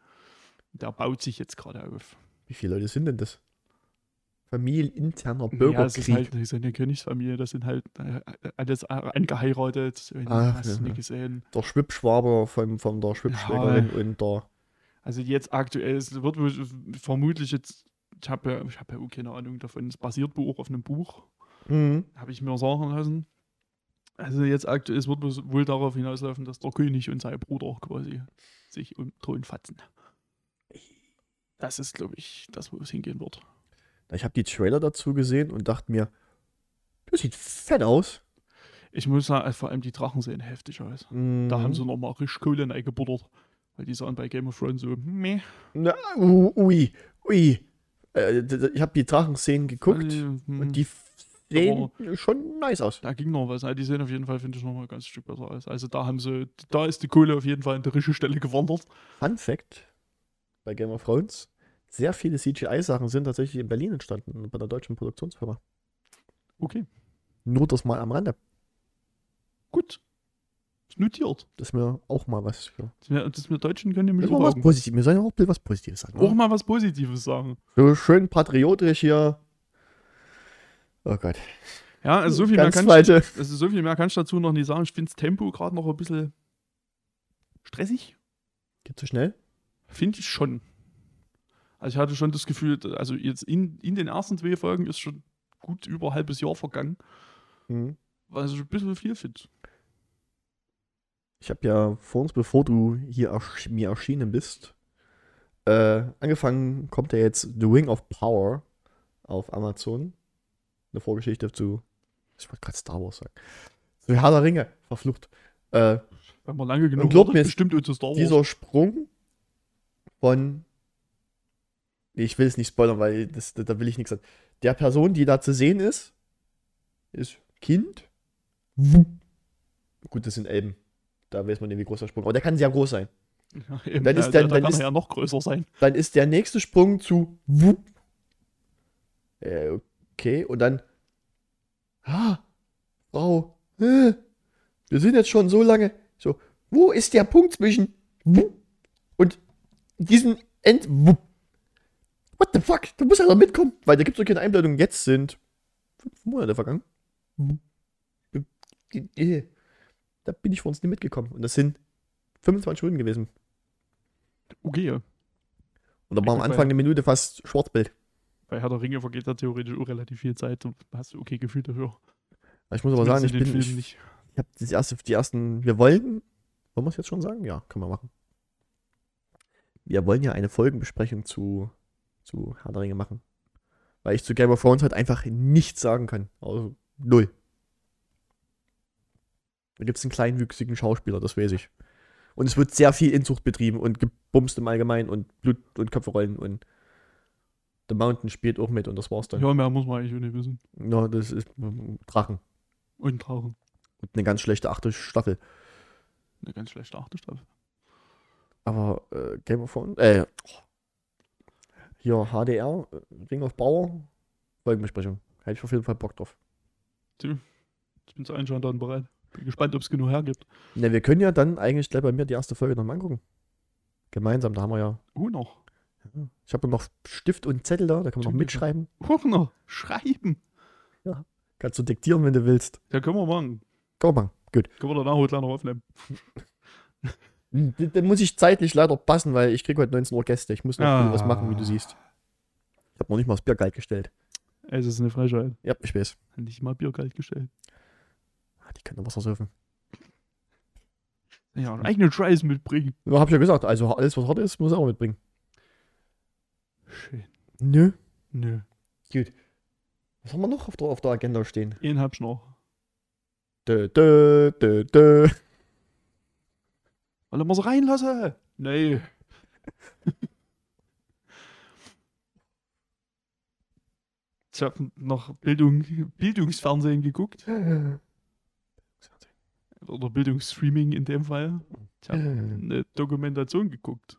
Der baut sich jetzt gerade auf. Wie viele Leute sind denn das? Familieninterner Ja, ist Bürgerkrieg. halt das ist eine Königsfamilie, das sind halt äh, alles angeheiratet. Ah, hast du ja. nicht gesehen. der Schwippschwaber von, von der Schwippschwägerin und der. Also jetzt aktuell, es wird vermutlich jetzt, ich habe ja, ich hab ja auch keine Ahnung davon, es basiert auch auf einem Buch, Mhm. habe ich mir sagen lassen. Also jetzt aktuell, es wird wohl darauf hinauslaufen, dass der König und sein Bruder quasi sich um Thron fatzen. Das ist, glaube ich, das, wo es hingehen wird. Ich habe die Trailer dazu gesehen und dachte mir, das sieht fett aus. Ich muss sagen, vor allem die Drachen sehen heftig aus. Mhm. Da haben sie nochmal richtig Kohle eingebuttert. Weil die sahen bei Game of Thrones so, meh. Na, ui, ui. Äh, ich habe die Drachenszenen geguckt Also, und die sehen schon nice aus. Da ging noch was. Die sehen auf jeden Fall, finde ich, nochmal ein ganz Stück besser aus. Also da haben sie, da ist die Kohle auf jeden Fall an der richtigen Stelle gewandert. Fun Fact: Bei Game of Thrones, sehr viele CGI-Sachen sind tatsächlich in Berlin entstanden, bei der deutschen Produktionsfirma. Okay, Nur das mal am Rande. gut. Notiert. Das ist mir auch mal was. Für. Das wir, das wir Deutschen können nämlich auch, mal was. Positives. Wir sollen ja auch was Positives sagen. auch ne? mal was Positives sagen. So schön patriotisch hier. Oh Gott. Ja, also so viel, mehr kann ich, also so viel mehr kann ich dazu noch nicht sagen. Ich finde das Tempo gerade noch ein bisschen stressig. Geht zu schnell? Finde ich schon. Also ich hatte schon das Gefühl, also jetzt in, in den ersten zwei Folgen ist schon gut über ein halbes Jahr vergangen, Mhm. was ich ein bisschen viel finde. Ich habe ja vor uns, bevor du hier ersch mir erschienen bist, äh, angefangen, kommt ja jetzt The Wing of Power auf Amazon. Eine Vorgeschichte zu, ich wollte gerade Star Wars sagen, zu Herr der Ringe, verflucht. Äh, Wenn man lange genug Und glaub wartet, mir, es- bestimmt unter Star Wars. dieser Sprung von, nee, ich will es nicht spoilern, weil das, da will ich nichts sagen. Der Person, die da zu sehen ist, ist Kind. Gut, das sind Elben. Da weiß man nicht, wie groß der Sprung. Aber der kann sehr groß sein. ja, eben, dann ja, ist dann- da dann kann ist- er ja noch größer sein. Dann ist der nächste Sprung zu Wupp. Äh, okay, und dann. Ah, Frau, äh, wir sind jetzt schon so lange. So, wo ist der Punkt zwischen Wupp und diesem End Wupp? What the fuck? Du musst also mitkommen, weil da gibt es doch keine Einblendung. Jetzt sind fünf Monate vergangen. Äh, Da bin ich vor uns nicht mitgekommen. Und das sind 25 Minuten gewesen. Okay, ja. Und da war am Anfang eine Minute fast Schwarzbild. bei Herr der Ringe vergeht da theoretisch auch relativ viel Zeit. Du hast okay Gefühl dafür. Ich muss aber sagen, ich bin, ich, ich habe das erste, die ersten, wir wollen, wollen wir es jetzt schon sagen? Ja, können wir machen. Wir wollen ja eine Folgenbesprechung zu, zu Herr der Ringe machen. Weil ich zu Game of Thrones halt einfach nichts sagen kann. Also null. Da gibt es einen kleinwüchsigen Schauspieler, das weiß ich. Und es wird sehr viel Inzucht betrieben und gebumst im Allgemeinen und Blut und Köpfe rollen und The Mountain spielt auch mit und das war's dann. Ja, mehr muss man eigentlich nicht wissen. Ja, das ist ähm, Drachen. Und Tauchen. Und eine ganz schlechte achte Staffel. Eine ganz schlechte achte Staffel. Aber äh, Game of Thrones, äh, hier HDR, Ring of Power, Folgenbesprechung. Hätte ich auf jeden Fall Bock drauf. Ich bin zu einschauen dann bereit. Bin gespannt, ob es genug hergibt. Ne, wir können ja dann eigentlich gleich bei mir die erste Folge nochmal angucken. Gemeinsam, da haben wir ja. Oh, noch. Ich habe noch Stift und Zettel da, da kann man noch mitschreiben. Oh, noch. Schreiben. Kannst du diktieren, wenn du willst. Ja, können wir machen. Komm mal, gut. Können wir danach heute noch aufnehmen. Hm, Dann muss ich zeitlich leider passen, weil ich kriege heute 19 Uhr Gäste. Ich muss noch Ah. was machen, wie du siehst. Ich habe noch nicht mal das Bier kalt gestellt. Es ist eine Frechheit. Ja, ich weiß. Nicht mal Bier kalt gestellt. Die können Wasser surfen. Ja, einen eigenen Scheiß mitbringen. Ja, hab ich ja gesagt. Also alles, was hart ist, muss er auch mitbringen. Schön. Nö. Nö. Gut. Was haben wir noch auf der, auf der Agenda stehen? Den hab's noch. Dö, dö, dö, dö. Wollen wir sie reinlassen? Nee. Ich habe noch Bildung, Bildungsfernsehen geguckt. Oder Bildungsstreaming in dem Fall. Ich habe eine Dokumentation geguckt.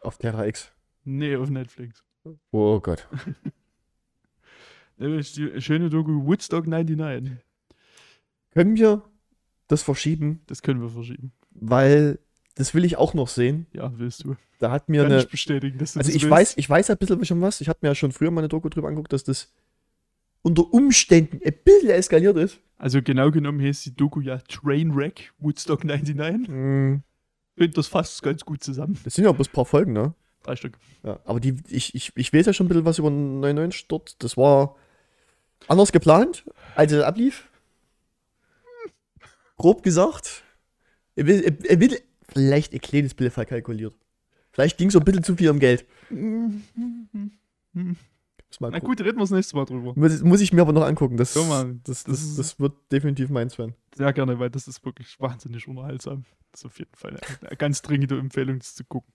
Auf Terra X. Nee, auf Netflix. Oh Gott. Nämlich die schöne Doku Woodstock 99. Können wir das verschieben? Das können wir verschieben. Weil das will ich auch noch sehen. Ja, willst du. Da hat mir Kann eine. ich bestätigen, dass du Also das ich willst. weiß, ich weiß ein bisschen schon was. Ich hatte mir ja schon früher mal eine Doku drüber angeguckt, dass das unter Umständen ein bisschen eskaliert ist. Also genau genommen heißt die Doku ja Trainwreck Woodstock 99. Mm, Finde das fasst ganz gut zusammen. Das sind ja bloß ein paar Folgen, ne? Drei Stück. Ja, aber die, ich, ich, ich weiß ja schon ein bisschen was über 99 dort. Das war anders geplant, als es ablief. Grob gesagt. Er will, er, er will vielleicht ein kleines bisschen verkalkuliert. Vielleicht ging es so ein bisschen zu viel um Geld. Mal Na gut, reden wir das nächste Mal drüber. Muss, muss ich mir aber noch angucken. Das, Ja, Mann, das, das das, das wird definitiv meins werden. Sehr gerne, weil das ist wirklich wahnsinnig unterhaltsam. Das ist auf jeden Fall eine, eine ganz dringende Empfehlung, das zu gucken.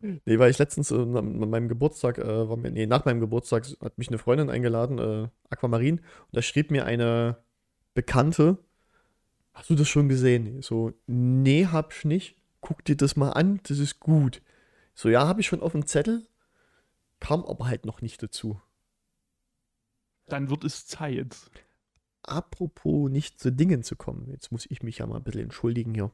Nee, weil ich letztens äh, nach meinem Geburtstag, äh, war mir, nee, nach meinem Geburtstag hat mich eine Freundin eingeladen, äh, Aquamarin, und da schrieb mir eine Bekannte, hast du das schon gesehen? So, nee, hab ich nicht. Guck dir das mal an, das ist gut. So, ja, habe ich schon auf dem Zettel, kam aber halt noch nicht dazu. Dann wird es Zeit. Apropos nicht zu Dingen zu kommen, jetzt muss ich mich ja mal ein bisschen entschuldigen hier.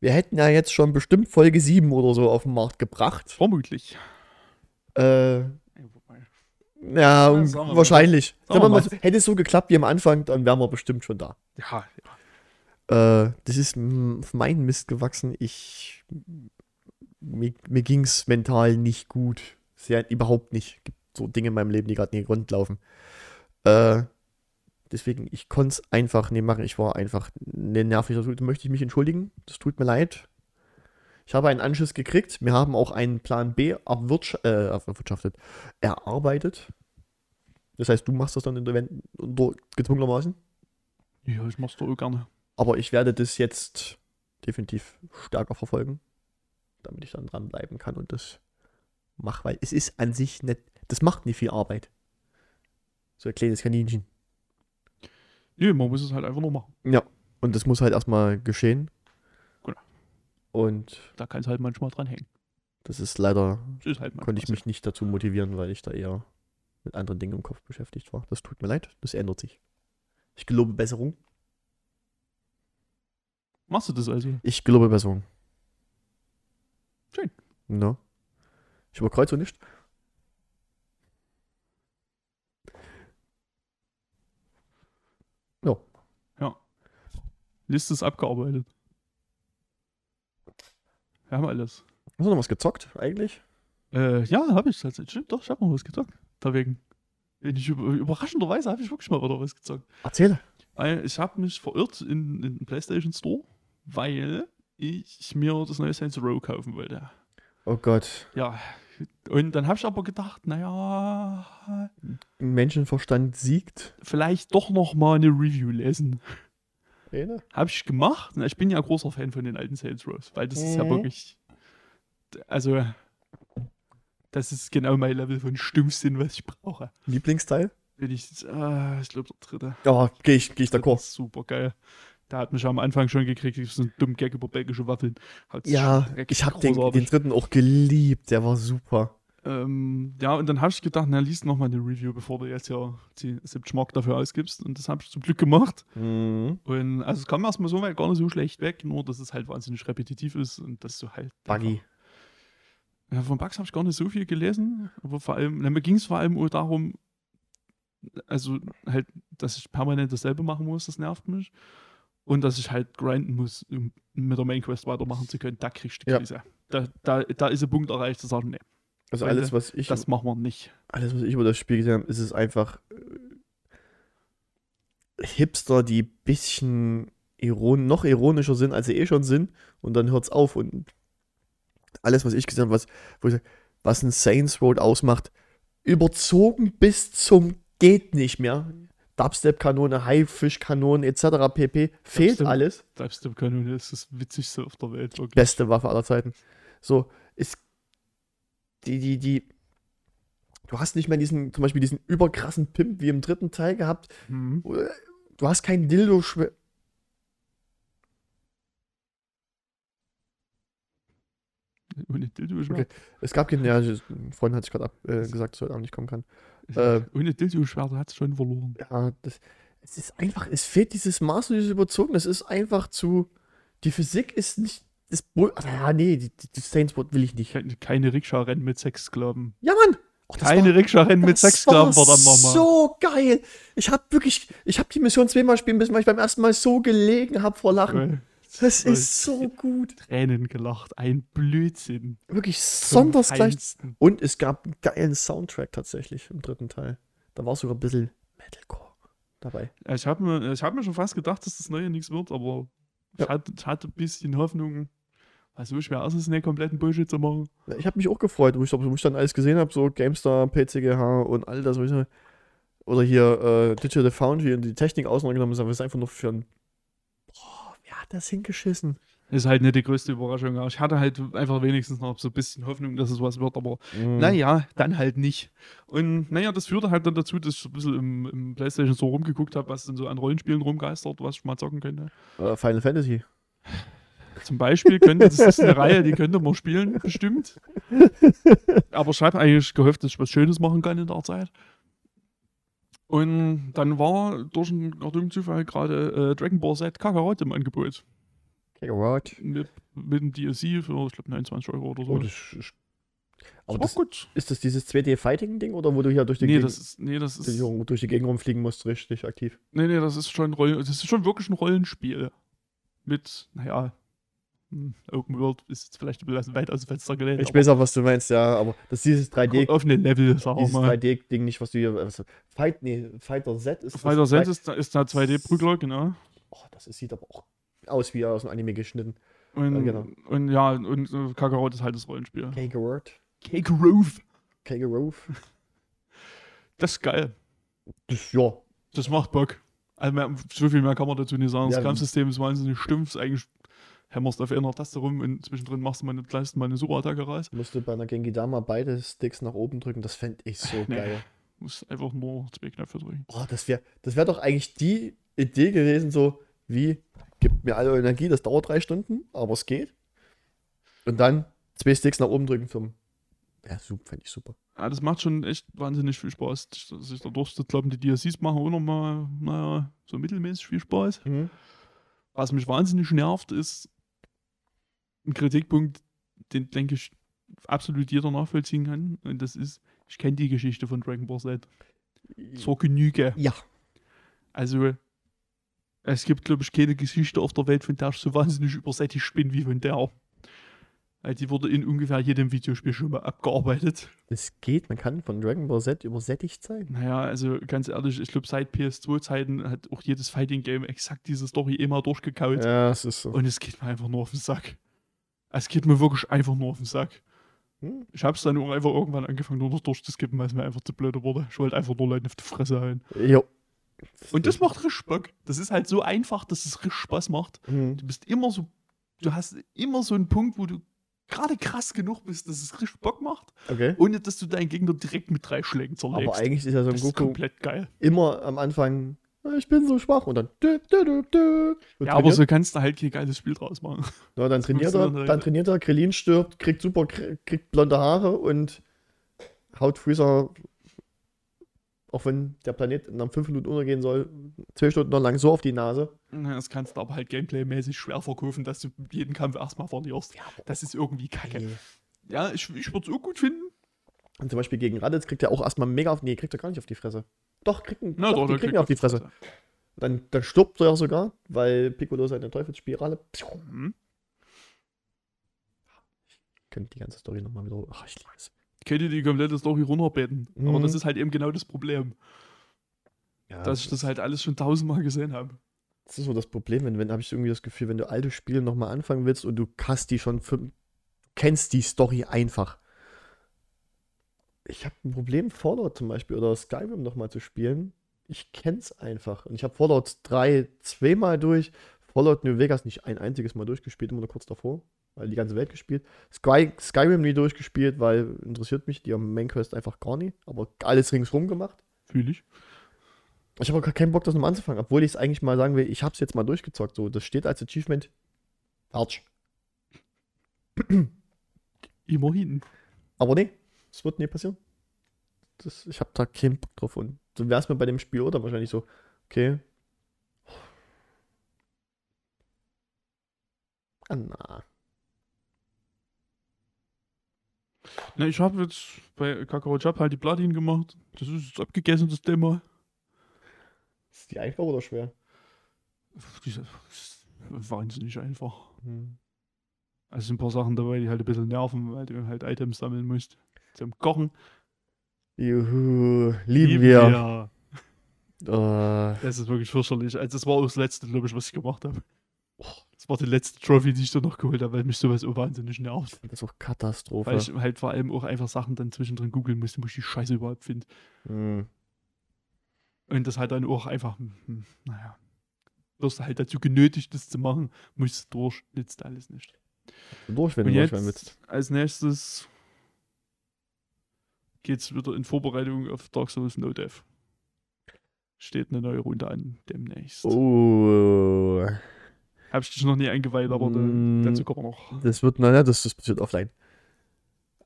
Wir hätten ja jetzt schon bestimmt Folge 7 oder so auf den Markt gebracht. Vermutlich. Äh, Ja, Ja, wir wahrscheinlich. Mal mal. so, hätte es so geklappt wie am Anfang, dann wären wir bestimmt schon da. Ja, ja. Äh, das ist auf meinen Mist gewachsen. Ich. Mir, mir ging es mental nicht gut. Sehr, überhaupt nicht. Gibt so Dinge in meinem Leben, die gerade nicht rund laufen. Äh, deswegen, ich konnte es einfach nicht machen. Ich war einfach ne nervig. Da möchte ich mich entschuldigen. Das tut mir leid. Ich habe einen Anschiss gekriegt. Wir haben auch einen Plan B äh, erwirtschaftet, erarbeitet. Das heißt, du machst das dann in unter gezwungenermaßen. ja, ich mach's doch auch gerne. Aber ich werde das jetzt definitiv stärker verfolgen, damit ich dann dranbleiben kann und das mache, weil es ist an sich nicht, das macht nicht viel Arbeit. So ein kleines Kaninchen. Nö, man muss es halt einfach nur machen. Ja. Und das muss halt erstmal geschehen. Genau. Und Da kann es halt manchmal dran hängen. das ist leider, Das ist halt manchmal konnte ich mich nicht dazu motivieren, weil ich da eher mit anderen Dingen im Kopf beschäftigt war. Das tut mir leid, das ändert sich. Ich gelobe Besserung. Machst du das also? Ich gelobe Besserung. Schön. Ja. Ich überkreuze nicht. Ja. Ja. Liste ist abgearbeitet. Wir haben alles. Hast du noch was gezockt eigentlich? Äh, ja, habe ich tatsächlich. Stimmt, doch, ich habe noch was gezockt. Deswegen. Überraschenderweise habe ich wirklich mal wieder was gezockt. Erzähle. Weil ich habe mich verirrt in, in den PlayStation Store, weil ich mir das neue Saints Row kaufen wollte. Oh Gott. Ja. Und dann habe ich aber gedacht, naja, Menschenverstand siegt. vielleicht doch noch mal eine Review lesen. Eine? Habe ich gemacht. Na, Ich bin ja großer Fan von den alten Saints Rows, weil das ist ja Mhm. wirklich. Also, das ist genau mein Level von Stumpfsinn, was ich brauche. Lieblingsteil? Bin ich, ah, ich glaube, der dritte. Ja, gehe ich, geh ich d'accord. super geil. Der hat mich am Anfang schon gekriegt, ich so einen dummen Gag über belgische Waffeln. Hat Ja, ich habe den, den dritten auch geliebt. Der war super. Ähm, ja, und dann habe ich gedacht, na, liest noch mal eine Review, bevor du jetzt ja die 70 Mark dafür ausgibst. Und das habe ich zum Glück gemacht. Mhm. Und also es kam erstmal so weit gar nicht so schlecht weg, nur dass es halt wahnsinnig repetitiv ist und dass du halt. Buggy. Ja, von Bugs habe ich gar nicht so viel gelesen, aber vor allem, na, mir ging es vor allem nur darum, also halt, dass ich permanent dasselbe machen muss, das nervt mich. Und dass ich halt grinden muss, um mit der Main Quest weitermachen zu können. Da kriegst du die Ja. Krise. Da, da, da ist ein Punkt erreicht, zu sagen, nee, Also Freunde, alles, was ich, das machen wir nicht. alles, was ich über das Spiel gesehen habe, ist es einfach äh, Hipster, die bisschen iron noch ironischer sind, als sie eh schon sind. Und dann hört's auf. Und alles, was ich gesehen habe, was, wo ich sag, was ein Saints Road ausmacht, überzogen bis zum geht nicht mehr. Dubstep-Kanone, Haifisch-Kanone etc. pp. Fehlt Dubstep. alles. Dubstep-Kanone ist das Witzigste auf der Welt, wirklich. beste Waffe aller Zeiten. So, ist die, die, die, du hast nicht mehr diesen, zum Beispiel diesen überkrassen Pimp wie im dritten Teil gehabt. Mhm. Du hast kein Dildo schwer. Ohne Dildo Okay. Es gab keinen, ja, ein Freund hat sich gerade äh, gesagt, dass er heute Abend nicht kommen kann. Äh, Ohne Dildo-Schwert hat es schon verloren. Ja, das, es ist einfach, es fehlt dieses Maß und dieses Überzogen. Es ist einfach zu, die Physik ist nicht, das, ja, nee, die, die, Road will ich nicht. Keine, keine Rikscha-Rennen mit Sexsklaven. Ja, Mann! Das Keine Rikscha-Rennen mit Sexsklaven, war verdammt nochmal. so geil. Ich habe wirklich, ich habe die Mission zweimal spielen müssen, weil ich beim ersten Mal so gelegen habe vor Lachen. Das ist so gut. Tränen gelacht. Ein Blödsinn. Wirklich Vom sondersgleich. Feinsten. Und es gab einen geilen Soundtrack tatsächlich im dritten Teil. Da war sogar ein bisschen Metalcore dabei. Ich habe mir, ich hab mir schon fast gedacht, dass das Neue nichts wird, aber ich, Ja. hatte, ich hatte ein bisschen Hoffnung. Was so schwer ist es, einen kompletten Bullshit zu machen. Ja, Ich habe mich auch gefreut, wo ich, wo ich dann alles gesehen habe, so GameStar, PCGH und all das. ich Oder hier äh, Digital Foundry und die Technik auseinandergenommen haben. Das ist einfach nur für ein. Wer hat das hingeschissen? Ist halt nicht die größte Überraschung. Ich hatte halt einfach wenigstens noch so ein bisschen Hoffnung, dass es was wird, aber Mhm. naja, dann halt nicht. Und naja, das führte halt dann dazu, dass ich so ein bisschen im, im PlayStation so rumgeguckt habe, was denn so an Rollenspielen rumgeistert, was ich mal zocken könnte. Äh, Final Fantasy. Zum Beispiel könnte, das ist eine Reihe, die könnte man spielen, bestimmt. Aber ich habe eigentlich gehofft, dass ich was Schönes machen kann in der Zeit. Und dann war durch einen dummen Zufall gerade äh, Dragon Ball Z Kakarot im Angebot. Kakarot. Mit, mit dem DLC für, ich glaube, 29 Euro oder so. Oh, das ist, aber das gut. ist das dieses 2D-Fighting-Ding oder wo du hier durch die, Nee, Gegend, das ist, nee, das ist, durch die Gegend rumfliegen musst, richtig aktiv? nee, nee, das ist schon Roll, das ist schon wirklich ein Rollenspiel. Mit, naja, Open World ist jetzt vielleicht ein bisschen weit aus dem Fenster gelehnt. Ich weiß auch, was du meinst, ja, aber das ist dieses 3D, Offene Level, wir dieses mal. 3D-Ding nicht, was du hier. Was, Fight, nee, Fighter Z ist. das Fighter Z 3D ist, ist da 2D-Prügler, genau. Oh, das sieht aber auch aus wie aus einem Anime geschnitten. Und Ja, ja, genau. und, ja, und äh, Kakarot ist halt das Rollenspiel. Kakarot. Kakarot. Kakarot. Das ist geil. Das, ja. Das macht Bock. Also mehr, so viel mehr kann man dazu nicht sagen. Ja, das Kampfsystem ist wahnsinnig stumpf. Ist eigentlich hämmerst auf einer Taste rum und zwischendrin machst du mal eine, leistest mal eine Superattacke raus. Musste bei einer Genki Dama beide Sticks nach oben drücken. Das fände ich so Nee. geil. Musst einfach nur zwei Knöpfe drücken. Oh, das wäre das wär doch eigentlich die Idee gewesen, so wie, gibt mir alle Energie, das dauert drei Stunden, aber es geht. Und dann zwei Sticks nach oben drücken zum. Ja, super, fände ich super. Ja, das macht schon echt wahnsinnig viel Spaß. Sich da durchzukloppen. Die DLCs machen auch nochmal, naja, so mittelmäßig viel Spaß. Was mich wahnsinnig nervt, ist ein Kritikpunkt, den, denke ich, absolut jeder nachvollziehen kann. Und das ist, ich kenne die Geschichte von Dragon Ball Z. Zur Genüge. Ja. Also, es gibt, glaube ich, keine Geschichte auf der Welt, von der ich so wahnsinnig übersättigt bin wie von der. Weil die wurde in ungefähr jedem Videospiel schon mal abgearbeitet. Es geht, man kann von Dragon Ball Z übersättigt sein. Naja, also ganz ehrlich, ich glaube, seit PS2-Zeiten hat auch jedes Fighting-Game exakt diese Story immer durchgekaut. Ja, es ist so. Und es geht mir einfach nur auf den Sack. Es geht mir wirklich einfach nur auf den Sack. Hm? Ich hab's dann auch einfach irgendwann angefangen, nur noch durchzuskippen, weil es mir einfach zu blöd wurde. Ich wollte einfach nur Leuten auf die Fresse hauen. Jo. Und das macht richtig Bock. Das ist halt so einfach, dass es richtig Spaß macht. Mhm. Du bist immer so, du hast immer so einen Punkt, wo du gerade krass genug bist, dass es richtig Bock macht, Okay. ohne dass du deinen Gegner direkt mit drei Schlägen zerlegst. Aber eigentlich ist ja so ein das Goku komplett geil. immer am Anfang, "Ah, ich bin so schwach und dann. Dü, dü, dü, Ja, aber so kannst du halt kein geiles Spiel draus machen. Ja, dann trainiert er, dann halt- dann trainiert er, Krillin stirbt, kriegt super, kr- kriegt blonde Haare und haut Freezer, auch wenn der Planet nach fünf Minuten untergehen soll, zwei Stunden noch lang so auf die Nase. Ja, Das kannst du aber halt gameplaymäßig schwer verkaufen, dass du jeden Kampf erstmal verlierst. Das ist irgendwie kacke. Ja, ich, ich würde es auch gut finden. Und zum Beispiel gegen Raditz kriegt er auch erstmal mega auf, nee, kriegt er gar nicht auf die Fresse. Doch, kriegt, ihn- Na, doch, doch, die kriegen kriegt auf die Fresse. Dann, dann stirbt er sogar, weil Piccolo seine Teufelsspirale. Mhm. Könnt die ganze Story nochmal wieder. Ach, ich liebe es. Könnte die komplette Story runterbeten. Aber Mhm. das ist halt eben genau das Problem, Ja, dass ich das halt alles schon tausendmal gesehen habe. Das ist so das Problem, wenn, wenn habe ich irgendwie das Gefühl, wenn du alte Spiele nochmal anfangen willst und du hast die schon, für, kennst die Story einfach. Ich habe ein Problem, Fallout zum Beispiel oder Skyrim nochmal zu spielen. Ich kenn's einfach. Und ich habe Fallout 3 zweimal durch, Fallout New Vegas nicht ein einziges Mal durchgespielt, immer nur kurz davor, weil die ganze Welt gespielt. Sky, Skyrim nie durchgespielt, weil interessiert mich die am Main Quest einfach gar nicht, aber alles ringsrum gemacht. Fühle ich. Ich habe auch gar keinen Bock, das nochmal anzufangen, obwohl ich es eigentlich mal sagen will, ich habe es jetzt mal durchgezockt. So, das steht als Achievement. Falsch. Immerhin. Aber nee, das wird nie passieren. Das, ich habe da keinen Bock drauf. Und so wäre es mir bei dem Spiel oder wahrscheinlich so, okay. Ah, na. Na, ich habe jetzt bei Kakao Jab halt die Platin gemacht. Das ist jetzt abgegessen, das Thema. Ist die einfach oder schwer? Wahnsinnig einfach. Hm. Also sind ein paar Sachen dabei, die halt ein bisschen nerven, weil du halt Items sammeln musst. Zum Kochen. Juhu, lieben wir. Äh, Das ist wirklich fürchterlich. Also das war auch das letzte, glaube ich, was ich gemacht habe. Das Das war die letzte Trophy, die ich da noch geholt habe, weil mich sowas so wahnsinnig nervt. Das ist auch Katastrophe. Weil ich halt vor allem auch einfach Sachen dann zwischendrin googeln musste, wo ich die Scheiße überhaupt finde. Hm. Und das halt dann auch einfach, hm, hm, naja, wirst halt dazu genötigt, das zu machen, musst du durch, nützt alles nicht. Durch, wenn du jetzt manchmal willst. als nächstes geht's wieder in Vorbereitung auf Dark Souls No Death. Steht eine neue Runde an demnächst. Oh. Hab ich dich noch nie eingeweiht, aber Mm. dazu kommen wir noch. Das wird, naja, das, das passiert offline.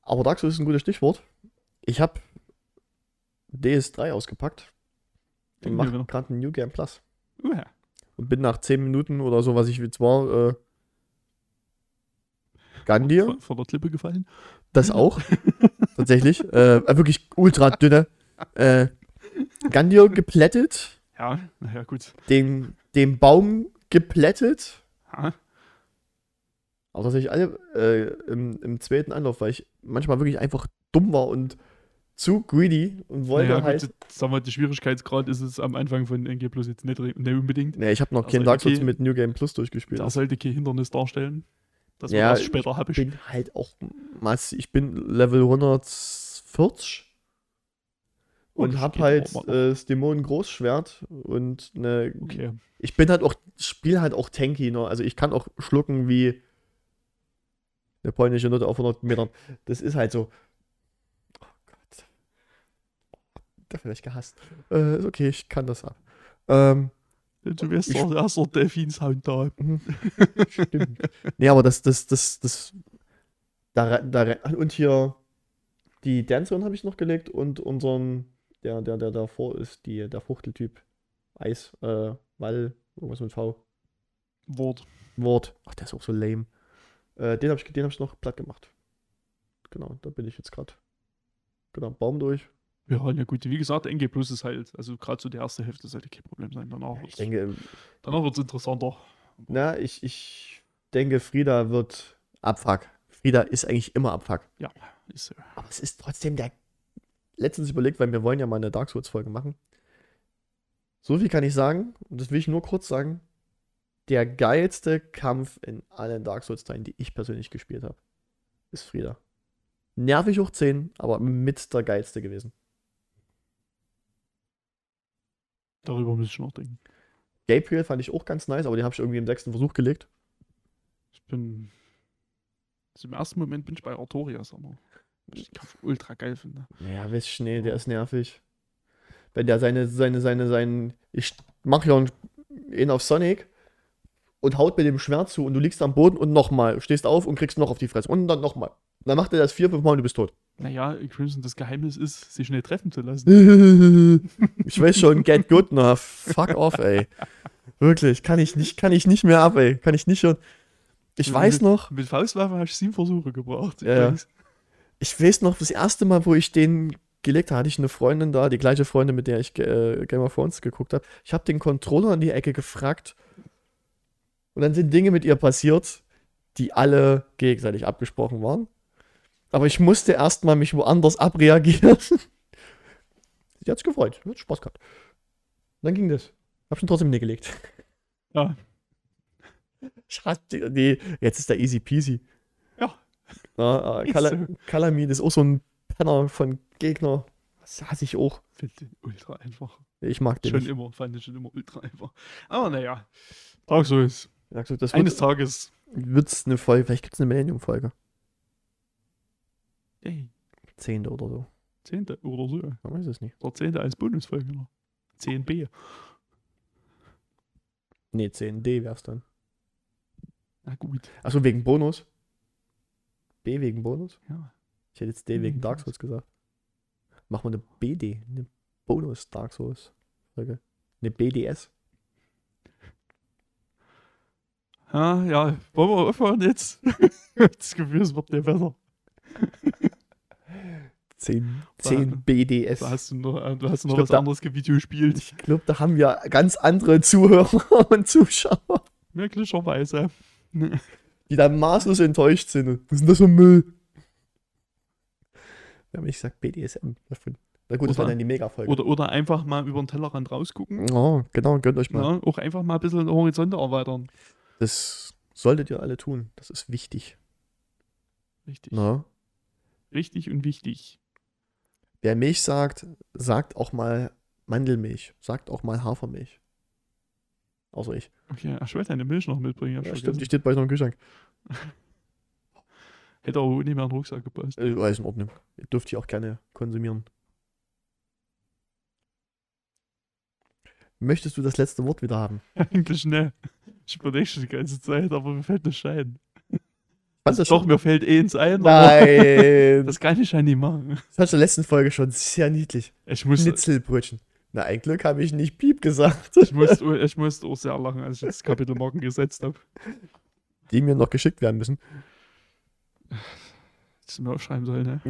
Aber Dark Souls ist ein gutes Stichwort. Ich habe DS3 ausgepackt und mache gerade ein New Game Plus. Uh, ja. Und bin nach 10 Minuten oder so, was ich jetzt war, äh, Gandir. Von, von der Klippe gefallen. Das auch. Tatsächlich. Äh, wirklich ultra dünne. Äh, Gandir geplättet. Ja, naja, gut. Den, den Baum geplättet. Ja. Aber tatsächlich alle äh, im, im zweiten Anlauf, weil ich manchmal wirklich einfach dumm war und zu greedy und wollte Naja, halt. gut, sagen wir, der Schwierigkeitsgrad ist es am Anfang von NG Plus jetzt nicht, nicht unbedingt. Nee, ich habe noch Also, keinen Dark Souls mit New Game Plus durchgespielt. Das sollte kein Hindernis darstellen. Das Ja, erst später habe Ich ich. bin halt auch mass Ich bin Level 140 Oh, und hab halt äh, das Dämonen Großschwert und eine. Okay. Ich bin halt auch, spiel halt auch tanky, ne? Also ich kann auch schlucken wie eine polnische Note auf 100 Metern. Das ist halt so. Oh Gott. Da vielleicht gehasst. Äh, ist okay, ich kann das ab. Ähm, Du wirst doch erst der Delfin-Sound da. Stimmt. nee, aber das, das, das, das. Da, da, und hier die Dancerin habe ich noch gelegt und unseren, der, der, der davor ist, die, der Fuchteltyp. Eis, äh, Wall, irgendwas mit V. Wort. Wort. Ach, der ist auch so lame. Äh, den habe ich, den hab ich noch platt gemacht. Genau, da bin ich jetzt gerade. Genau, Baum durch. Ja, ja gut, wie gesagt, NG Plus ist halt, also gerade so die erste Hälfte sollte kein Problem sein. Danach Ich wird's, denke, danach wird's interessanter. na, ich, ich denke, Frieda wird Abfuck. Frieda ist eigentlich immer Abfuck. Ja, ist so. Aber es ist trotzdem der. Letztens überlegt, weil wir wollen ja mal eine Dark Souls-Folge machen. So viel kann ich sagen, und das will ich nur kurz sagen. Der geilste Kampf in allen Dark Souls-Teilen, die ich persönlich gespielt habe, ist Frieda. Nervig hoch 10, aber mit der geilste gewesen. Darüber muss ich noch denken. Gabriel fand ich auch ganz nice, aber den habe ich irgendwie im sechsten Versuch gelegt. Ich bin. Also im ersten Moment bin ich bei Artorias, aber ich den Kampf ultra geil finde. Ja, wisst Schnee, der ist nervig. Wenn der seine, seine, seine, seinen. Ich mach ja einen- einen auf Sonic und haut mit dem Schwert zu und du liegst am Boden und nochmal, stehst auf und kriegst noch auf die Fresse und dann nochmal. Dann macht er das vier, fünf Mal und du bist tot. Naja, Crimson, das Geheimnis ist, sich schnell treffen zu lassen. ich weiß schon, get good, na, fuck off, ey. Wirklich, kann ich nicht, kann ich nicht mehr ab, ey. Kann ich nicht schon. Ich weiß noch, Mit Faustwaffe habe ich sieben Versuche gebraucht. Ja, ich weiß noch, das erste Mal, wo ich den gelegt habe, hatte ich eine Freundin da, die gleiche Freundin, mit der ich äh, Game of Thrones geguckt habe. Ich habe den Controller in die Ecke gefragt und dann sind Dinge mit ihr passiert, die alle gegenseitig abgesprochen waren. Aber ich musste erstmal mich woanders abreagieren. Sie hat's gefreut, hat Spaß gehabt. Dann ging das. Hab schon trotzdem nie gelegt. Ja, die, die, jetzt ist der easy peasy. Ja. Na, äh, Ist Kala. Kalamid ist auch so ein Penner von Gegner. Das hasse ich auch. finde den ultra einfach. Ich mag den Schon nicht. immer, fand ich schon immer ultra einfach. Aber naja, Dark Souls. Du, das Eines wird, Tages. wird's eine Folge, vielleicht gibt's eine Millennium-Folge. Ey, Zehnte oder so. Zehnte oder so. Man weiß es nicht. Der Zehnte als Bonusfolge noch. 10b. Nee, 10D wär's dann. Na gut. Achso, wegen Bonus. B wegen Bonus? Ja. Ich hätte jetzt D Wegen Dark. Souls gesagt. Machen wir eine BD, eine Bonus Dark Souls Folge. Eine BDS. Ja, ja, wollen wir aufhören jetzt? das Gefühl, es wird nicht besser. 10, Da- 10 BDS. Da hast du noch, du hast noch glaub, was da- anderes Video gespielt. Ich glaube, da haben wir ganz andere Zuhörer und Zuschauer, Möglicherweise. die dann maßlos enttäuscht sind. Was ist denn das für ein Müll? Wir haben nicht gesagt BDSM. Na gut, das war Oder- dann die Mega-Folge. Oder, oder einfach mal über den Tellerrand rausgucken. Oh, genau, gönnt euch mal. Ja, auch einfach mal ein bisschen den Horizont erweitern. Das Solltet ihr alle tun. Das ist wichtig. Richtig. Na? Richtig und wichtig. Wer Milch sagt, sagt auch mal Mandelmilch. Sagt auch mal Hafermilch. Außer ich. Okay, ach, ich wollte deine Milch noch mitbringen. Ja, stimmt, die steht bei euch noch im Kühlschrank. Hätte aber nicht mehr in den Rucksack gepasst. Äh, Alles in Ordnung. Ihr dürft die auch gerne konsumieren. Möchtest du das letzte Wort wieder haben? Eigentlich ne. Ich überlege schon die ganze Zeit, aber mir fällt nicht ein. Fand das Doch, schon- mir fällt eh ins ein, Nein. das kann ich ja nicht machen. Das war in der letzten Folge schon sehr niedlich. Ich muss, Schnitzelbrötchen. Na, ein Glück habe ich nicht Piep gesagt. ich, muss, ich musste auch sehr lachen, als ich das Kapitelmarken gesetzt habe. Die mir noch geschickt werden müssen. Das mir aufschreiben soll, ne?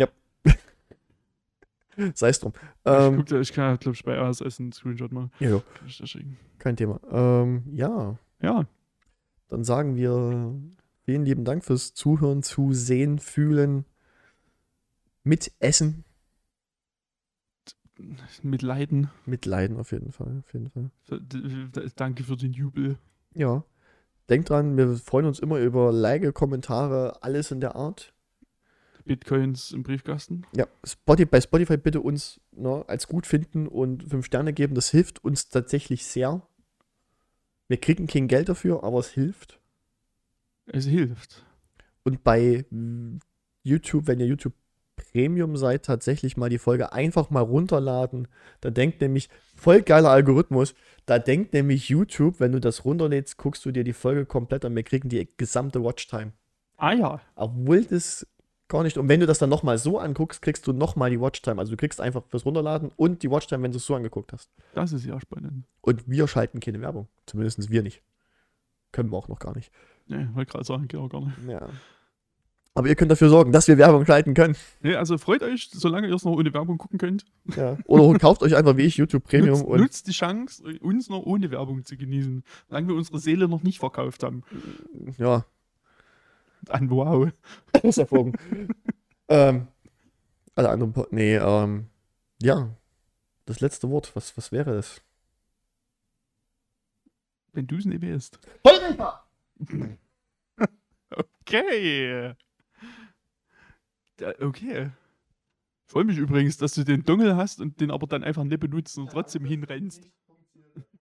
Sei es drum. ich, Ähm, guck, ich kann, glaube ich, bei ASS einen Screenshot machen. ja, ja, kein Thema. Ähm, ja, Ja, dann sagen wir vielen lieben Dank fürs Zuhören, Zusehen, Fühlen, Mitessen, mit Leiden. Mitleiden auf jeden Fall. Auf jeden Fall. Danke für den Jubel. Ja. Denkt dran, wir freuen uns immer über Like, Kommentare, alles in der Art. Bitcoins im Briefkasten. Ja, Spotify, bei Spotify bitte uns ne, als gut finden und fünf Sterne geben. Das hilft uns tatsächlich sehr. Wir kriegen kein Geld dafür, aber es hilft. Es hilft. Und bei mm, YouTube, wenn ihr YouTube Premium seid, tatsächlich mal die Folge einfach mal runterladen. Da denkt nämlich, voll geiler Algorithmus, da denkt nämlich YouTube, wenn du das runterlädst, guckst du dir die Folge komplett an. Wir kriegen die gesamte Watchtime. Ah ja. Obwohl das gar nicht. Und wenn du das dann nochmal so anguckst, kriegst du nochmal die Watchtime. Also du kriegst einfach fürs Runterladen und die Watchtime, wenn du es so angeguckt hast. Das ist ja spannend. Und wir schalten keine Werbung. Zumindest wir nicht. Können wir auch noch gar nicht. Ne, wollte gerade sagen, geht auch gar nicht. Ja. Aber ihr könnt dafür sorgen, dass wir Werbung schalten können. Ne, also freut euch, solange ihr es noch ohne Werbung gucken könnt. Ja. Oder kauft euch einfach wie ich YouTube Premium nutzt, und nutzt die Chance, uns noch ohne Werbung zu genießen. Solange wir unsere Seele noch nicht verkauft haben. ja, An Wow. ist erfolgen. ähm, alle anderen, Po- nee, ähm, ja, das letzte Wort, was, was wäre es? Wenn du es nicht wärst. Okay. Okay. Ich freue mich übrigens, dass du den Dongel hast und den aber dann einfach nicht benutzt und trotzdem hinrennst.